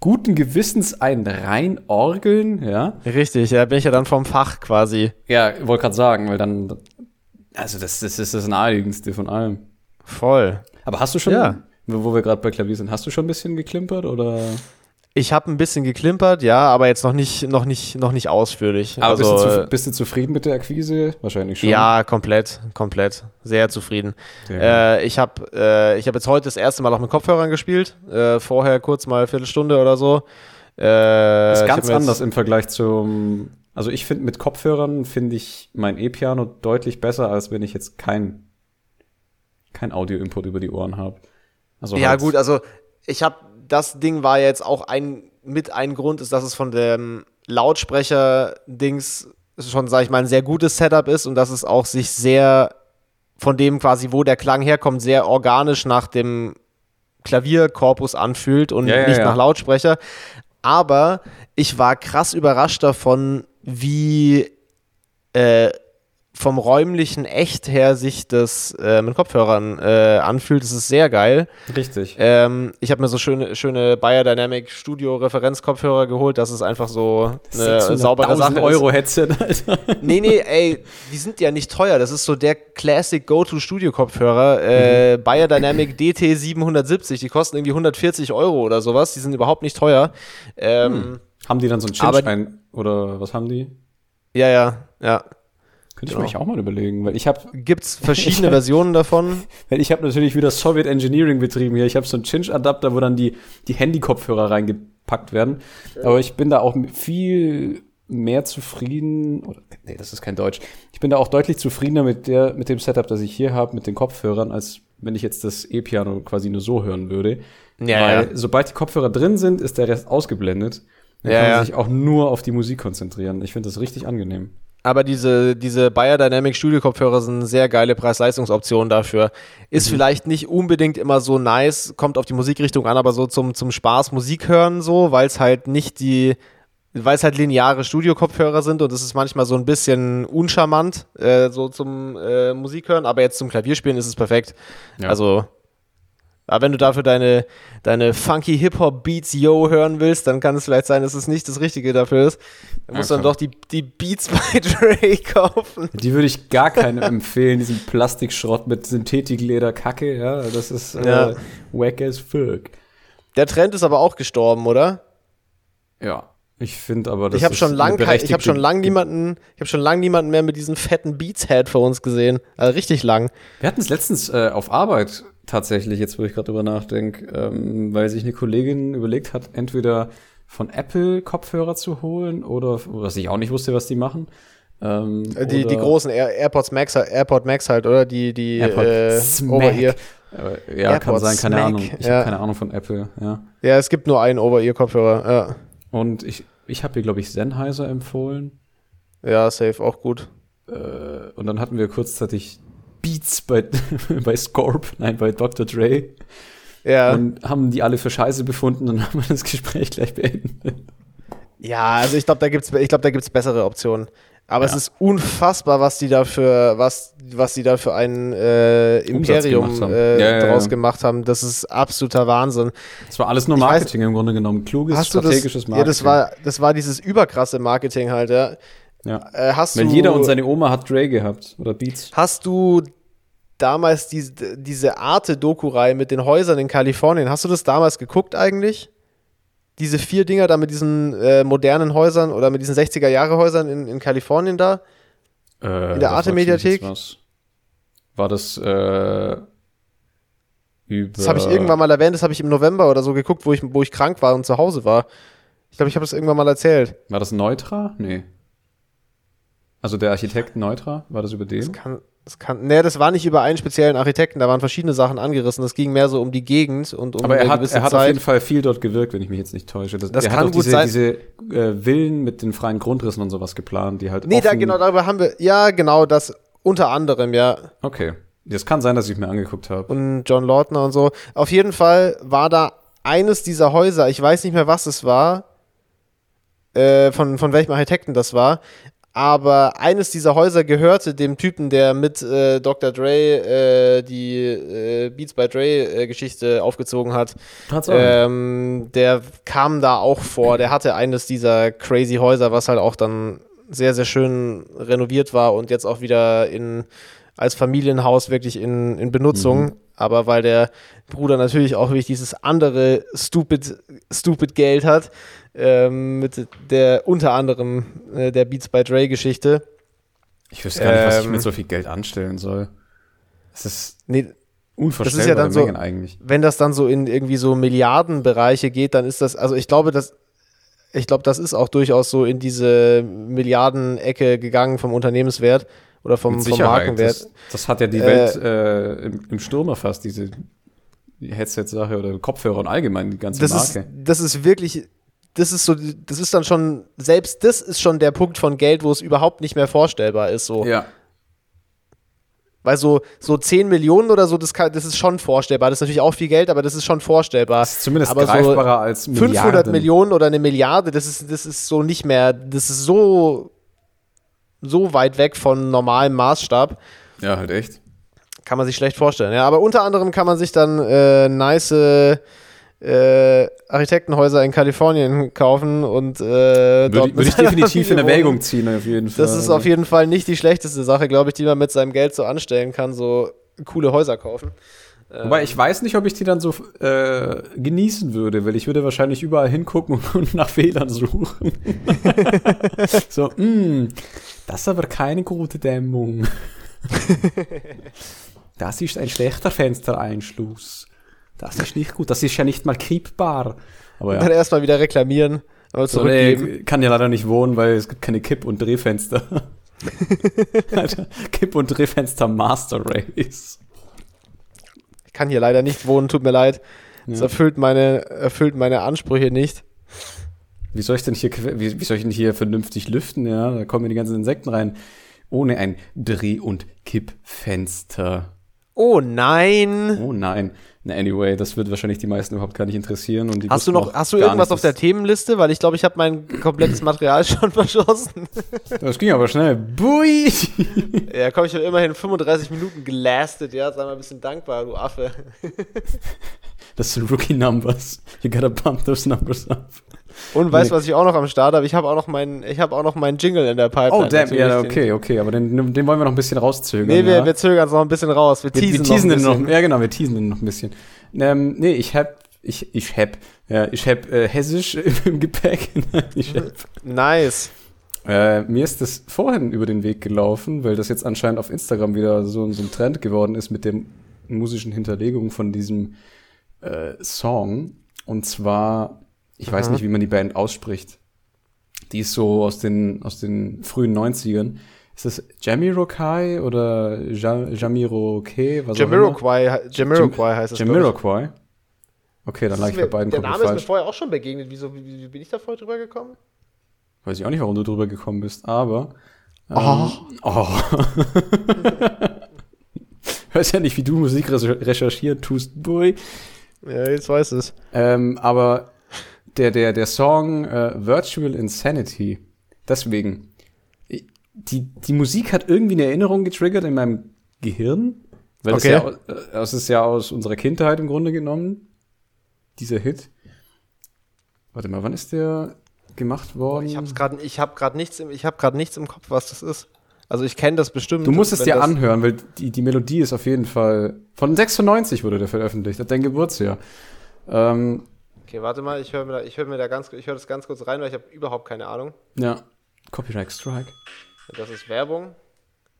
[SPEAKER 3] guten Gewissens einen rein orgeln, ja?
[SPEAKER 1] Richtig, ja, bin ich ja dann vom Fach quasi.
[SPEAKER 3] Ja, wollte gerade sagen, weil dann, also das, das ist das Naheliegendste von allem.
[SPEAKER 1] Voll.
[SPEAKER 3] Aber hast du schon,
[SPEAKER 1] Ja.
[SPEAKER 3] wo wir gerade bei Klavier sind, hast du schon ein bisschen geklimpert oder?
[SPEAKER 1] Ich habe ein bisschen geklimpert, ja, aber jetzt noch nicht, noch nicht, noch nicht ausführlich.
[SPEAKER 3] Aber
[SPEAKER 1] also,
[SPEAKER 3] bist, du
[SPEAKER 1] äh,
[SPEAKER 3] zu, bist du zufrieden mit der Akquise? Wahrscheinlich schon.
[SPEAKER 1] Ja, komplett, komplett. Sehr zufrieden. Äh, ich habe äh, ich hab jetzt heute das erste Mal auch mit Kopfhörern gespielt. Äh, vorher kurz mal eine Viertelstunde oder so. Äh,
[SPEAKER 3] ist ganz anders im Vergleich zum. Also ich finde mit Kopfhörern finde ich mein E-Piano deutlich besser, als wenn ich jetzt kein kein Audio-Input über die Ohren habe. Also
[SPEAKER 1] Ja,
[SPEAKER 3] halt-
[SPEAKER 1] gut, also ich habe das Ding war jetzt auch ein mit ein Grund ist, dass es von dem Lautsprecher-Dings schon, sag ich mal, ein sehr gutes Setup ist und dass es auch sich sehr von dem quasi, wo der Klang herkommt, sehr organisch nach dem Klavierkorpus anfühlt und
[SPEAKER 3] Ja, ja,
[SPEAKER 1] nicht
[SPEAKER 3] ja.
[SPEAKER 1] nach Lautsprecher. Aber ich war krass überrascht davon, wie äh, vom räumlichen Echt her sich das äh, mit Kopfhörern äh, anfühlt. Das ist sehr geil.
[SPEAKER 3] Richtig.
[SPEAKER 1] Ähm, ich habe mir so schöne, schöne Biodynamic Studio Referenzkopfhörer geholt. Das ist einfach so eine saubere Sache.
[SPEAKER 3] Euro Headset, Alter.
[SPEAKER 1] Nee, nee, ey, die sind ja nicht teuer. Das ist so der Classic Go-To Studio Kopfhörer. Äh,
[SPEAKER 3] Mhm.
[SPEAKER 1] Biodynamic DT 770. Die kosten irgendwie 140 Euro oder sowas. Die sind überhaupt nicht teuer. Ähm,
[SPEAKER 3] Haben die dann so einen
[SPEAKER 1] Aber-
[SPEAKER 3] Chinstein oder was haben die?
[SPEAKER 1] Ja, ja, ja.
[SPEAKER 3] Könnte ich
[SPEAKER 1] Genau.
[SPEAKER 3] mir eigentlich auch mal überlegen, weil ich habe
[SPEAKER 1] Gibt's verschiedene Versionen davon.
[SPEAKER 3] weil ich habe natürlich wieder Soviet Engineering betrieben hier. Ich habe so einen Cinch Adapter, wo dann die die Handy-Kopfhörer reingepackt werden. Aber ich bin da auch viel mehr zufrieden oder nee, das ist kein Deutsch. Ich bin da auch deutlich zufriedener mit der mit dem Setup, das ich hier habe mit den Kopfhörern, als wenn ich jetzt das E-Piano quasi nur so hören würde.
[SPEAKER 1] Ja,
[SPEAKER 3] Weil
[SPEAKER 1] ja.
[SPEAKER 3] sobald die Kopfhörer drin sind, ist der Rest ausgeblendet. Dann
[SPEAKER 1] Ja,
[SPEAKER 3] kann man
[SPEAKER 1] ja.
[SPEAKER 3] sich auch nur auf die Musik konzentrieren. Ich finde das richtig angenehm.
[SPEAKER 1] Aber diese, diese Biodynamic Studio Kopfhörer sind eine sehr geile Preis-Leistungsoption dafür. Ist vielleicht nicht unbedingt immer so nice, kommt auf die Musikrichtung an, aber so zum, zum Spaß Musik hören so, weil es halt nicht die, weil es halt lineare Studio-Kopfhörer sind und es ist manchmal so ein bisschen uncharmant, äh, so zum äh, Musik hören, aber jetzt zum Klavierspielen ist es perfekt.
[SPEAKER 3] Ja.
[SPEAKER 1] Also, aber wenn du dafür deine, deine funky Hip-Hop-Beats Yo hören willst, dann kann es vielleicht sein, dass es nicht das Richtige dafür ist. Dann musst du dann doch die, die Beats bei Dre kaufen.
[SPEAKER 3] Die würde ich gar keinem empfehlen, diesen Plastikschrott mit Synthetikleder Kacke, ja, das ist äh,
[SPEAKER 1] Ja.
[SPEAKER 3] wack as fuck.
[SPEAKER 1] Der Trend ist aber auch gestorben, oder?
[SPEAKER 3] Ja, ich finde aber, das
[SPEAKER 1] ich habe
[SPEAKER 3] ist
[SPEAKER 1] schon
[SPEAKER 3] eine
[SPEAKER 1] lang, kei- ich habe schon lang niemanden, ich habe schon lang niemanden mehr mit diesen fetten Beats Head vor uns gesehen. Also richtig lang.
[SPEAKER 3] Wir hatten es letztens äh, auf Arbeit tatsächlich, jetzt wo ich gerade drüber nachdenke, ähm, weil sich eine Kollegin überlegt hat, entweder von Apple Kopfhörer zu holen oder, was ich auch nicht wusste, was die machen. Ähm,
[SPEAKER 1] Äh, Die, die großen Air, AirPods Max, AirPod Max halt, oder? Die, die
[SPEAKER 3] AirPod
[SPEAKER 1] äh. Over-Ear.
[SPEAKER 3] Ja, kann
[SPEAKER 1] AirPods
[SPEAKER 3] sein, keine
[SPEAKER 1] Smack,
[SPEAKER 3] Ahnung. Ich
[SPEAKER 1] ja.
[SPEAKER 3] habe keine Ahnung von Apple, ja.
[SPEAKER 1] Ja, es gibt nur einen Over-Ear-Kopfhörer. Ja.
[SPEAKER 3] Und ich, ich habe hier, glaube ich, Sennheiser empfohlen.
[SPEAKER 1] ja, safe, auch gut.
[SPEAKER 3] Äh, und dann hatten wir kurzzeitig Beats bei, bei Scorp, nein, bei Dr. Dre.
[SPEAKER 1] Ja.
[SPEAKER 3] Und haben die alle für scheiße befunden und haben das Gespräch gleich beendet.
[SPEAKER 1] Ja, also ich glaube, da gibt's, ich glaube, da gibt's bessere Optionen. Aber es
[SPEAKER 3] Ja.
[SPEAKER 1] ist unfassbar, was die da für, was, was die da für ein äh, Imperium
[SPEAKER 3] gemacht
[SPEAKER 1] äh,
[SPEAKER 3] Ja, ja,
[SPEAKER 1] draus gemacht haben. Das ist absoluter Wahnsinn.
[SPEAKER 3] Das war alles nur
[SPEAKER 1] Ich weiß-
[SPEAKER 3] Marketing im Grunde genommen. Kluges,
[SPEAKER 1] Hast du das?
[SPEAKER 3] strategisches
[SPEAKER 1] Ja,
[SPEAKER 3] Marketing.
[SPEAKER 1] das war, das war dieses überkrasse Marketing halt. Ja.
[SPEAKER 3] Ja.
[SPEAKER 1] Äh, hast
[SPEAKER 3] Weil
[SPEAKER 1] du,
[SPEAKER 3] jeder und seine Oma hat Dre gehabt oder Beats.
[SPEAKER 1] Hast du damals diese, diese Arte-Doku-Reihe mit den Häusern in Kalifornien, hast du das damals geguckt eigentlich? Diese vier Dinger da mit diesen äh, modernen Häusern oder mit diesen 60er-Jahre-Häusern in, in Kalifornien da?
[SPEAKER 3] Äh,
[SPEAKER 1] In der Arte-Mediathek?
[SPEAKER 3] War das äh, über.
[SPEAKER 1] Das habe ich irgendwann mal erwähnt, das habe ich im November oder so geguckt, wo ich, wo ich krank war und zu Hause war. Ich glaube, ich habe das irgendwann mal erzählt.
[SPEAKER 3] War das Neutra? Nee. Also der Architekt Neutra, war das über den?
[SPEAKER 1] Kann, das kann, nee, das war nicht über einen speziellen Architekten, da waren verschiedene Sachen angerissen. Das ging mehr so um die Gegend und um
[SPEAKER 3] Aber er hat, er hat auf
[SPEAKER 1] Zeit.
[SPEAKER 3] jeden Fall viel dort gewirkt, wenn ich mich jetzt nicht täusche. Das,
[SPEAKER 1] Das
[SPEAKER 3] er
[SPEAKER 1] kann
[SPEAKER 3] hat auch
[SPEAKER 1] gut
[SPEAKER 3] diese,
[SPEAKER 1] sein.
[SPEAKER 3] diese äh, Villen mit den freien Grundrissen und sowas geplant, die halt
[SPEAKER 1] nee, da genau darüber haben wir. Ja, genau, das unter anderem, ja.
[SPEAKER 3] Okay. Das kann sein, dass ich mir angeguckt habe.
[SPEAKER 1] und John Lautner und so. Auf jeden Fall war da eines dieser Häuser, ich weiß nicht mehr, was es war, äh, von, von welchem Architekten das war, aber eines dieser Häuser gehörte dem Typen, der mit äh, Dr. Dre äh, die äh, Beats by Dre äh, Geschichte aufgezogen hat.
[SPEAKER 3] Tatsache.
[SPEAKER 1] Ähm, der kam da auch vor. Der hatte eines dieser crazy Häuser, was halt auch dann sehr, sehr schön renoviert war und jetzt auch wieder in, als Familienhaus wirklich in, in Benutzung. Aber weil der Bruder natürlich auch wirklich dieses andere stupid, stupid Geld hat, ähm, mit der unter anderem äh, der Beats by Dre Geschichte.
[SPEAKER 3] ich wüsste gar nicht, was ich
[SPEAKER 1] ähm,
[SPEAKER 3] mit so viel Geld anstellen soll. Das ist
[SPEAKER 1] Nee,
[SPEAKER 3] unvorstellbare
[SPEAKER 1] ja dann so-
[SPEAKER 3] Mengen eigentlich.
[SPEAKER 1] wenn das dann so in irgendwie so Milliardenbereiche geht, dann ist das, also ich glaube, das, ich glaube, das ist auch durchaus so in diese Milliardenecke gegangen vom Unternehmenswert oder vom, vom. Markenwert.
[SPEAKER 3] Das, das hat ja die
[SPEAKER 1] Äh,
[SPEAKER 3] Welt äh, im, im Sturm erfasst, diese Headset-Sache oder Kopfhörer und allgemein die ganze
[SPEAKER 1] Das ist,
[SPEAKER 3] Marke.
[SPEAKER 1] das ist wirklich, das ist so, das ist dann schon, selbst das ist schon der Punkt von Geld, wo es überhaupt nicht mehr vorstellbar ist, so.
[SPEAKER 3] ja.
[SPEAKER 1] Weil so, so 10 Millionen oder so, das, kann, das ist schon vorstellbar. Das ist natürlich auch viel Geld, aber das ist schon vorstellbar.
[SPEAKER 3] Das ist zumindest
[SPEAKER 1] aber
[SPEAKER 3] greifbarer als
[SPEAKER 1] 500
[SPEAKER 3] Milliarden.
[SPEAKER 1] Millionen oder eine Milliarde, das ist, das ist so nicht mehr, das ist so so weit weg von normalem Maßstab.
[SPEAKER 3] Ja, halt echt.
[SPEAKER 1] Kann man sich schlecht vorstellen. Ja, aber unter anderem kann man sich dann äh, nice äh, Architektenhäuser in Kalifornien kaufen und äh,
[SPEAKER 3] Würde,
[SPEAKER 1] dort
[SPEAKER 3] würde ich definitiv in Erwägung ziehen, auf jeden Fall.
[SPEAKER 1] Das ist auf jeden Fall nicht die schlechteste Sache, glaube ich, die man mit seinem Geld so anstellen kann, so coole Häuser kaufen.
[SPEAKER 3] Wobei ich weiß nicht, ob ich die dann so äh, genießen würde, weil ich würde wahrscheinlich überall hingucken und, und nach Fehlern suchen. so, mh, das ist aber keine gute Dämmung. das ist ein schlechter Fenstereinschluss. Das ist nicht gut. Das ist ja nicht mal kippbar. Aber
[SPEAKER 1] Dann
[SPEAKER 3] ja.
[SPEAKER 1] erstmal wieder reklamieren, aber
[SPEAKER 3] So,
[SPEAKER 1] zurückgeben.
[SPEAKER 3] nee, kann ja leider nicht wohnen, weil es gibt keine Kipp- und Drehfenster. Alter, Kipp- und Drehfenster Master Race.
[SPEAKER 1] Ich kann hier leider nicht wohnen, tut mir leid. Das
[SPEAKER 3] Ja.
[SPEAKER 1] erfüllt meine, erfüllt meine Ansprüche nicht.
[SPEAKER 3] Wie soll ich denn hier, wie, wie soll ich denn hier vernünftig lüften? Ja, da kommen mir die ganzen Insekten rein. Ohne ein Dreh- und Kippfenster.
[SPEAKER 1] Oh nein!
[SPEAKER 3] Oh nein. Anyway, das wird wahrscheinlich die meisten überhaupt gar nicht interessieren. Und die
[SPEAKER 1] Hast du noch, hast du irgendwas auf der Themenliste? Weil ich glaube, ich habe mein komplettes Material schon verschossen.
[SPEAKER 3] Das ging aber schnell. Bui!
[SPEAKER 1] Ja, komm, ich habe immerhin 35 Minuten gelastet, ja, sei mal ein bisschen dankbar, du Affe.
[SPEAKER 3] Das sind Rookie Numbers. You gotta bump those numbers up.
[SPEAKER 1] Und weißt du, was ich auch noch am Start habe? Ich habe auch noch meinen, ich habe auch noch meinen Jingle in der Pipeline.
[SPEAKER 3] Oh, damn. Ja, okay, okay. Aber den, den wollen wir noch ein bisschen rauszögern.
[SPEAKER 1] Nee, wir,
[SPEAKER 3] ja?
[SPEAKER 1] wir zögern es noch ein bisschen raus. Wir
[SPEAKER 3] Wir,
[SPEAKER 1] teasen,
[SPEAKER 3] wir teasen
[SPEAKER 1] noch
[SPEAKER 3] den
[SPEAKER 1] ein
[SPEAKER 3] noch,
[SPEAKER 1] bisschen.
[SPEAKER 3] ja genau, wir teasen den noch ein bisschen. Ähm, nee, ich hab, ich, ich hab, ja, ich hab äh, Hessisch im Gepäck. ich hab,
[SPEAKER 1] Nice.
[SPEAKER 3] äh, mir ist das vorhin über den Weg gelaufen, weil das jetzt anscheinend auf Instagram wieder so, so ein Trend geworden ist mit der musischen Hinterlegung von diesem äh, Song. Und zwar, ich weiß
[SPEAKER 1] Aha.
[SPEAKER 3] nicht, wie man die Band ausspricht. Die ist so aus den, aus den frühen 90ern. Ist das Jamiroquai oder ja, Jamiroquai?
[SPEAKER 1] Jamiroquai, Jamiroquai heißt es.
[SPEAKER 3] Jamiroquai. Okay, dann lag ich bei beiden
[SPEAKER 1] Der Name ist mir
[SPEAKER 3] falsch.
[SPEAKER 1] vorher auch schon begegnet. Wieso, wie, wie bin ich da vorher drüber gekommen?
[SPEAKER 3] Weiß ich auch nicht, warum du drüber gekommen bist, aber. Ähm,
[SPEAKER 1] Oh.
[SPEAKER 3] oh. Weiß ja nicht, wie du Musik recher- recherchieren tust, boy.
[SPEAKER 1] Ja, jetzt weiß es.
[SPEAKER 3] Ähm, aber der, der, der Song äh, Virtual Insanity, deswegen, die, die Musik hat irgendwie eine Erinnerung getriggert in meinem Gehirn, weil
[SPEAKER 1] Okay.
[SPEAKER 3] das, ja, au- äh, das ist ja aus unserer Kindheit im Grunde genommen, dieser Hit. Warte mal, wann ist der gemacht worden?
[SPEAKER 1] Ich habe gerade, ich habe gerade nichts, im, ich habe gerade nichts im Kopf, was das ist. Also ich kenne das bestimmt.
[SPEAKER 3] Du musst es dir
[SPEAKER 1] das-
[SPEAKER 3] anhören, weil die, die Melodie ist auf jeden Fall. Von 96 wurde der veröffentlicht, hat dein Geburtsjahr. Ähm,
[SPEAKER 1] Okay, warte mal, ich höre mir da, ich höre mir da ganz, ich höre das ganz kurz rein, weil ich habe überhaupt keine Ahnung.
[SPEAKER 3] ja. Copyright Strike.
[SPEAKER 1] Das ist Werbung.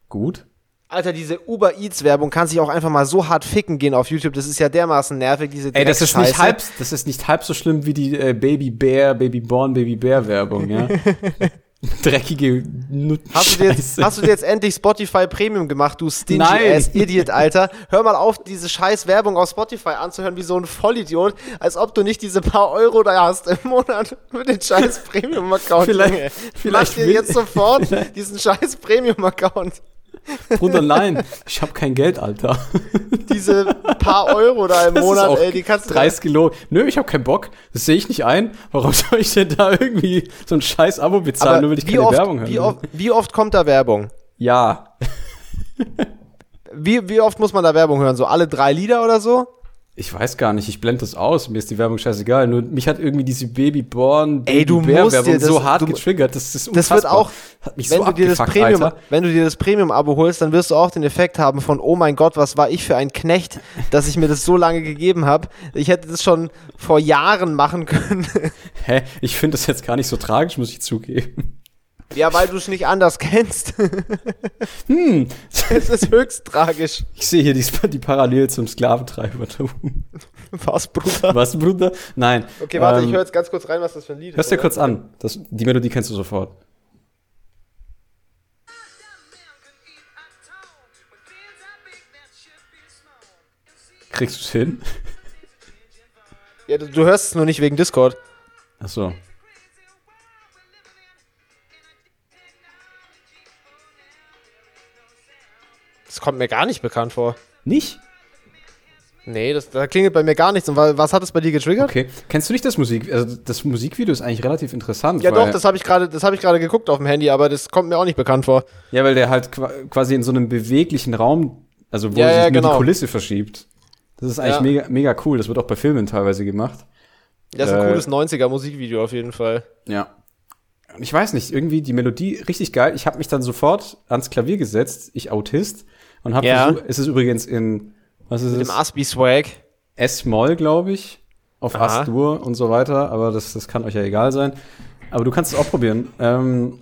[SPEAKER 3] Gut.
[SPEAKER 1] Alter, diese Uber Eats Werbung kann sich auch einfach mal so hart ficken gehen auf YouTube. Das ist ja dermaßen nervig, diese
[SPEAKER 3] Ey, das ist nicht halb, das ist nicht halb so schlimm wie die äh, Baby Bear, Baby Born, Baby Bear Werbung, ja. Dreckige Nutten.
[SPEAKER 1] Hast du, dir jetzt, hast du dir jetzt endlich Spotify Premium gemacht, du stingy
[SPEAKER 3] Nein.
[SPEAKER 1] ass Idiot, Alter? Hör mal auf, diese scheiß Werbung auf Spotify anzuhören wie so ein Vollidiot, als ob du nicht diese paar Euro da hast im Monat für den scheiß Premium-Account.
[SPEAKER 3] Vielleicht-
[SPEAKER 1] Junge.
[SPEAKER 3] vielleicht
[SPEAKER 1] Mach dir jetzt sofort diesen scheiß Premium-Account.
[SPEAKER 3] Bruder, nein, ich hab kein Geld, Alter.
[SPEAKER 1] Diese paar Euro da im
[SPEAKER 3] Das ist
[SPEAKER 1] Monat, ey, die kannst du
[SPEAKER 3] 30 Kilo. Nö, ich hab keinen Bock. Das sehe ich nicht ein. Warum soll ich denn da irgendwie so ein scheiß Abo bezahlen,
[SPEAKER 1] Aber
[SPEAKER 3] nur weil ich keine
[SPEAKER 1] oft,
[SPEAKER 3] Werbung höre?
[SPEAKER 1] wie, oft, wie oft kommt da Werbung?
[SPEAKER 3] Ja.
[SPEAKER 1] Wie, wie oft muss man da Werbung hören? So alle drei Lieder oder so?
[SPEAKER 3] Ich weiß gar nicht, ich blende das aus, mir ist die Werbung scheißegal. Nur mich hat irgendwie diese Babyborn
[SPEAKER 1] Ey, du
[SPEAKER 3] Baby Bear
[SPEAKER 1] musst dir
[SPEAKER 3] Werbung
[SPEAKER 1] das-
[SPEAKER 3] so hart
[SPEAKER 1] du-
[SPEAKER 3] getriggert, das ist
[SPEAKER 1] Das wird
[SPEAKER 3] unfassbar.
[SPEAKER 1] auch,
[SPEAKER 3] hat mich
[SPEAKER 1] wenn,
[SPEAKER 3] so
[SPEAKER 1] du dir das Premium,
[SPEAKER 3] Alter.
[SPEAKER 1] wenn du dir das Premium-Abo holst, dann wirst du auch den Effekt haben von, oh mein Gott, was war ich für ein Knecht, dass ich mir das so lange gegeben habe. Ich hätte das schon vor Jahren machen können.
[SPEAKER 3] Hä? Ich finde das jetzt gar nicht so tragisch, muss ich zugeben.
[SPEAKER 1] Ja, weil du es nicht anders kennst.
[SPEAKER 3] Hm,
[SPEAKER 1] Es ist höchst tragisch.
[SPEAKER 3] ich sehe hier die, die Parallel zum Sklaventreiber.
[SPEAKER 1] Was, Bruder?
[SPEAKER 3] Was, Bruder? Nein.
[SPEAKER 1] Okay, warte,
[SPEAKER 3] Ähm,
[SPEAKER 1] ich höre jetzt ganz kurz rein, was das für ein Lied
[SPEAKER 3] Hörst dir kurz an. Das, die Melodie kennst du sofort. Kriegst du es hin?
[SPEAKER 1] Ja, du, du hörst es nur nicht wegen Discord.
[SPEAKER 3] Ach so.
[SPEAKER 1] Das kommt mir gar nicht bekannt vor.
[SPEAKER 3] Nicht?
[SPEAKER 1] Nee, das, da klingelt bei mir gar nichts. Und wa- was hat es bei dir getriggert?
[SPEAKER 3] Okay. Kennst du nicht das Musik? Also das Musikvideo ist eigentlich relativ interessant.
[SPEAKER 1] Ja, doch, das habe ich gerade, das habe ich gerade geguckt auf dem Handy, aber das kommt mir auch nicht bekannt vor.
[SPEAKER 3] Ja, weil der halt qua- quasi in so einem beweglichen Raum, also wo
[SPEAKER 1] Ja,
[SPEAKER 3] sich
[SPEAKER 1] ja, genau.
[SPEAKER 3] die Kulisse verschiebt. Das ist eigentlich
[SPEAKER 1] Ja.
[SPEAKER 3] mega, mega cool. Das wird auch bei Filmen teilweise gemacht.
[SPEAKER 1] Das ist ein
[SPEAKER 3] Äh,
[SPEAKER 1] cooles 90er Musikvideo auf jeden Fall.
[SPEAKER 3] Ja. Und ich weiß nicht, irgendwie die Melodie richtig geil. Ich habe mich dann sofort ans Klavier gesetzt, ich Autist, und habe
[SPEAKER 1] Ja.
[SPEAKER 3] versucht, es ist übrigens in, was ist
[SPEAKER 1] Mit
[SPEAKER 3] es?
[SPEAKER 1] dem Aspi-Swag.
[SPEAKER 3] S-Moll, glaube ich, auf
[SPEAKER 1] Aha.
[SPEAKER 3] As-Dur und so weiter, aber das, das kann euch ja egal sein. Aber du kannst es auch probieren. Ähm,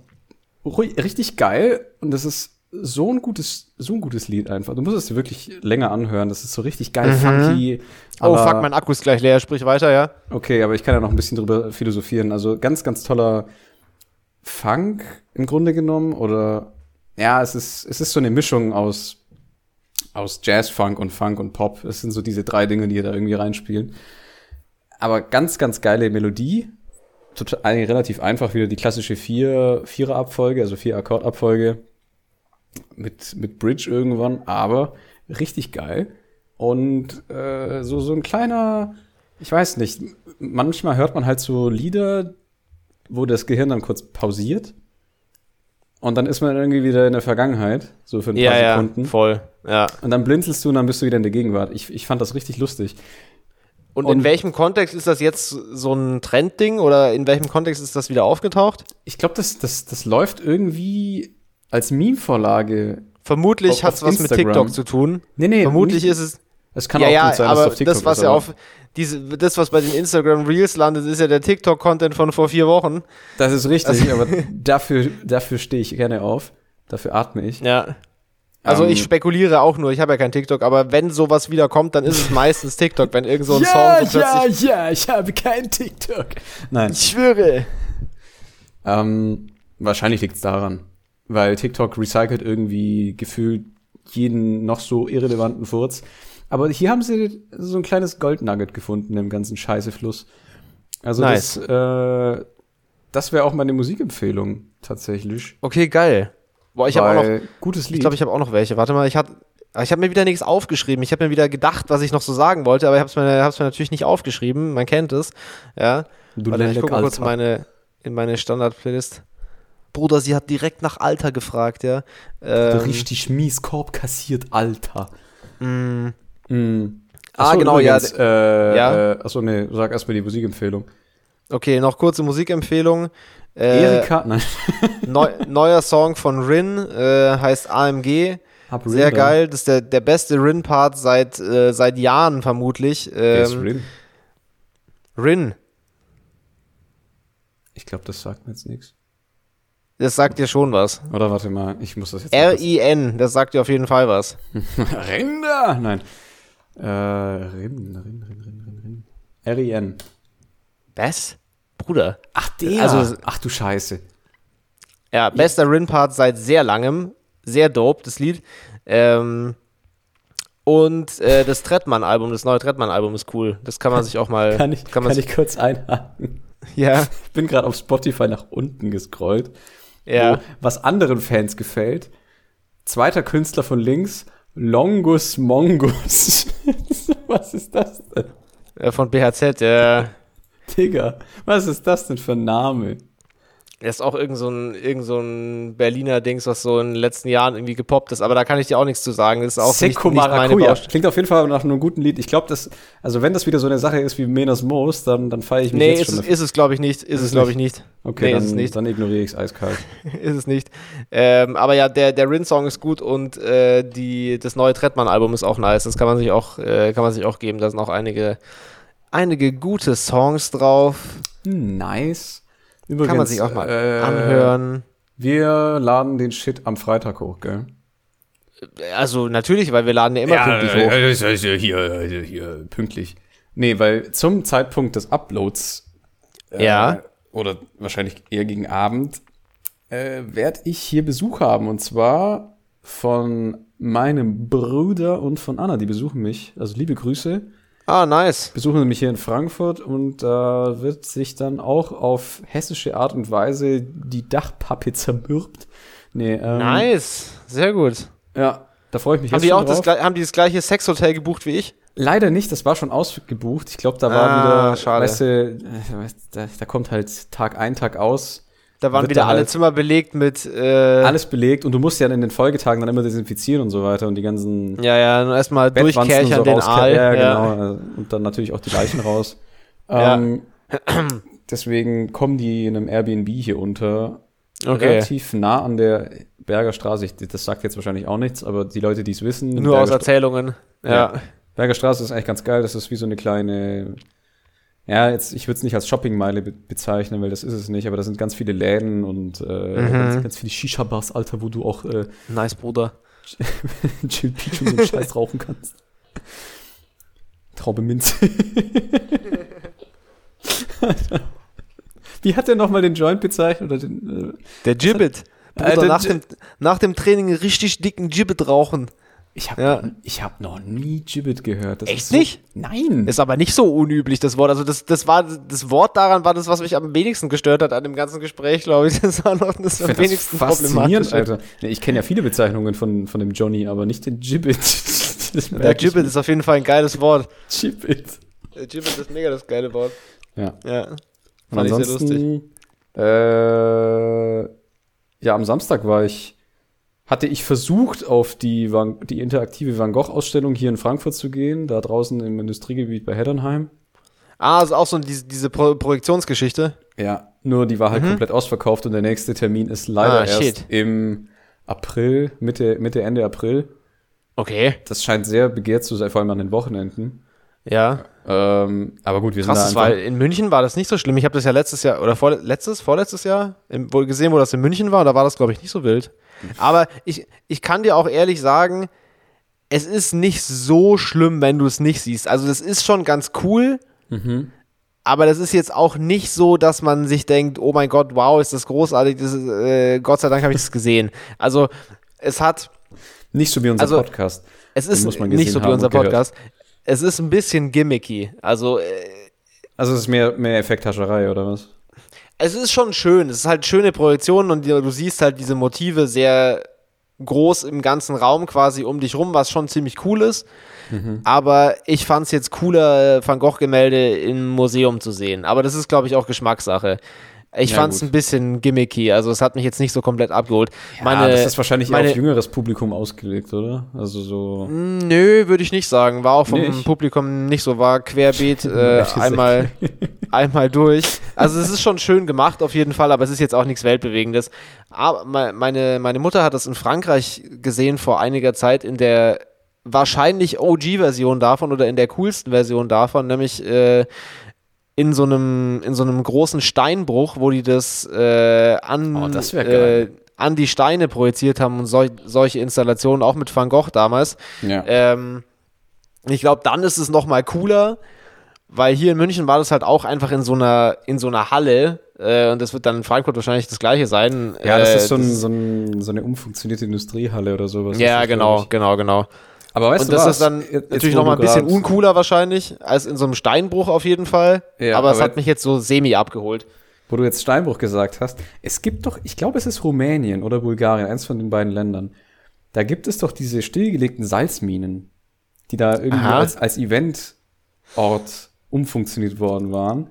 [SPEAKER 3] richtig geil und das ist so ein gutes, so ein gutes Lied einfach. Du musst es dir wirklich länger anhören. Das ist so richtig geil, funky.
[SPEAKER 1] Oh, fuck, mein Akku ist gleich leer. Sprich weiter, ja?
[SPEAKER 3] Okay, aber ich kann ja noch ein bisschen drüber philosophieren. Also ganz, ganz toller Funk im Grunde genommen oder ja, es ist, es ist so eine Mischung aus, aus Jazz, Funk und Funk und Pop. Es sind so diese drei Dinge, die da irgendwie reinspielen. Aber ganz, ganz geile Melodie. Total, relativ einfach, wieder die klassische vier, Vierer-Abfolge, also vier Akkordabfolge mit, mit Bridge irgendwann, aber richtig geil. Und äh, so, so ein kleiner, ich weiß nicht, manchmal hört man halt so Lieder, wo das Gehirn dann kurz pausiert. Und dann ist man irgendwie wieder in der Vergangenheit, so für ein
[SPEAKER 1] Ja,
[SPEAKER 3] paar
[SPEAKER 1] ja,
[SPEAKER 3] Sekunden.
[SPEAKER 1] voll. Ja.
[SPEAKER 3] Und dann blinzelst du und dann bist du wieder in der Gegenwart. Ich, ich fand das richtig lustig.
[SPEAKER 1] Und,
[SPEAKER 3] Und-
[SPEAKER 1] in welchem Kontext ist das jetzt so ein Trendding oder in welchem Kontext ist das wieder aufgetaucht?
[SPEAKER 3] Ich glaube, das, das, das läuft irgendwie als Meme-Vorlage.
[SPEAKER 1] Vermutlich hat es was mit. TikTok zu tun.
[SPEAKER 3] Nee, nee,
[SPEAKER 1] Vermutlich
[SPEAKER 3] nicht-
[SPEAKER 1] ist es.
[SPEAKER 3] Es kann
[SPEAKER 1] ja,
[SPEAKER 3] auch
[SPEAKER 1] ja,
[SPEAKER 3] gut sein,
[SPEAKER 1] aber
[SPEAKER 3] dass es auf TikTok
[SPEAKER 1] das, was
[SPEAKER 3] ist.
[SPEAKER 1] ja auf. Diese, das, was bei den Instagram Reels landet, ist ja der TikTok-Content von vor vier Wochen.
[SPEAKER 3] Das ist richtig,
[SPEAKER 1] Also-
[SPEAKER 3] aber dafür, dafür stehe ich gerne auf. Dafür atme ich.
[SPEAKER 1] Ja. Also
[SPEAKER 3] Ähm,
[SPEAKER 1] ich spekuliere auch nur, ich habe ja kein TikTok, aber wenn sowas wieder kommt, dann ist es meistens TikTok, wenn irgend so ein
[SPEAKER 3] ja,
[SPEAKER 1] Song so
[SPEAKER 3] ja,
[SPEAKER 1] plötzlich.
[SPEAKER 3] ja, ich habe kein TikTok. Nein,
[SPEAKER 1] Ich schwöre.
[SPEAKER 3] ähm, wahrscheinlich liegt es daran, weil TikTok recycelt irgendwie gefühlt jeden noch so irrelevanten Furz. Aber hier haben sie so ein kleines Goldnugget gefunden im ganzen Scheißefluss. Also
[SPEAKER 1] Nice.
[SPEAKER 3] das, äh, das wäre auch meine Musikempfehlung tatsächlich.
[SPEAKER 1] Okay, geil. Boah, ich habe auch noch.
[SPEAKER 3] Gutes Lied.
[SPEAKER 1] Ich glaube, ich habe auch noch welche. Warte mal, ich hatte. Ich habe mir wieder nichts aufgeschrieben. Ich habe mir wieder gedacht, was ich noch so sagen wollte, aber ich habe es mir, hab's mir natürlich nicht aufgeschrieben. Man kennt es. Ja.
[SPEAKER 3] Du
[SPEAKER 1] Warte, ich gucke mal kurz meine, in meine Standard-Playlist. Bruder, sie hat direkt nach Alter gefragt, ja. Ähm,
[SPEAKER 3] richtig mies Korb kassiert, Alter.
[SPEAKER 1] mh, Ah,
[SPEAKER 3] Achso,
[SPEAKER 1] genau, ja,
[SPEAKER 3] übrigens, Äh,
[SPEAKER 1] ja.
[SPEAKER 3] Äh, achso, nee, sag erstmal die Musikempfehlung.
[SPEAKER 1] okay, noch kurze Musikempfehlung. Äh,
[SPEAKER 3] Erika, nein.
[SPEAKER 1] neu, neuer Song von Rin, äh, heißt AMG.
[SPEAKER 3] Hab
[SPEAKER 1] Sehr
[SPEAKER 3] Rin
[SPEAKER 1] geil. Das ist der, der beste Rin-Part seit, äh, seit Jahren vermutlich.
[SPEAKER 3] da. Wer ist
[SPEAKER 1] Ähm,
[SPEAKER 3] Rin?
[SPEAKER 1] Rin.
[SPEAKER 3] Ich glaube, das sagt mir jetzt nichts.
[SPEAKER 1] Das sagt dir schon was.
[SPEAKER 3] Oder warte mal, ich muss das jetzt.
[SPEAKER 1] R-I-N, das sagt dir auf jeden Fall was.
[SPEAKER 3] Rinder! Nein. Äh, Rin, Rin, Rin, Rin, Rin, Rin. R-I-N.
[SPEAKER 1] Was? Bruder.
[SPEAKER 3] Ach, der.
[SPEAKER 1] Also-
[SPEAKER 3] Ach du Scheiße.
[SPEAKER 1] Ja, bester Rin-Part seit sehr langem. Sehr dope, das Lied. Ähm, und äh, das Trettmann-Album, das neue Trettmann-Album ist cool. Das kann man sich auch mal.
[SPEAKER 3] Kann ich,
[SPEAKER 1] kann
[SPEAKER 3] kann
[SPEAKER 1] man
[SPEAKER 3] ich
[SPEAKER 1] sich,
[SPEAKER 3] kurz einhaken?
[SPEAKER 1] Ja,
[SPEAKER 3] Ich bin gerade auf Spotify nach unten gescrollt.
[SPEAKER 1] ja.
[SPEAKER 3] wo, was anderen Fans gefällt. Zweiter Künstler von links, Longus Mongus. was ist das denn?
[SPEAKER 1] Äh, Von BHZ, ja.
[SPEAKER 3] Digga, was ist das denn für ein Name?
[SPEAKER 1] Er ist auch irgend so ein, irgend so ein Berliner Dings, was so in den letzten Jahren irgendwie gepoppt ist, aber da kann ich dir auch nichts zu sagen. Das ist auch nicht,
[SPEAKER 3] Seko
[SPEAKER 1] nicht meine
[SPEAKER 3] Maracuja.
[SPEAKER 1] Baustelle.
[SPEAKER 3] Klingt auf jeden Fall nach einem guten Lied. Ich glaube, das, also wenn das wieder so eine Sache ist wie Menas Moos, dann, dann feiere ich mich
[SPEAKER 1] Nee,
[SPEAKER 3] jetzt
[SPEAKER 1] ist
[SPEAKER 3] schon
[SPEAKER 1] es,
[SPEAKER 3] dafür.
[SPEAKER 1] ist es glaube ich nicht. Ist, es
[SPEAKER 3] es
[SPEAKER 1] glaube ich nicht.
[SPEAKER 3] Okay,
[SPEAKER 1] nee,
[SPEAKER 3] dann,
[SPEAKER 1] ist es nicht.
[SPEAKER 3] dann ignoriere ich es eiskalt.
[SPEAKER 1] ist es nicht. Ähm, aber ja, der, der Rin-Song ist gut und äh, die, das neue Trettmann-Album ist auch nice. Das kann man sich auch, äh, kann man sich auch geben. Da sind auch einige, einige gute Songs drauf.
[SPEAKER 3] Nice. Übrigens,
[SPEAKER 1] kann man sich auch mal
[SPEAKER 3] äh,
[SPEAKER 1] anhören.
[SPEAKER 3] Wir laden den Shit am Freitag hoch, gell?
[SPEAKER 1] Also natürlich, weil wir laden ja immer pünktlich hoch.
[SPEAKER 3] äh, also hier, also hier, pünktlich. Nee, weil zum Zeitpunkt des Uploads, äh,
[SPEAKER 1] Ja.
[SPEAKER 3] oder wahrscheinlich eher gegen Abend, äh, werde ich hier Besuch haben. Und zwar von meinem Bruder und von Anna, die besuchen mich. Also liebe Grüße.
[SPEAKER 1] Ah, nice.
[SPEAKER 3] Besuchen mich hier in Frankfurt und da wird sich dann auch auf hessische Art und Weise die Dachpappe zermürbt. Nee, ähm,
[SPEAKER 1] Nice. Sehr gut.
[SPEAKER 3] Ja, da freue ich mich
[SPEAKER 1] Haben
[SPEAKER 3] jetzt
[SPEAKER 1] die auch das,
[SPEAKER 3] drauf.
[SPEAKER 1] gle- haben die das gleiche Sexhotel gebucht wie ich?
[SPEAKER 3] Leider nicht, das war schon ausgebucht. Ich glaube, da war
[SPEAKER 1] Ah,
[SPEAKER 3] wieder,
[SPEAKER 1] schade.
[SPEAKER 3] weißt du, äh, da, da kommt halt Tag ein, Tag aus,
[SPEAKER 1] Da waren wieder alle
[SPEAKER 3] halt
[SPEAKER 1] Zimmer belegt mit. Äh,
[SPEAKER 3] alles belegt und du musst ja in den Folgetagen dann immer desinfizieren und so weiter und die ganzen
[SPEAKER 1] Ja, ja, nur erstmal durchkärchern
[SPEAKER 3] so
[SPEAKER 1] den Aal.
[SPEAKER 3] Ja, genau. äh, Und dann natürlich auch die Leichen raus.
[SPEAKER 1] Ja.
[SPEAKER 3] Ähm, deswegen kommen die in einem Airbnb hier unter.
[SPEAKER 1] Okay.
[SPEAKER 3] Relativ nah an der Berger Straße. Ich, das sagt jetzt wahrscheinlich auch nichts, aber die Leute, die es wissen.
[SPEAKER 1] Nur
[SPEAKER 3] Berger
[SPEAKER 1] aus Erzählungen. Ja.
[SPEAKER 3] Ja. Berger Straße ist eigentlich ganz geil. Das ist wie so eine kleine. Ja, jetzt, ich würde es nicht als Shoppingmeile be bezeichnen, weil das ist es nicht, aber da sind ganz viele Läden und äh,
[SPEAKER 1] Mhm.
[SPEAKER 3] ganz, ganz viele Shisha-Bars, Alter, wo du auch äh,
[SPEAKER 1] Nice, Bruder.
[SPEAKER 3] Chill Peach und so einen Scheiß rauchen kannst. Traube Minze. Wie hat der nochmal den Joint bezeichnet? Oder den, äh,
[SPEAKER 1] Der Gibbet. Bruder,
[SPEAKER 3] Alter,
[SPEAKER 1] nach, dem, nach dem Training einen richtig dicken Gibbet rauchen.
[SPEAKER 3] Ich habe
[SPEAKER 1] Ja.
[SPEAKER 3] ich hab noch nie Gibbet gehört. Das
[SPEAKER 1] Echt
[SPEAKER 3] so,
[SPEAKER 1] nicht?
[SPEAKER 3] Nein.
[SPEAKER 1] Ist aber nicht so unüblich, das Wort. Also das, das war das Wort daran war das, was mich am wenigsten gestört hat an dem ganzen Gespräch, glaube ich. Das war noch das am wenigsten
[SPEAKER 3] faszinierend,
[SPEAKER 1] problematisch.
[SPEAKER 3] Alter. Nee, ich kenne ja viele Bezeichnungen von, von dem Johnny, aber nicht den Gibbet. Das
[SPEAKER 1] Der Gibbet ist auf jeden Fall ein geiles Wort.
[SPEAKER 3] Gibbet.
[SPEAKER 1] Der Gibbet ist mega das geile Wort.
[SPEAKER 3] Ja.
[SPEAKER 1] Ja.
[SPEAKER 3] Und
[SPEAKER 1] Fand ich sehr lustig.
[SPEAKER 3] ansonsten, äh, ja, am Samstag war ich, hatte ich versucht, auf die, Van, die interaktive Van Gogh-Ausstellung hier in Frankfurt zu gehen, da draußen im Industriegebiet bei Heddernheim.
[SPEAKER 1] Ah, also auch so diese, diese Pro Projektionsgeschichte.
[SPEAKER 3] Ja, nur die war halt komplett ausverkauft und der nächste Termin ist leider
[SPEAKER 1] Mhm. Ah,
[SPEAKER 3] erst im April, Mitte, Mitte, Ende April.
[SPEAKER 1] Okay.
[SPEAKER 3] Das scheint sehr begehrt zu sein, vor allem an den Wochenenden.
[SPEAKER 1] Ja.
[SPEAKER 3] Ähm, aber gut, wir
[SPEAKER 1] Krass,
[SPEAKER 3] sind da
[SPEAKER 1] war, in München war das nicht so schlimm. Ich habe das ja letztes Jahr oder vor, letztes, vorletztes Jahr im, wohl gesehen, wo das in München war. Da war das, glaube ich, nicht so wild. Aber ich, ich kann dir auch ehrlich sagen, es ist nicht so schlimm, wenn du es nicht siehst. Also das ist schon ganz cool.
[SPEAKER 3] Mhm.
[SPEAKER 1] Aber das ist jetzt auch nicht so, dass man sich denkt, oh mein Gott, wow, ist das großartig. Das ist, äh, Gott sei Dank habe ich das gesehen. Also es hat,
[SPEAKER 3] nicht so wie unser
[SPEAKER 1] also-
[SPEAKER 3] Podcast.
[SPEAKER 1] es ist nicht so wie unser. Podcast. Es ist ein bisschen gimmicky. Also äh,
[SPEAKER 3] Also es ist mehr, mehr Effekthascherei, oder was?
[SPEAKER 1] Es ist schon schön. Es ist halt schöne Projektionen und du siehst halt diese Motive sehr groß im ganzen Raum quasi um dich rum, was schon ziemlich cool ist.
[SPEAKER 3] Mhm.
[SPEAKER 1] Aber ich fand es jetzt cooler, Van Gogh-Gemälde im Museum zu sehen. Aber das ist, glaube ich, auch Geschmackssache. Ich
[SPEAKER 3] Ja,
[SPEAKER 1] fand es ein bisschen gimmicky, also es hat mich jetzt nicht so komplett abgeholt.
[SPEAKER 3] Ja, das ist wahrscheinlich
[SPEAKER 1] meine-
[SPEAKER 3] auf jüngeres Publikum ausgelegt, oder? Also so.
[SPEAKER 1] Nö, würde ich nicht sagen. War auch vom
[SPEAKER 3] Nicht?
[SPEAKER 1] Publikum nicht so. War querbeet äh, einmal, einmal durch. Also es ist schon schön gemacht auf jeden Fall, aber es ist jetzt auch nichts Weltbewegendes. Aber me- meine, meine Mutter hat das in Frankreich gesehen vor einiger Zeit in der wahrscheinlich OG-Version davon oder in der coolsten Version davon, nämlich äh, in so einem in so einem großen Steinbruch, wo die das äh, an
[SPEAKER 3] Oh, das
[SPEAKER 1] äh, an die Steine projiziert haben und sol solche Installationen auch mit Van Gogh damals.
[SPEAKER 3] Ja.
[SPEAKER 1] Ähm, ich glaube, dann ist es noch mal cooler, weil hier in München war das halt auch einfach in so einer, in so einer Halle äh, und das wird dann in Frankfurt wahrscheinlich das gleiche sein.
[SPEAKER 3] ja, das
[SPEAKER 1] Äh,
[SPEAKER 3] ist so, ein, so, ein, so eine umfunktionierte Industriehalle oder sowas.
[SPEAKER 1] ja,
[SPEAKER 3] das,
[SPEAKER 1] genau,
[SPEAKER 3] ich.
[SPEAKER 1] genau, genau.
[SPEAKER 3] Aber weißt
[SPEAKER 1] und
[SPEAKER 3] du
[SPEAKER 1] das
[SPEAKER 3] was?
[SPEAKER 1] ist dann
[SPEAKER 3] Jetzt,
[SPEAKER 1] natürlich
[SPEAKER 3] wo
[SPEAKER 1] noch mal ein bisschen uncooler wahrscheinlich, als in so einem Steinbruch auf jeden Fall.
[SPEAKER 3] Ja,
[SPEAKER 1] aber es
[SPEAKER 3] aber-
[SPEAKER 1] hat mich jetzt so semi abgeholt.
[SPEAKER 3] Wo du jetzt Steinbruch gesagt hast. Es gibt doch, ich glaube, es ist Rumänien oder Bulgarien, eins von den beiden Ländern. Da gibt es doch diese stillgelegten Salzminen, die da irgendwie
[SPEAKER 1] Aha.
[SPEAKER 3] als, als Eventort umfunktioniert worden waren.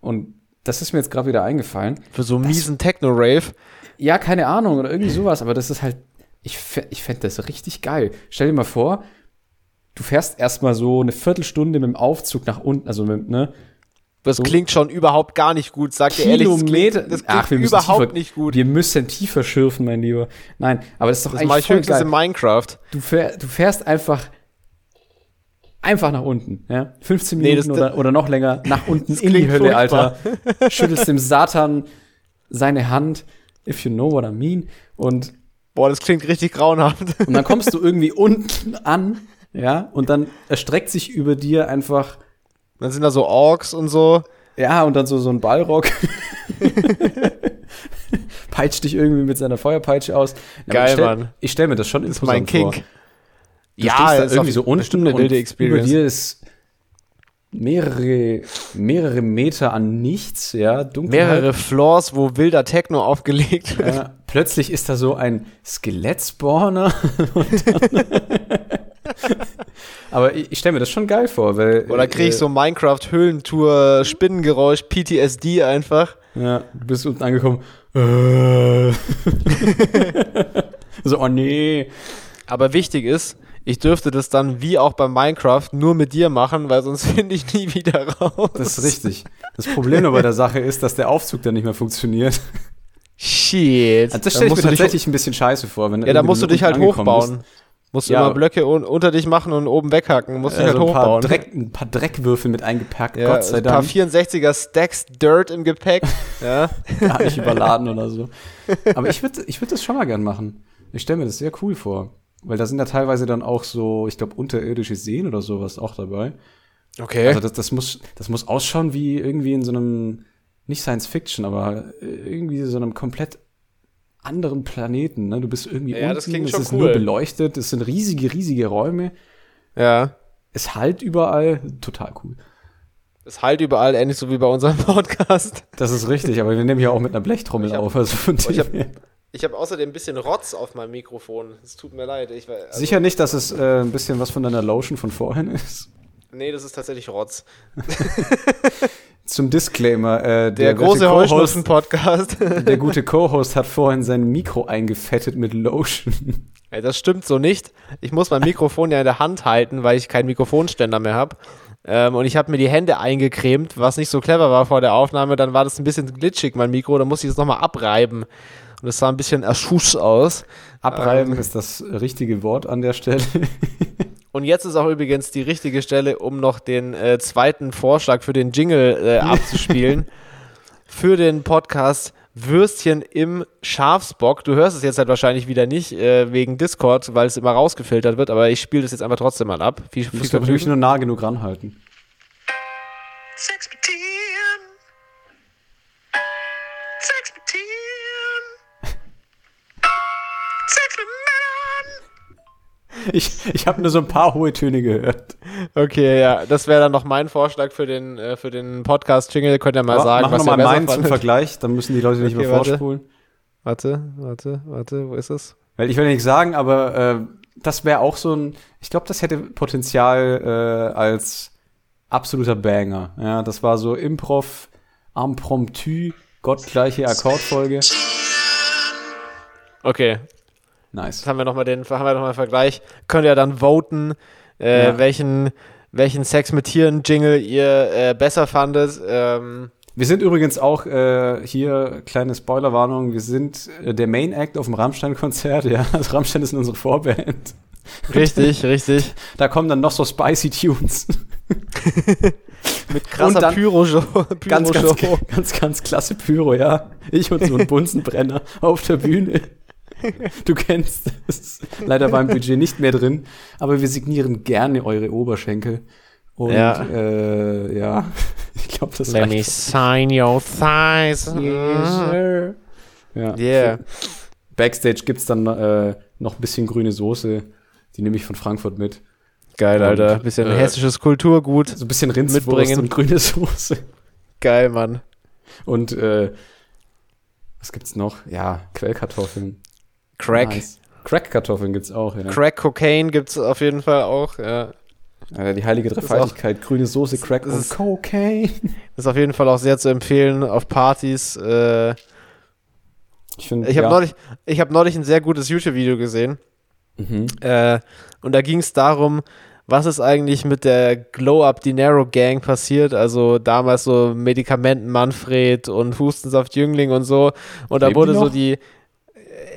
[SPEAKER 3] Und das ist mir jetzt gerade wieder eingefallen.
[SPEAKER 1] Für so einen miesen Techno-Rave.
[SPEAKER 3] Ja, keine Ahnung oder irgendwie sowas, aber das ist halt, ich, ich fände das richtig geil. Stell dir mal vor, du fährst erstmal so eine Viertelstunde mit dem Aufzug nach unten, also mit, ne,
[SPEAKER 1] Das
[SPEAKER 3] So.
[SPEAKER 1] klingt schon überhaupt gar nicht gut, sagt ihr ehrlich. Das
[SPEAKER 3] Kilometer.
[SPEAKER 1] klingt, das klingt
[SPEAKER 3] Ach, wir müssen
[SPEAKER 1] überhaupt
[SPEAKER 3] tiefer,
[SPEAKER 1] nicht gut.
[SPEAKER 3] Wir müssen tiefer schürfen, mein Lieber. Nein, aber das ist doch
[SPEAKER 1] das
[SPEAKER 3] eigentlich
[SPEAKER 1] ich
[SPEAKER 3] voll
[SPEAKER 1] höchstens
[SPEAKER 3] geil.
[SPEAKER 1] in Minecraft.
[SPEAKER 3] Du, fähr, du fährst einfach einfach nach unten, ja? 15
[SPEAKER 1] Nee,
[SPEAKER 3] Minuten
[SPEAKER 1] das-
[SPEAKER 3] oder, oder noch länger nach unten
[SPEAKER 1] Das
[SPEAKER 3] in die Hölle,
[SPEAKER 1] furchtbar.
[SPEAKER 3] Alter. Schüttelst dem Satan seine Hand, if you know what I mean. Und,
[SPEAKER 1] Boah, das klingt richtig grauenhaft.
[SPEAKER 3] und dann kommst du irgendwie unten an, ja? Und dann erstreckt sich über dir einfach
[SPEAKER 1] Dann sind da so Orks und so.
[SPEAKER 3] Ja, und dann so, so ein Ballrock. Peitscht dich irgendwie mit seiner Feuerpeitsche aus. Na,
[SPEAKER 1] Geil,
[SPEAKER 3] ich stell,
[SPEAKER 1] Mann.
[SPEAKER 3] Ich stelle mir das schon
[SPEAKER 1] Das ist mein
[SPEAKER 3] imposant
[SPEAKER 1] Kink.
[SPEAKER 3] vor. Du stehst da
[SPEAKER 1] ist
[SPEAKER 3] irgendwie so unten
[SPEAKER 1] eine wilde
[SPEAKER 3] über
[SPEAKER 1] Experience.
[SPEAKER 3] dir ist mehrere, mehrere Meter an nichts, ja, Dunkelheit.
[SPEAKER 1] Mehrere Floors, wo wilder Techno aufgelegt wird.
[SPEAKER 3] Ja, plötzlich ist da so ein dann Aber ich, ich stelle mir das schon geil vor, weil.
[SPEAKER 1] Oder kriege ich so Minecraft-Höhlentour, Spinnengeräusch, PTSD einfach.
[SPEAKER 3] Äh, ja, du bist unten angekommen. Äh. so, oh nee.
[SPEAKER 1] Aber wichtig ist, ich dürfte das dann wie auch bei Minecraft nur mit dir machen, weil sonst finde ich nie wieder raus.
[SPEAKER 3] Das ist richtig. Das Problem bei der Sache ist, dass der Aufzug dann nicht mehr funktioniert.
[SPEAKER 1] Shit.
[SPEAKER 3] Also das
[SPEAKER 1] Da
[SPEAKER 3] stelle ich mir
[SPEAKER 1] du dich-
[SPEAKER 3] tatsächlich ein bisschen scheiße vor. Wenn
[SPEAKER 1] Ja, da musst du
[SPEAKER 3] du
[SPEAKER 1] dich halt hochbauen.
[SPEAKER 3] bist.
[SPEAKER 1] Musst du
[SPEAKER 3] Ja.
[SPEAKER 1] immer Blöcke un unter dich machen und oben weghacken. Musst dich
[SPEAKER 3] Also
[SPEAKER 1] halt
[SPEAKER 3] ein, paar
[SPEAKER 1] hochbauen.
[SPEAKER 3] Dreck, ein paar Dreckwürfel mit eingepackt,
[SPEAKER 1] ja,
[SPEAKER 3] Gott sei
[SPEAKER 1] ein paar
[SPEAKER 3] Dank.
[SPEAKER 1] 64er Stacks Dirt im Gepäck. ja.
[SPEAKER 3] Gar nicht überladen oder so. Aber ich würde ich würd das schon mal gern machen. Ich stelle mir das sehr cool vor. Weil da sind ja teilweise dann auch so, ich glaube, unterirdische Seen oder sowas auch dabei.
[SPEAKER 1] Okay.
[SPEAKER 3] Also das, das, muss, das muss ausschauen wie irgendwie in so einem, nicht Science Fiction, aber irgendwie so einem komplett anderen Planeten. Ne? Du bist irgendwie
[SPEAKER 1] Ja, das klingt
[SPEAKER 3] es
[SPEAKER 1] schon
[SPEAKER 3] ist
[SPEAKER 1] cool.
[SPEAKER 3] nur beleuchtet, es sind riesige, riesige Räume,
[SPEAKER 1] ja.
[SPEAKER 3] es halt überall, total cool.
[SPEAKER 1] Das halt überall ähnlich so wie bei unserem Podcast.
[SPEAKER 3] Das ist richtig, aber wir nehmen ja auch mit einer Blechtrommel
[SPEAKER 1] hab-
[SPEAKER 3] auf. Also von
[SPEAKER 1] ich hab-
[SPEAKER 3] her.
[SPEAKER 1] Ich habe außerdem ein bisschen Rotz auf meinem Mikrofon. Es tut mir leid. Ich, also,
[SPEAKER 3] Sicher nicht, dass es äh, ein bisschen was von deiner Lotion von vorhin ist.
[SPEAKER 1] Nee, das ist tatsächlich Rotz.
[SPEAKER 3] Zum Disclaimer, äh,
[SPEAKER 1] Der,
[SPEAKER 3] werte
[SPEAKER 1] große Heuschnussen-Podcast.
[SPEAKER 3] Der gute Co-Host hat vorhin sein Mikro eingefettet mit Lotion.
[SPEAKER 1] Ey, das stimmt so nicht. Ich muss mein Mikrofon ja in der Hand halten, weil ich keinen Mikrofonständer mehr habe. Ähm, und ich habe mir die Hände eingecremt, was nicht so clever war vor der Aufnahme. Dann war das ein bisschen glitschig, mein Mikro. Dann musste ich es nochmal abreiben. Und es sah ein bisschen erschuss aus.
[SPEAKER 3] Abreiben
[SPEAKER 1] Ähm.
[SPEAKER 3] ist das richtige Wort an der Stelle.
[SPEAKER 1] Und jetzt ist auch übrigens die richtige Stelle, um noch den äh, zweiten Vorschlag für den Jingle äh, abzuspielen. für den Podcast Würstchen im Schafsbock. Du hörst es jetzt halt wahrscheinlich wieder nicht äh, wegen Discord, weil es immer rausgefiltert wird, aber ich spiele das jetzt einfach trotzdem mal ab. Viel, viel Vergnügen.
[SPEAKER 3] nur nah genug ranhalten.
[SPEAKER 2] Sex mit Tieren. Sex mit Tieren.
[SPEAKER 3] Ich, ich habe nur so ein paar hohe Töne gehört.
[SPEAKER 1] Okay, ja, das wäre dann noch mein Vorschlag für den, äh, für den Podcast-Jingle. Könnt ihr mal
[SPEAKER 3] Aber
[SPEAKER 1] sagen,
[SPEAKER 3] Mach
[SPEAKER 1] was
[SPEAKER 3] nochmal
[SPEAKER 1] ihr besser
[SPEAKER 3] meinen zum. Vergleich, dann müssen die Leute nicht
[SPEAKER 1] Okay,
[SPEAKER 3] mehr vorspulen.
[SPEAKER 1] Warte, warte, warte, wo ist es?
[SPEAKER 3] Weil ich will nicht sagen, aber äh, das wäre auch so ein, ich glaube, das hätte Potenzial äh, als absoluter Banger. Ja, das war so Improv, Impromptu, gottgleiche Akkordfolge.
[SPEAKER 1] Okay,
[SPEAKER 3] Nice.
[SPEAKER 1] Jetzt haben wir nochmal den, haben wir noch mal einen Vergleich. Könnt ihr dann voten, äh,
[SPEAKER 3] Ja.
[SPEAKER 1] welchen, welchen Sex mit Tieren Jingle ihr äh, besser fandet. Ähm,
[SPEAKER 3] Wir sind übrigens auch äh, hier, kleine Spoilerwarnung, wir sind äh, der Main Act auf dem Rammstein-Konzert, ja. Also Rammstein ist unsere Vorband.
[SPEAKER 1] richtig, richtig.
[SPEAKER 3] Da kommen dann noch so spicy Tunes.
[SPEAKER 1] Mit krasser
[SPEAKER 3] dann-
[SPEAKER 1] Pyro-Show.
[SPEAKER 3] ganz, ganz,
[SPEAKER 1] Pyro-Show.
[SPEAKER 3] ganz, ganz klasse Pyro, ja. Ich und so ein Bunsenbrenner auf der Bühne. Du kennst es. Leider war im Budget nicht mehr drin, aber wir signieren gerne eure Oberschenkel. Und
[SPEAKER 1] Ja.
[SPEAKER 3] äh, ja, ich glaube, das
[SPEAKER 1] Let me sign your thighs.
[SPEAKER 3] sir. Ja.
[SPEAKER 1] Yeah.
[SPEAKER 3] Backstage gibt's dann äh, noch ein bisschen grüne Soße. Die nehme ich von Frankfurt mit.
[SPEAKER 1] Geil, Alter.
[SPEAKER 3] Und,
[SPEAKER 1] Bisschen
[SPEAKER 3] äh,
[SPEAKER 1] hessisches Kulturgut.
[SPEAKER 3] So ein bisschen Rindswurst
[SPEAKER 1] Mitbringen.
[SPEAKER 3] und grüne Soße.
[SPEAKER 1] Geil, Mann.
[SPEAKER 3] Und äh, was gibt's noch? Ja, Quellkartoffeln.
[SPEAKER 1] Crack.
[SPEAKER 3] Nice. Crack-Kartoffeln gibt's auch, ja.
[SPEAKER 1] Crack Cocaine gibt's auf jeden Fall auch. Ja.
[SPEAKER 3] Äh, die heilige Dreifaltigkeit, grüne Soße, Crack und
[SPEAKER 1] ist-
[SPEAKER 3] Cocaine.
[SPEAKER 1] Ist auf jeden Fall auch sehr zu empfehlen auf Partys. Äh,
[SPEAKER 3] Ich finde,
[SPEAKER 1] ich habe
[SPEAKER 3] ja.
[SPEAKER 1] neulich, ich hab neulich ein sehr gutes YouTube-Video gesehen.
[SPEAKER 3] Mhm.
[SPEAKER 1] Äh, und da ging es darum, was ist eigentlich mit der Glow-Up Dinero Gang passiert? Also damals so Medikamenten Manfred und Hustensaft Jüngling und so. Und da
[SPEAKER 3] Leben
[SPEAKER 1] wurde
[SPEAKER 3] die
[SPEAKER 1] so die,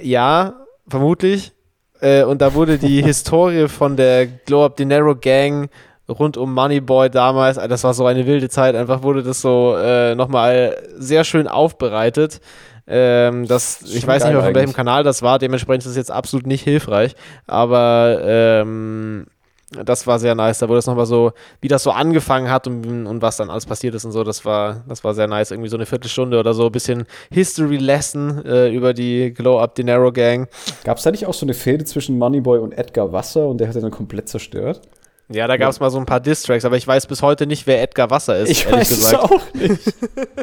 [SPEAKER 1] ja, vermutlich. Äh, und da wurde die Historie von der Glow-Up Dinero Gang rund um Moneyboy damals, äh, das war so eine wilde Zeit, einfach wurde das so äh, nochmal sehr schön aufbereitet. Ähm, das, ich weiß nicht mehr, von welchem. Kanal das war, dementsprechend ist es jetzt absolut nicht hilfreich, aber ähm, das war sehr nice. Da wurde es nochmal so, wie das so angefangen hat und, und was dann alles passiert ist und so, das war, das war sehr nice. Irgendwie so eine Viertelstunde oder so, ein bisschen History Lesson äh, über die Glow Up Dinero Gang.
[SPEAKER 3] Gab's da nicht auch so eine Fehde zwischen Moneyboy und Edgar Wasser und der hat den dann komplett zerstört?
[SPEAKER 1] Ja, da gab es mal so ein paar Distracks, aber ich weiß bis heute nicht, wer Edgar Wasser ist,
[SPEAKER 3] Ich weiß es
[SPEAKER 1] gesagt.
[SPEAKER 3] auch nicht.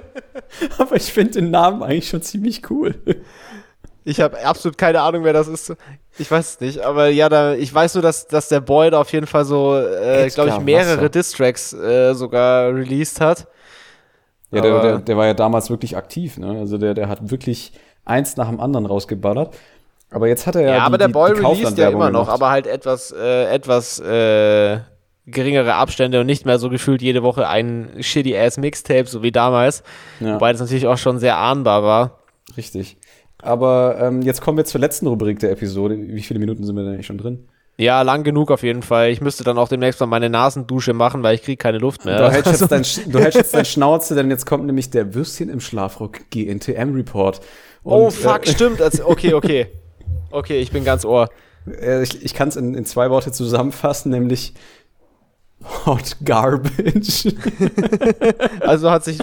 [SPEAKER 3] Aber ich finde den Namen eigentlich schon ziemlich cool.
[SPEAKER 1] Ich habe absolut keine Ahnung, wer das ist. Ich weiß es nicht, aber ja, da, ich weiß nur, dass, dass der Boy da auf jeden Fall so, äh, glaube ich, mehrere. Distracks äh, sogar released hat.
[SPEAKER 3] Ja, der, der, der war ja damals wirklich aktiv, ne? Also der, der hat wirklich eins nach dem anderen rausgeballert. Aber jetzt hat er ja.
[SPEAKER 1] Ja,
[SPEAKER 3] die,
[SPEAKER 1] aber der Boy released ja immer noch,
[SPEAKER 3] gemacht.
[SPEAKER 1] aber halt etwas, äh, etwas äh, geringere Abstände und nicht mehr so gefühlt jede Woche ein shitty ass Mixtape, so wie damals.
[SPEAKER 3] Ja.
[SPEAKER 1] Wobei das natürlich auch schon sehr ahnbar war.
[SPEAKER 3] Richtig. Aber ähm, jetzt kommen wir zur letzten Rubrik der Episode. Wie viele Minuten sind wir denn eigentlich schon drin?
[SPEAKER 1] Ja, lang genug auf jeden Fall. Ich müsste dann auch demnächst mal meine Nasendusche machen, weil ich kriege keine Luft mehr.
[SPEAKER 3] Du hältst, jetzt dein, du hältst jetzt dein Schnauze, denn jetzt kommt nämlich der Würstchen im Schlafrock GNTM-Report.
[SPEAKER 1] oh fuck, stimmt. Also, okay, okay. Okay, ich bin ganz ohr.
[SPEAKER 3] Äh, ich ich kann es in, in zwei Worte zusammenfassen, nämlich Hot Garbage.
[SPEAKER 1] Also hat sich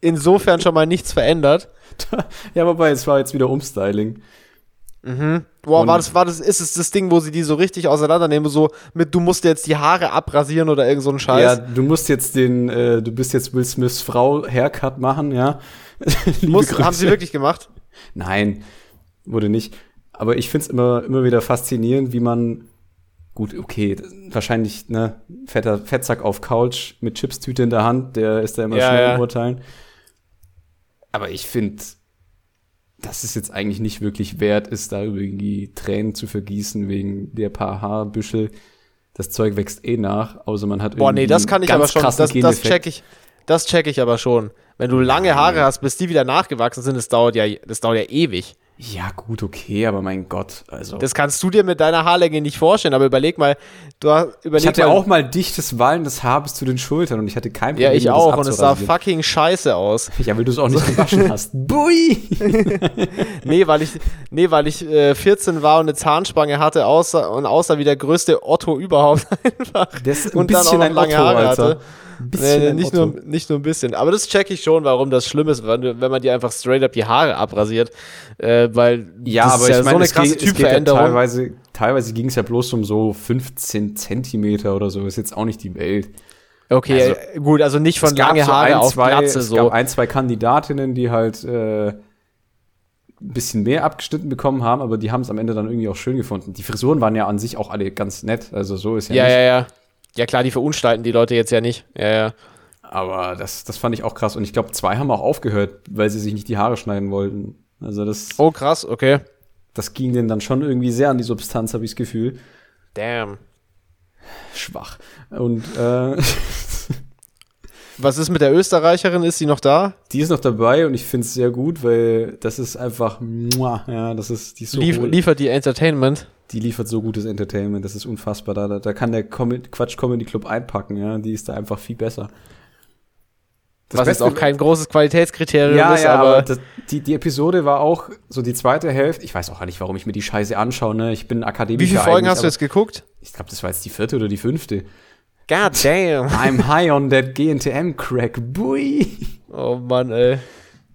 [SPEAKER 1] insofern schon mal nichts verändert.
[SPEAKER 3] ja, wobei, es war jetzt wieder Umstyling.
[SPEAKER 1] Boah,
[SPEAKER 3] Und-
[SPEAKER 1] war das, war das, ist es das Ding, wo sie die so richtig auseinandernehmen, so mit, du musst jetzt die Haare abrasieren oder irgend so ein Scheiß?
[SPEAKER 3] Ja, du musst jetzt den, äh, du bist jetzt Will Smiths Frau Haircut machen, ja.
[SPEAKER 1] Muss, haben sie wirklich gemacht?
[SPEAKER 3] Nein, wurde nicht. Aber ich find's immer, immer wieder faszinierend, wie man, gut, okay, wahrscheinlich, ne, fetter Fettsack auf Couch mit Chipstüte in der Hand, der ist da immer
[SPEAKER 1] Ja,
[SPEAKER 3] schnell
[SPEAKER 1] ja.
[SPEAKER 3] im Urteilen. Aber ich finde, dass es jetzt eigentlich nicht wirklich wert ist, da irgendwie Tränen zu vergießen wegen der paar Haarbüschel. Das Zeug wächst eh nach, außer man hat
[SPEAKER 1] Boah, nee,
[SPEAKER 3] irgendwie
[SPEAKER 1] das kann ich aber schon, das, das check ich, das check ich aber schon. Wenn du lange Haare hast, bis die wieder nachgewachsen sind, das dauert ja, das dauert ja ewig.
[SPEAKER 3] Ja, gut, okay, aber mein Gott, also.
[SPEAKER 1] Das kannst du dir mit deiner Haarlänge nicht vorstellen, aber überleg mal, du hast, überleg
[SPEAKER 3] ich hatte
[SPEAKER 1] mal,
[SPEAKER 3] auch mal dichtes wallendes Haar bis zu den Schultern und ich hatte kein Problem,
[SPEAKER 1] ja, ich
[SPEAKER 3] das
[SPEAKER 1] auch, und es sah fucking scheiße aus.
[SPEAKER 3] Ja, weil du es auch nicht gewaschen hast. Bui!
[SPEAKER 1] Nee, weil ich, nee, weil ich äh, 14 war und eine Zahnspange hatte außer, und außer wie der größte Otto überhaupt einfach.
[SPEAKER 3] Der ist ein
[SPEAKER 1] und dann auch
[SPEAKER 3] bisschen ein
[SPEAKER 1] lange
[SPEAKER 3] Otto,
[SPEAKER 1] Haare
[SPEAKER 3] Alter.
[SPEAKER 1] hatte.
[SPEAKER 3] Bisschen
[SPEAKER 1] nee, nicht,
[SPEAKER 3] Otto.
[SPEAKER 1] nur, nicht nur ein bisschen. Aber das check ich schon, warum das schlimm ist, wenn, wenn man die einfach straight up die Haare abrasiert. Äh, weil
[SPEAKER 3] Ja,
[SPEAKER 1] das
[SPEAKER 3] aber
[SPEAKER 1] ist
[SPEAKER 3] ich
[SPEAKER 1] ja
[SPEAKER 3] meine,
[SPEAKER 1] so eine
[SPEAKER 3] es,
[SPEAKER 1] krasse
[SPEAKER 3] es geht ja
[SPEAKER 1] Typveränderung.
[SPEAKER 3] teilweise, teilweise ging es ja bloß um so 15 Zentimeter oder so. Ist jetzt auch nicht die Welt.
[SPEAKER 1] okay,
[SPEAKER 3] also,
[SPEAKER 1] gut, also nicht von
[SPEAKER 3] Es
[SPEAKER 1] lange
[SPEAKER 3] so
[SPEAKER 1] Haare
[SPEAKER 3] ein,
[SPEAKER 1] auf
[SPEAKER 3] zwei,
[SPEAKER 1] Glatze
[SPEAKER 3] Es
[SPEAKER 1] so.
[SPEAKER 3] gab ein, zwei Kandidatinnen, die halt äh, ein bisschen mehr abgeschnitten bekommen haben, aber die haben es am Ende dann irgendwie auch schön gefunden. Die Frisuren waren ja an sich auch alle ganz nett. Also so ist ja,
[SPEAKER 1] ja,
[SPEAKER 3] nicht.
[SPEAKER 1] ja, ja. Ja, klar, die verunstalten die Leute jetzt ja nicht. Ja, ja.
[SPEAKER 3] Aber das, das fand ich auch krass. Und ich glaube, zwei haben auch aufgehört, weil sie sich nicht die Haare schneiden wollten. Also das,
[SPEAKER 1] Oh, krass, okay.
[SPEAKER 3] das ging denen dann schon irgendwie sehr an die Substanz, habe ich das Gefühl.
[SPEAKER 1] Damn.
[SPEAKER 3] Schwach. Und äh,
[SPEAKER 1] Was ist mit der Österreicherin? Ist sie noch da?
[SPEAKER 3] die ist noch dabei und ich finde es sehr gut, weil das ist einfach, muah, ja, das ist, die ist so
[SPEAKER 1] Lief, liefert die Entertainment?
[SPEAKER 3] Die liefert so gutes Entertainment, das ist unfassbar. Da, da, da kann der Com Quatsch Comedy Club einpacken, ja, die ist da einfach viel besser. Das
[SPEAKER 1] was jetzt
[SPEAKER 3] Beste-
[SPEAKER 1] auch kein großes Qualitätskriterium
[SPEAKER 3] ja,
[SPEAKER 1] ist,
[SPEAKER 3] ja, aber,
[SPEAKER 1] aber,
[SPEAKER 3] das, die, die Episode war auch so die zweite Hälfte. Ich weiß auch nicht, warum ich mir die Scheiße anschaue. Ne? Ich bin Akademiker.
[SPEAKER 1] wie viele Folgen hast du jetzt geguckt?
[SPEAKER 3] Ich glaube, das war jetzt die vierte oder die fünfte.
[SPEAKER 1] God damn.
[SPEAKER 3] I'm high on that GNTM Crack. Bui.
[SPEAKER 1] Oh Mann, ey.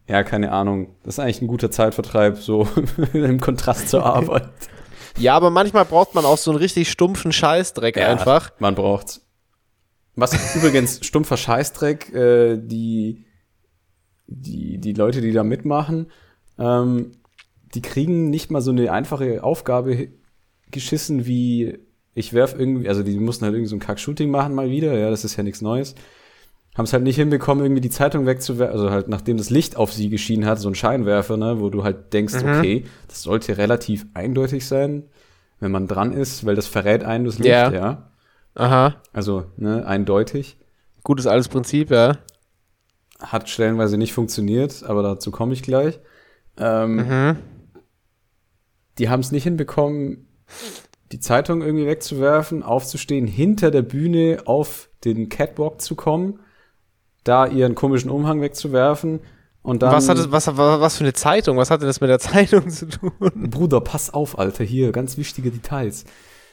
[SPEAKER 3] Ja, keine Ahnung. Das ist eigentlich ein guter Zeitvertreib, so im Kontrast zur Arbeit.
[SPEAKER 1] Ja, aber manchmal braucht man auch so einen richtig stumpfen Scheißdreck einfach.
[SPEAKER 3] Man braucht's. Was übrigens stumpfer Scheißdreck, äh, die, die, die Leute, die da mitmachen, ähm, die kriegen nicht mal so eine einfache Aufgabe hi- geschissen wie ich werf irgendwie, also die mussten halt irgendwie so ein Kack-Shooting machen mal wieder, ja, das ist ja nichts Neues. Haben es halt nicht hinbekommen, irgendwie die Zeitung wegzuwerfen, also halt nachdem das Licht auf sie geschienen hat, so ein Scheinwerfer, ne, wo du halt denkst, okay, das sollte relativ eindeutig sein, wenn man dran ist, weil das verrät einen das Licht,
[SPEAKER 1] Ja.
[SPEAKER 3] ja.
[SPEAKER 1] Aha.
[SPEAKER 3] Also, ne, eindeutig.
[SPEAKER 1] Gutes alles Prinzip, ja.
[SPEAKER 3] Hat stellenweise nicht funktioniert, aber dazu komme ich gleich. Ähm,
[SPEAKER 1] Mhm.
[SPEAKER 3] Die haben es nicht hinbekommen, die Zeitung irgendwie wegzuwerfen, aufzustehen, hinter der Bühne auf den Catwalk zu kommen, da ihren komischen Umhang wegzuwerfen und dann.
[SPEAKER 1] Was, hat das, was, was, für eine Zeitung? Was hatte das mit der Zeitung zu tun?
[SPEAKER 3] Bruder, pass auf, Alter, hier, ganz wichtige Details.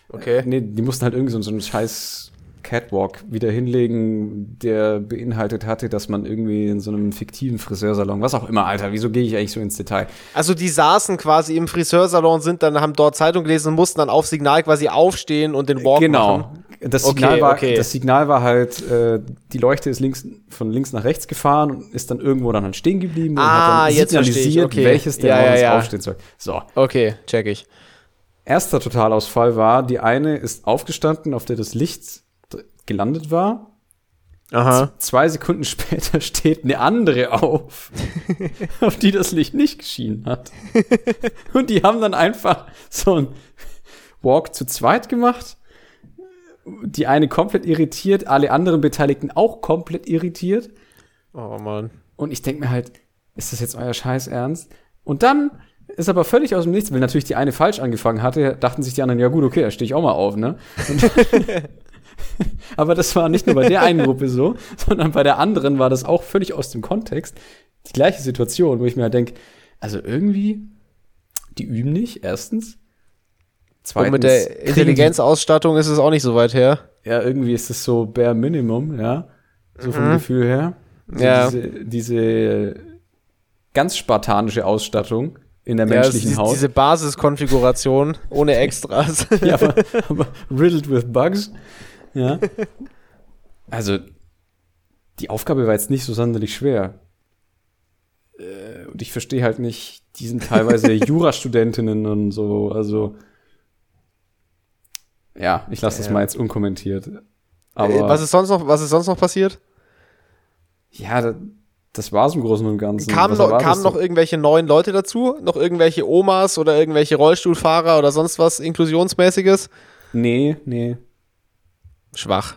[SPEAKER 1] Okay.
[SPEAKER 3] Nee, die mussten halt irgendwie so, so einen scheiß Catwalk wieder hinlegen, der beinhaltet hatte, dass man irgendwie in so einem fiktiven Friseursalon, was auch immer, Alter, wieso gehe ich eigentlich so ins Detail?
[SPEAKER 1] Also die saßen quasi im Friseursalon, sind dann, haben dort Zeitung gelesen und mussten dann auf Signal quasi aufstehen und den Walk
[SPEAKER 3] genau,
[SPEAKER 1] machen.
[SPEAKER 3] Das
[SPEAKER 1] Okay,
[SPEAKER 3] Signal, war,
[SPEAKER 1] okay.
[SPEAKER 3] das Signal war halt, äh, die Leuchte ist links, von links nach rechts gefahren und ist dann irgendwo dann halt stehen geblieben und
[SPEAKER 1] Ah,
[SPEAKER 3] hat dann signalisiert,
[SPEAKER 1] okay.
[SPEAKER 3] welches der
[SPEAKER 1] Ja, ja, ja.
[SPEAKER 3] aufstehen soll. So,
[SPEAKER 1] Okay, check ich.
[SPEAKER 3] erster Totalausfall war, die eine ist aufgestanden, auf der das Licht gelandet war.
[SPEAKER 1] Aha.
[SPEAKER 3] Zwei Sekunden später steht eine andere auf, auf die das Licht nicht geschienen hat. Und die haben dann einfach so ein Walk zu zweit gemacht. Die eine komplett irritiert, alle anderen Beteiligten auch komplett irritiert.
[SPEAKER 1] Oh Mann.
[SPEAKER 3] Und ich denke mir halt, ist das jetzt euer Scheiß ernst? Und dann ist aber völlig aus dem Nichts, weil natürlich die eine falsch angefangen hatte, dachten sich die anderen, ja gut, okay, da stehe ich auch mal auf, ne? Aber das war nicht nur bei der einen Gruppe so, sondern bei der anderen war das auch völlig aus dem Kontext. Die gleiche Situation, wo ich mir halt denke, also irgendwie, die üben nicht, erstens.
[SPEAKER 1] Und mit der Intelligenzausstattung ist es auch nicht so weit her.
[SPEAKER 3] Ja, irgendwie ist es so bare Minimum, ja. So vom Gefühl her. So
[SPEAKER 1] Ja.
[SPEAKER 3] Diese, diese ganz spartanische Ausstattung in der
[SPEAKER 1] Ja,
[SPEAKER 3] menschlichen Haut.
[SPEAKER 1] Diese Basiskonfiguration ohne Extras.
[SPEAKER 3] ja, aber, aber riddled with bugs. Ja. Also, die Aufgabe war jetzt nicht so sonderlich schwer. Äh, Und ich verstehe halt nicht, die sind teilweise Jurastudentinnen und so, also. Ja, ich lasse das mal jetzt unkommentiert.
[SPEAKER 1] Äh,
[SPEAKER 3] Aber
[SPEAKER 1] was ist sonst noch, was ist sonst noch passiert?
[SPEAKER 3] ja, da- das war's im Großen und Ganzen.
[SPEAKER 1] Kamen noch, kamen noch irgendwelche neuen Leute dazu? Noch irgendwelche Omas oder irgendwelche Rollstuhlfahrer oder sonst was Inklusionsmäßiges?
[SPEAKER 3] Nee, nee,
[SPEAKER 1] Schwach.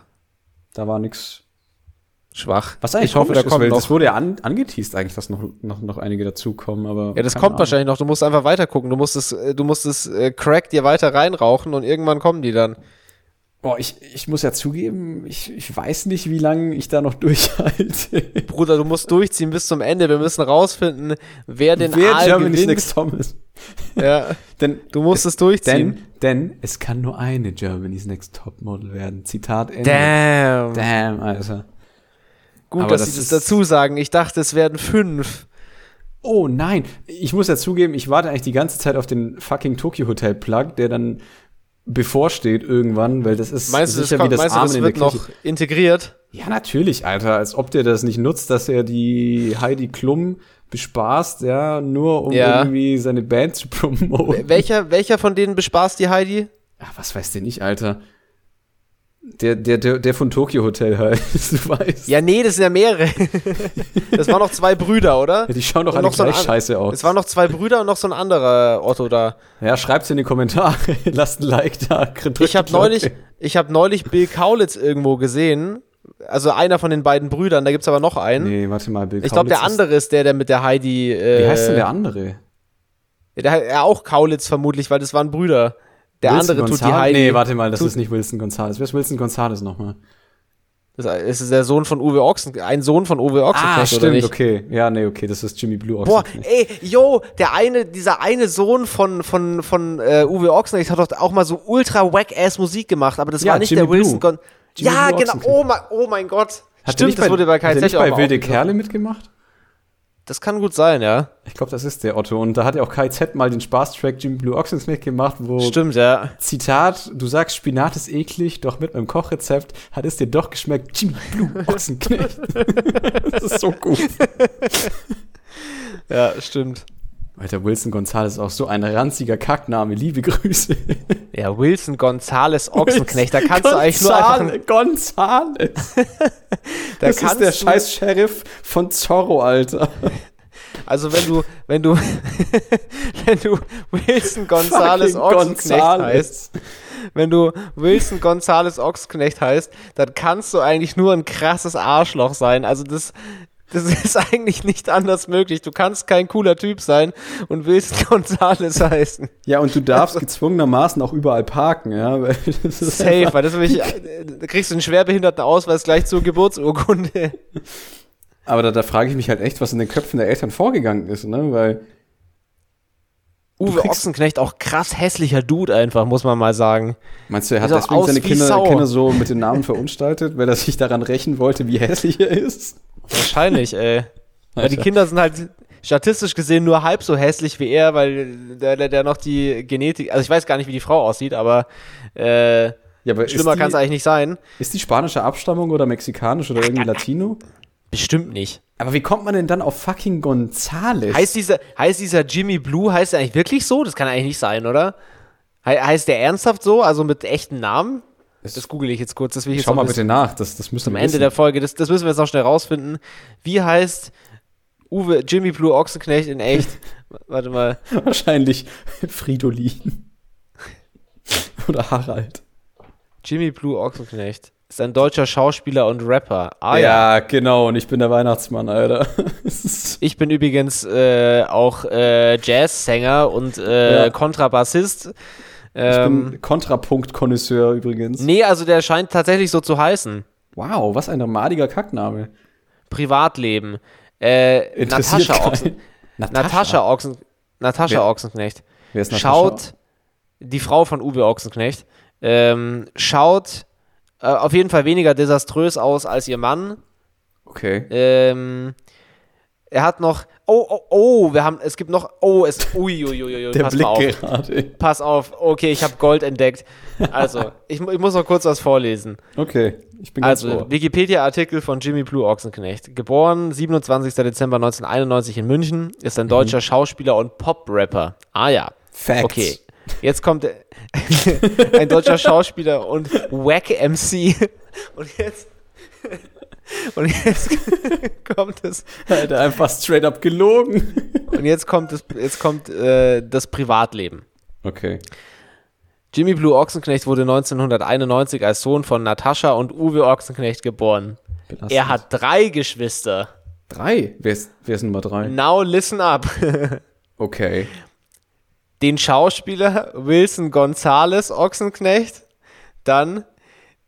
[SPEAKER 3] da war nix.
[SPEAKER 1] Schwach.
[SPEAKER 3] Was eigentlich
[SPEAKER 1] ich hoffe, da
[SPEAKER 3] ist,
[SPEAKER 1] kommt noch.
[SPEAKER 3] Das wurde ja an, angeteased eigentlich, dass noch, noch, noch einige dazukommen, aber.
[SPEAKER 1] Ja, das kommt
[SPEAKER 3] Ahnung.
[SPEAKER 1] wahrscheinlich noch. Du musst einfach weiter gucken. Du musst es, äh, du musst es äh, Crack dir weiter reinrauchen und irgendwann kommen die dann.
[SPEAKER 3] Boah, ich, ich muss ja zugeben, ich, ich weiß nicht, wie lange ich da noch durchhalte.
[SPEAKER 1] Bruder, du musst durchziehen bis zum Ende. Wir müssen rausfinden, wer den
[SPEAKER 3] Wer
[SPEAKER 1] Aal
[SPEAKER 3] Germany's
[SPEAKER 1] gewinnt.
[SPEAKER 3] Next Thomas.
[SPEAKER 1] Ja,
[SPEAKER 3] Denn,
[SPEAKER 1] du musst es durchziehen.
[SPEAKER 3] denn, denn es kann nur eine Germany's Next Topmodel werden. Zitat Ende.
[SPEAKER 1] Damn.
[SPEAKER 3] Damn, Alter.
[SPEAKER 1] Gut,
[SPEAKER 3] Aber
[SPEAKER 1] dass
[SPEAKER 3] das
[SPEAKER 1] sie das dazu sagen. Ich dachte, es werden fünf.
[SPEAKER 3] Oh nein, ich muss ja zugeben, ich warte eigentlich die ganze Zeit auf den fucking Tokyo Hotel Plug, der dann bevorsteht irgendwann, weil das ist
[SPEAKER 1] Meinst du, das,
[SPEAKER 3] sicher
[SPEAKER 1] kommt,
[SPEAKER 3] wie das
[SPEAKER 1] meinst du,
[SPEAKER 3] Amen
[SPEAKER 1] das
[SPEAKER 3] in
[SPEAKER 1] wird
[SPEAKER 3] der
[SPEAKER 1] noch integriert?
[SPEAKER 3] Ja, natürlich, Alter, als ob der das nicht nutzt, dass er die Heidi Klum bespaßt, ja, nur um
[SPEAKER 1] Ja.
[SPEAKER 3] irgendwie seine Band zu promoten.
[SPEAKER 1] Welcher, welcher von denen bespaßt die Heidi?
[SPEAKER 3] Ach, was weiß denn ich, Alter? Der, der, der, der von Tokyo Hotel halt, du weißt.
[SPEAKER 1] Ja, nee, das sind ja mehrere. das waren noch zwei Brüder, oder?
[SPEAKER 3] Die schauen doch alle
[SPEAKER 1] noch so
[SPEAKER 3] gleich
[SPEAKER 1] an-
[SPEAKER 3] scheiße aus.
[SPEAKER 1] Es waren noch zwei Brüder und noch so ein anderer Otto da.
[SPEAKER 3] Ja, schreibt's in die Kommentare. Lasst ein Like da.
[SPEAKER 1] Ich habe neulich, ich habe neulich Bill Kaulitz irgendwo gesehen. Also einer von den beiden Brüdern, da gibt's aber noch einen.
[SPEAKER 3] Nee, warte mal, Bill
[SPEAKER 1] ich glaube, der
[SPEAKER 3] Kaulitz
[SPEAKER 1] andere ist der, der mit der Heidi. Äh,
[SPEAKER 3] Wie heißt denn der andere?
[SPEAKER 1] Der, ja, auch Kaulitz vermutlich, weil das waren Brüder. Der
[SPEAKER 3] Wilson
[SPEAKER 1] andere tut die
[SPEAKER 3] Gonzalez?
[SPEAKER 1] Heidi.
[SPEAKER 3] Nee, warte mal, das ist nicht Wilson Gonzalez. Wer ist Wilson Gonzalez nochmal?
[SPEAKER 1] Das ist der Sohn von Uwe Ochsen, ein Sohn von Uwe Ochsenknecht, oder nicht?
[SPEAKER 3] Ah, okay. Ja, nee, okay, das ist Jimmy Blue
[SPEAKER 1] Boah,
[SPEAKER 3] Ochsenknecht.
[SPEAKER 1] ey, yo, der eine, dieser eine Sohn von, von, von äh, Uwe Ochsenknecht hat doch auch mal so ultra wack-ass Musik gemacht, aber das
[SPEAKER 3] Ja,
[SPEAKER 1] war nicht
[SPEAKER 3] Jimmy
[SPEAKER 1] der Wilson. Gon
[SPEAKER 3] Jimmy
[SPEAKER 1] Ja,
[SPEAKER 3] Blue
[SPEAKER 1] genau, oh mein, oh mein Gott.
[SPEAKER 3] Hat
[SPEAKER 1] Stimmt,
[SPEAKER 3] nicht
[SPEAKER 1] das wurde bei
[SPEAKER 3] hat der
[SPEAKER 1] KZ
[SPEAKER 3] nicht bei Wilde. Kerle mitgemacht?
[SPEAKER 1] Das kann gut sein, ja.
[SPEAKER 3] Ich glaube, das ist der Otto. Und da hat ja auch KZ mal den Spaßtrack Jimmy Blue Ochsenknecht gemacht, wo
[SPEAKER 1] Stimmt, ja.
[SPEAKER 3] Zitat, du sagst, Spinat ist eklig, doch mit meinem Kochrezept hat es dir doch geschmeckt, Jimmy Blue Ochsenknecht. das ist so gut.
[SPEAKER 1] Ja, stimmt.
[SPEAKER 3] Alter, Wilson Gonzalez ist auch so ein ranziger Kackname. Liebe Grüße.
[SPEAKER 1] Ja, Wilson Gonzales Ochsenknecht, da kannst du eigentlich nur einfach,
[SPEAKER 3] Gonzale- Gonzales.
[SPEAKER 1] da
[SPEAKER 3] Das ist der scheiß Sheriff von Zorro, Alter.
[SPEAKER 1] also wenn du, wenn du, wenn du Wilson Gonzales Ochsenknecht heißt, wenn du Wilson Gonzales Ochsenknecht heißt, dann kannst du eigentlich nur ein krasses Arschloch sein. Also das, das ist eigentlich nicht anders möglich. Du kannst kein cooler Typ sein und Wilson Gonzales heißen.
[SPEAKER 3] Ja, und du darfst gezwungenermaßen auch überall parken, ja. Weil
[SPEAKER 1] Safe, weil das nämlich, äh, da kriegst du einen Schwerbehindertenausweis gleich zur Geburtsurkunde.
[SPEAKER 3] Aber da, da frage ich mich halt echt, was in den Köpfen der Eltern vorgegangen ist, ne? Weil,
[SPEAKER 1] Uwe
[SPEAKER 3] kriegst-
[SPEAKER 1] Ochsenknecht, auch krass hässlicher Dude einfach, muss man mal sagen.
[SPEAKER 3] meinst du, er hat
[SPEAKER 1] Sieht
[SPEAKER 3] deswegen seine Kinder. Kinder so mit den Namen verunstaltet, weil er sich daran rächen wollte, wie hässlich er ist?
[SPEAKER 1] Wahrscheinlich, ey. Weil die. Kinder sind halt statistisch gesehen nur halb so hässlich wie er, weil der, der, der noch die Genetik, also ich weiß gar nicht, wie die Frau aussieht, aber äh,
[SPEAKER 3] Ja, aber
[SPEAKER 1] Schlimmer kann es eigentlich nicht sein.
[SPEAKER 3] ist die spanische Abstammung oder mexikanisch oder irgendwie Latino?
[SPEAKER 1] Bestimmt nicht.
[SPEAKER 3] Aber wie kommt man denn dann auf fucking Gonzales?
[SPEAKER 1] Heißt dieser, heißt dieser Jimmy Blue, heißt er eigentlich wirklich so? Das kann eigentlich nicht sein, oder? He heißt der ernsthaft so, also mit echten Namen? Das google ich jetzt kurz, das will ich jetzt
[SPEAKER 3] Schau mal bitte nach, das, das müssen wir
[SPEAKER 1] Ende
[SPEAKER 3] wissen.
[SPEAKER 1] der Folge, das, das müssen wir jetzt noch schnell rausfinden. Wie heißt Uwe Jimmy Blue Ochsenknecht in echt? Warte mal.
[SPEAKER 3] Wahrscheinlich Fridolin. oder Harald.
[SPEAKER 1] Jimmy Blue Ochsenknecht ist ein deutscher Schauspieler und Rapper. Ah
[SPEAKER 3] ja.
[SPEAKER 1] ja.
[SPEAKER 3] genau, und ich bin der Weihnachtsmann, Alter.
[SPEAKER 1] Ich bin übrigens äh, auch äh, Jazzsänger und äh,
[SPEAKER 3] Ja.
[SPEAKER 1] Kontrabassist.
[SPEAKER 3] ich
[SPEAKER 1] Ähm,
[SPEAKER 3] bin Kontrapunkt-Konnoisseur übrigens.
[SPEAKER 1] nee, also der scheint tatsächlich so zu heißen.
[SPEAKER 3] Wow, was ein madiger Kackname.
[SPEAKER 1] Privatleben. Äh, Natascha. Ochsen, Natascha Ochsen, Natascha
[SPEAKER 3] Wer-
[SPEAKER 1] Ochsenknecht.
[SPEAKER 3] Wer ist Natascha?
[SPEAKER 1] Schaut, die Frau von Uwe Ochsenknecht, ähm, schaut äh, auf jeden Fall weniger desaströs aus als ihr Mann.
[SPEAKER 3] Okay.
[SPEAKER 1] Ähm, er hat noch, oh, oh, oh, wir haben, es gibt noch, oh, es, ui, ui, ui, ui,
[SPEAKER 3] Der
[SPEAKER 1] pass
[SPEAKER 3] Blick
[SPEAKER 1] auf.
[SPEAKER 3] gerade.
[SPEAKER 1] Pass auf, okay, ich habe Gold entdeckt. Also, ich, ich muss noch kurz was vorlesen.
[SPEAKER 3] Okay, ich bin ganz
[SPEAKER 1] Also. Wikipedia-Artikel von Jimmy Blue Ochsenknecht. Geboren 27. Dezember 1991 in München, ist
[SPEAKER 3] Mhm.
[SPEAKER 1] ein deutscher Schauspieler und Pop-Rapper. Ah ja.
[SPEAKER 3] Facts.
[SPEAKER 1] Okay. Jetzt kommt ein deutscher Schauspieler und Wack MC. Und jetzt. Und jetzt kommt es.
[SPEAKER 3] Alter, einfach straight up gelogen.
[SPEAKER 1] Und jetzt kommt es, jetzt kommt äh, das Privatleben.
[SPEAKER 3] Okay.
[SPEAKER 1] Jimmy Blue Ochsenknecht wurde 1991 als Sohn von Natascha und Uwe Ochsenknecht geboren.
[SPEAKER 3] Belastend.
[SPEAKER 1] Er hat drei Geschwister.
[SPEAKER 3] drei. Wer ist, wer ist Nummer drei?
[SPEAKER 1] Now listen up.
[SPEAKER 3] Okay.
[SPEAKER 1] Den Schauspieler Wilson Gonzales Ochsenknecht, dann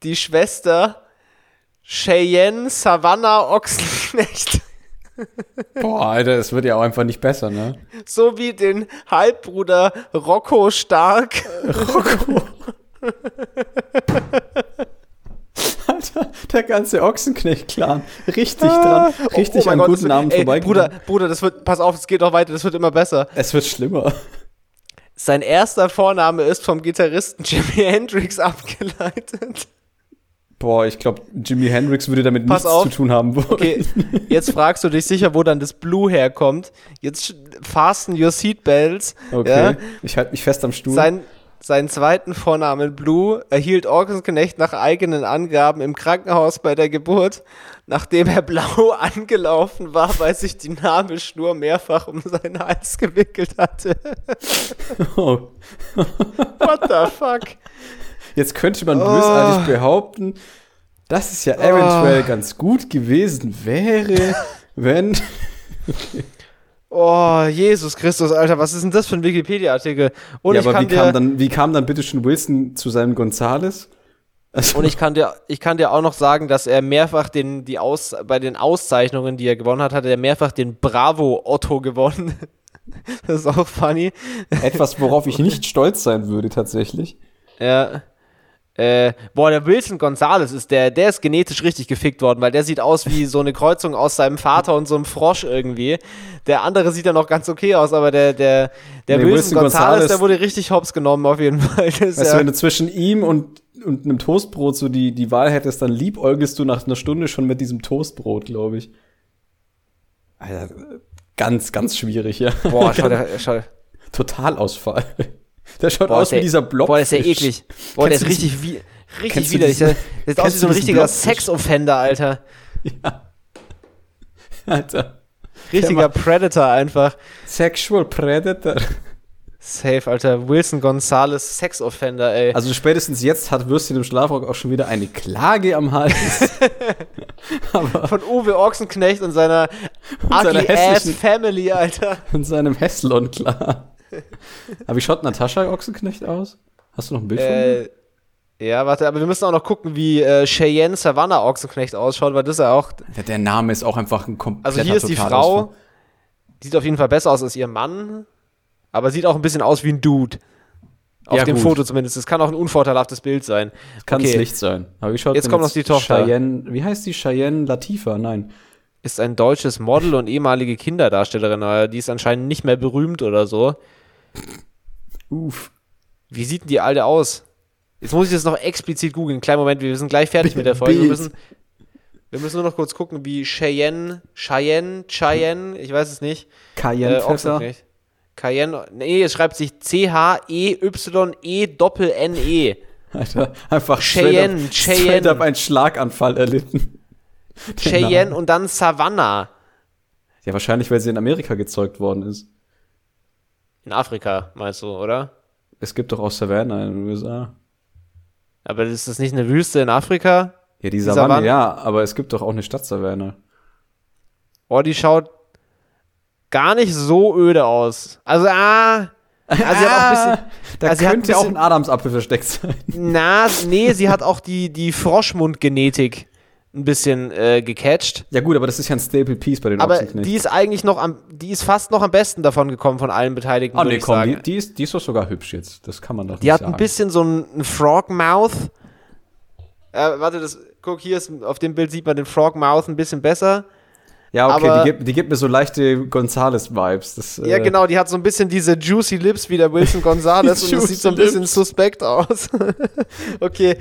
[SPEAKER 1] die Schwester Cheyenne Savannah Ochsenknecht,
[SPEAKER 3] Boah, Alter, es wird ja auch einfach nicht besser, ne?
[SPEAKER 1] sowie den Halbbruder Rocco Stark.
[SPEAKER 3] Alter, der ganze Ochsenknecht-Clan. Richtig dran. Richtig
[SPEAKER 1] Oh mein
[SPEAKER 3] an
[SPEAKER 1] Gott,
[SPEAKER 3] guten Namen vorbeigegangen.
[SPEAKER 1] Bruder, Bruder, das wird, pass auf, es geht noch weiter, das wird immer besser.
[SPEAKER 3] Es wird schlimmer.
[SPEAKER 1] Sein erster Vorname ist vom Gitarristen Jimi Hendrix abgeleitet.
[SPEAKER 3] Boah, ich glaube, Jimi Hendrix würde damit
[SPEAKER 1] Pass
[SPEAKER 3] nichts
[SPEAKER 1] auf.
[SPEAKER 3] zu tun haben wollen.
[SPEAKER 1] Okay, jetzt fragst du dich sicher, wo dann das Blue herkommt. Jetzt fasten your seatbelts.
[SPEAKER 3] Okay.
[SPEAKER 1] Ja?
[SPEAKER 3] Ich halte mich fest am Stuhl.
[SPEAKER 1] Sein, seinen zweiten Vornamen Blue erhielt Ochsenknecht nach eigenen Angaben im Krankenhaus bei der Geburt, nachdem er blau angelaufen war, weil sich die Nabelschnur mehrfach um seinen Hals gewickelt hatte.
[SPEAKER 3] oh.
[SPEAKER 1] What the fuck?
[SPEAKER 3] Jetzt könnte man
[SPEAKER 1] Oh.
[SPEAKER 3] bösartig behaupten, dass es ja eventuell ganz gut gewesen wäre, wenn.
[SPEAKER 1] Oh, Jesus Christus, Alter, was ist denn das für ein Wikipedia-Artikel? Und,
[SPEAKER 3] ja,
[SPEAKER 1] ich
[SPEAKER 3] aber
[SPEAKER 1] kann
[SPEAKER 3] wie kam,
[SPEAKER 1] dir-
[SPEAKER 3] dann, wie kam dann bitte schon Wilson zu seinem Gonzales? Also,
[SPEAKER 1] Und ich kann dir, ich kann dir auch noch sagen, dass er mehrfach den, die Aus, bei den Auszeichnungen, die er gewonnen hat, hat er mehrfach den Bravo Otto gewonnen. Das ist auch funny.
[SPEAKER 3] etwas, worauf ich nicht stolz sein würde, tatsächlich.
[SPEAKER 1] Ja. Äh, boah, der Wilson Gonzales ist der, der ist genetisch richtig gefickt worden, weil der sieht aus wie so eine Kreuzung aus seinem Vater und so einem Frosch irgendwie. Der andere sieht ja noch ganz okay aus, aber der, der, der
[SPEAKER 3] Nee,
[SPEAKER 1] Wilson,
[SPEAKER 3] Wilson
[SPEAKER 1] Gonzales,
[SPEAKER 3] Gonzales-
[SPEAKER 1] der wurde richtig hops genommen auf jeden Fall. Das
[SPEAKER 3] Weißt du,
[SPEAKER 1] ja,
[SPEAKER 3] wenn du zwischen ihm und, und einem Toastbrot so die, die Wahl hättest, dann liebäugelst du nach einer Stunde schon mit diesem Toastbrot, glaube ich. Alter, ganz, ganz schwierig, ja.
[SPEAKER 1] boah, schau, schau,
[SPEAKER 3] Totalausfall. Der schaut
[SPEAKER 1] Boah,
[SPEAKER 3] aus wie dieser Blob.
[SPEAKER 1] Boah, der ist ja eklig. Boah, der ist
[SPEAKER 3] Kennst
[SPEAKER 1] richtig, wie, richtig
[SPEAKER 3] kennst
[SPEAKER 1] widerlich. Der, sieht aus wie
[SPEAKER 3] kennst
[SPEAKER 1] so ein richtiger? Sex-Offender, Alter.
[SPEAKER 3] Alter.
[SPEAKER 1] Richtiger Predator einfach.
[SPEAKER 3] Sexual Predator.
[SPEAKER 1] Safe, Alter. Wilson Gonzales, Sex-Offender, ey.
[SPEAKER 3] Also spätestens jetzt hat Würstchen im Schlafrock auch schon wieder eine Klage am Hals.
[SPEAKER 1] Von Uwe Ochsenknecht und seiner
[SPEAKER 3] seiner
[SPEAKER 1] ugly ass
[SPEAKER 3] hässlichen-
[SPEAKER 1] Family, Alter.
[SPEAKER 3] in seinem Heslon klar. Aber wie schaut Natascha Ochsenknecht aus? Hast du noch ein Bild von ihr?
[SPEAKER 1] Äh, ja, warte, aber wir müssen auch noch gucken, wie äh, Cheyenne Savannah Ochsenknecht ausschaut, weil das ja auch.
[SPEAKER 3] Der, der Name ist auch einfach ein kompletter
[SPEAKER 1] Also hier ist die. Frau, die sieht auf jeden Fall besser aus als ihr Mann, aber sieht auch ein bisschen aus wie ein Dude. Auf
[SPEAKER 3] Ja,
[SPEAKER 1] dem
[SPEAKER 3] gut.
[SPEAKER 1] Foto zumindest. Das kann auch ein unvorteilhaftes Bild sein.
[SPEAKER 3] Kann
[SPEAKER 1] Okay.
[SPEAKER 3] es nicht sein. Aber wie schaut
[SPEAKER 1] Jetzt kommt noch die Tochter.
[SPEAKER 3] Cheyenne, wie heißt die? Cheyenne Latifa? Nein.
[SPEAKER 1] Ist ein deutsches Model und ehemalige Kinderdarstellerin, aber die ist anscheinend nicht mehr berühmt oder so.
[SPEAKER 3] Uff.
[SPEAKER 1] Wie sieht denn die alte aus? Jetzt muss ich das noch explizit googeln. Kleinen Moment, wir sind gleich fertig mit der Folge. Wir müssen, wir müssen nur noch kurz gucken, wie Cheyenne, Cheyenne, Cheyenne, ich weiß es nicht. Äh,
[SPEAKER 3] Cayenne-Pfeffer.
[SPEAKER 1] Ochsenknecht. Cayenne, nee, es schreibt sich C-H-E-Y-E-Doppel-N-E.
[SPEAKER 3] Alter, einfach
[SPEAKER 1] Cheyenne,
[SPEAKER 3] straight up, straight
[SPEAKER 1] Cheyenne.
[SPEAKER 3] up einen Schlaganfall erlitten.
[SPEAKER 1] Cheyenne und dann Savannah
[SPEAKER 3] Ja, wahrscheinlich, weil sie in Amerika gezeugt worden ist.
[SPEAKER 1] In Afrika, meinst du, oder?
[SPEAKER 3] Es gibt doch auch Savannah in den USA.
[SPEAKER 1] Aber ist das nicht eine Wüste in Afrika?
[SPEAKER 3] Ja, die
[SPEAKER 1] Savanne?
[SPEAKER 3] Savanne, ja, aber es gibt doch auch eine Stadt Savannah.
[SPEAKER 1] Oh, die schaut gar nicht so öde aus. Also, ah. Also sie hat auch ein bisschen.
[SPEAKER 3] Da
[SPEAKER 1] also
[SPEAKER 3] könnte auch
[SPEAKER 1] bisschen-
[SPEAKER 3] ein Adamsapfel versteckt sein.
[SPEAKER 1] Na, nee, sie hat auch die, die Froschmundgenetik ein bisschen äh, gecatcht.
[SPEAKER 3] Ja gut, aber das ist ja ein Staple Piece bei den
[SPEAKER 1] Aber
[SPEAKER 3] Ochsenknecht.
[SPEAKER 1] die ist eigentlich noch am, die ist fast noch am besten davon gekommen von allen Beteiligten,
[SPEAKER 3] Oh
[SPEAKER 1] würde
[SPEAKER 3] nee, komm, die, die, ist, die ist doch sogar hübsch jetzt. Das kann man doch
[SPEAKER 1] Die
[SPEAKER 3] nicht
[SPEAKER 1] hat
[SPEAKER 3] sagen.
[SPEAKER 1] ein bisschen so ein, ein Frog-Mouth. Äh, warte, das, guck, hier ist, auf dem Bild sieht man den Frog-Mouth ein bisschen besser.
[SPEAKER 3] Ja, okay,
[SPEAKER 1] aber-
[SPEAKER 3] die, gibt, die gibt mir so leichte Gonzales-Vibes. Das,
[SPEAKER 1] Ja,
[SPEAKER 3] äh,
[SPEAKER 1] genau, die hat so ein bisschen diese Juicy Lips wie der Wilson Gonzalez und das sieht so ein bisschen suspekt aus. okay,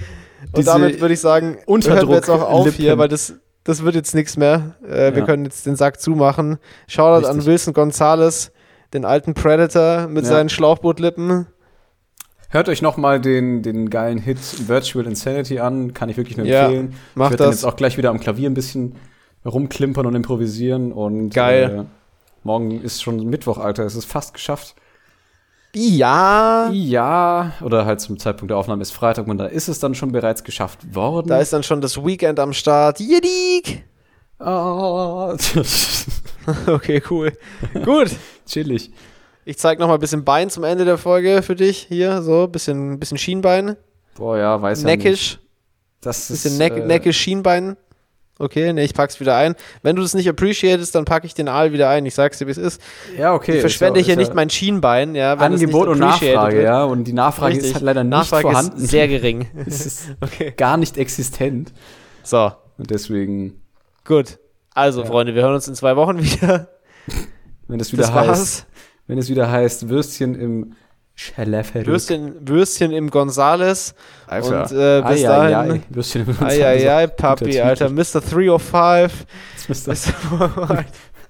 [SPEAKER 1] und damit würde ich sagen, hören wir jetzt auch auf
[SPEAKER 3] Unterdruck-Lippen.
[SPEAKER 1] hier, weil das, das wird jetzt nichts mehr. Äh, Wir
[SPEAKER 3] Ja.
[SPEAKER 1] können jetzt den Sack zumachen. Shoutout an
[SPEAKER 3] Richtig.
[SPEAKER 1] Wilson Gonzalez, den alten Predator mit
[SPEAKER 3] Ja.
[SPEAKER 1] seinen Schlauchbootlippen.
[SPEAKER 3] Hört euch noch mal den, den geilen Hit Virtual Insanity an. Kann ich wirklich nur
[SPEAKER 1] Ja,
[SPEAKER 3] empfehlen.
[SPEAKER 1] mach
[SPEAKER 3] ich werde dann jetzt auch gleich wieder am Klavier ein bisschen rumklimpern und improvisieren. Und,
[SPEAKER 1] Geil.
[SPEAKER 3] Äh, morgen ist schon Mittwoch, Alter. Es ist fast geschafft.
[SPEAKER 1] Ja,
[SPEAKER 3] Ja, oder halt zum Zeitpunkt der Aufnahme ist Freitag und da ist es dann schon bereits geschafft worden.
[SPEAKER 1] da ist dann schon das Weekend am Start. Jidik!
[SPEAKER 3] Ah,
[SPEAKER 1] Okay, cool. Gut.
[SPEAKER 3] chillig.
[SPEAKER 1] Ich zeig noch mal ein bisschen Bein zum Ende der Folge für dich. Hier, so, bisschen, bisschen Schienbein.
[SPEAKER 3] Boah, ja, weiß ja nicht.
[SPEAKER 1] Neckisch.
[SPEAKER 3] Das ist,
[SPEAKER 1] Bisschen Neck,
[SPEAKER 3] äh,
[SPEAKER 1] neckisch Schienbein. Okay, ne, ich pack's wieder ein. Wenn du das nicht appreciatest, dann packe ich den Aal wieder ein. Ich sag's dir, wie es ist.
[SPEAKER 3] Ja, okay.
[SPEAKER 1] ich verschwende
[SPEAKER 3] ja-
[SPEAKER 1] hier
[SPEAKER 3] ist
[SPEAKER 1] nicht
[SPEAKER 3] ja
[SPEAKER 1] mein Schienbein, ja.
[SPEAKER 3] Angebot und Nachfrage,
[SPEAKER 1] wird.
[SPEAKER 3] ja. Und die Nachfrage
[SPEAKER 1] Richtig.
[SPEAKER 3] ist halt leider nicht
[SPEAKER 1] Nachfrage
[SPEAKER 3] vorhanden.
[SPEAKER 1] ist sehr gering.
[SPEAKER 3] es ist
[SPEAKER 1] okay.
[SPEAKER 3] gar nicht existent.
[SPEAKER 1] So,
[SPEAKER 3] Und deswegen,
[SPEAKER 1] gut. Also,
[SPEAKER 3] Ja.
[SPEAKER 1] Freunde, wir hören uns in zwei Wochen wieder.
[SPEAKER 3] wenn es wieder
[SPEAKER 1] Das
[SPEAKER 3] heißt,
[SPEAKER 1] war's.
[SPEAKER 3] wenn es wieder heißt, Würstchen im.
[SPEAKER 1] Würstchen, Würstchen im Gonzales.
[SPEAKER 3] Alter.
[SPEAKER 1] Und äh, bis
[SPEAKER 3] Ai, ai,
[SPEAKER 1] dahin.
[SPEAKER 3] ai. Würstchen im
[SPEAKER 1] Eieiei,
[SPEAKER 3] Guter
[SPEAKER 1] Papi. Alter. Mr. 305.
[SPEAKER 3] Das müsste-
[SPEAKER 1] Mr.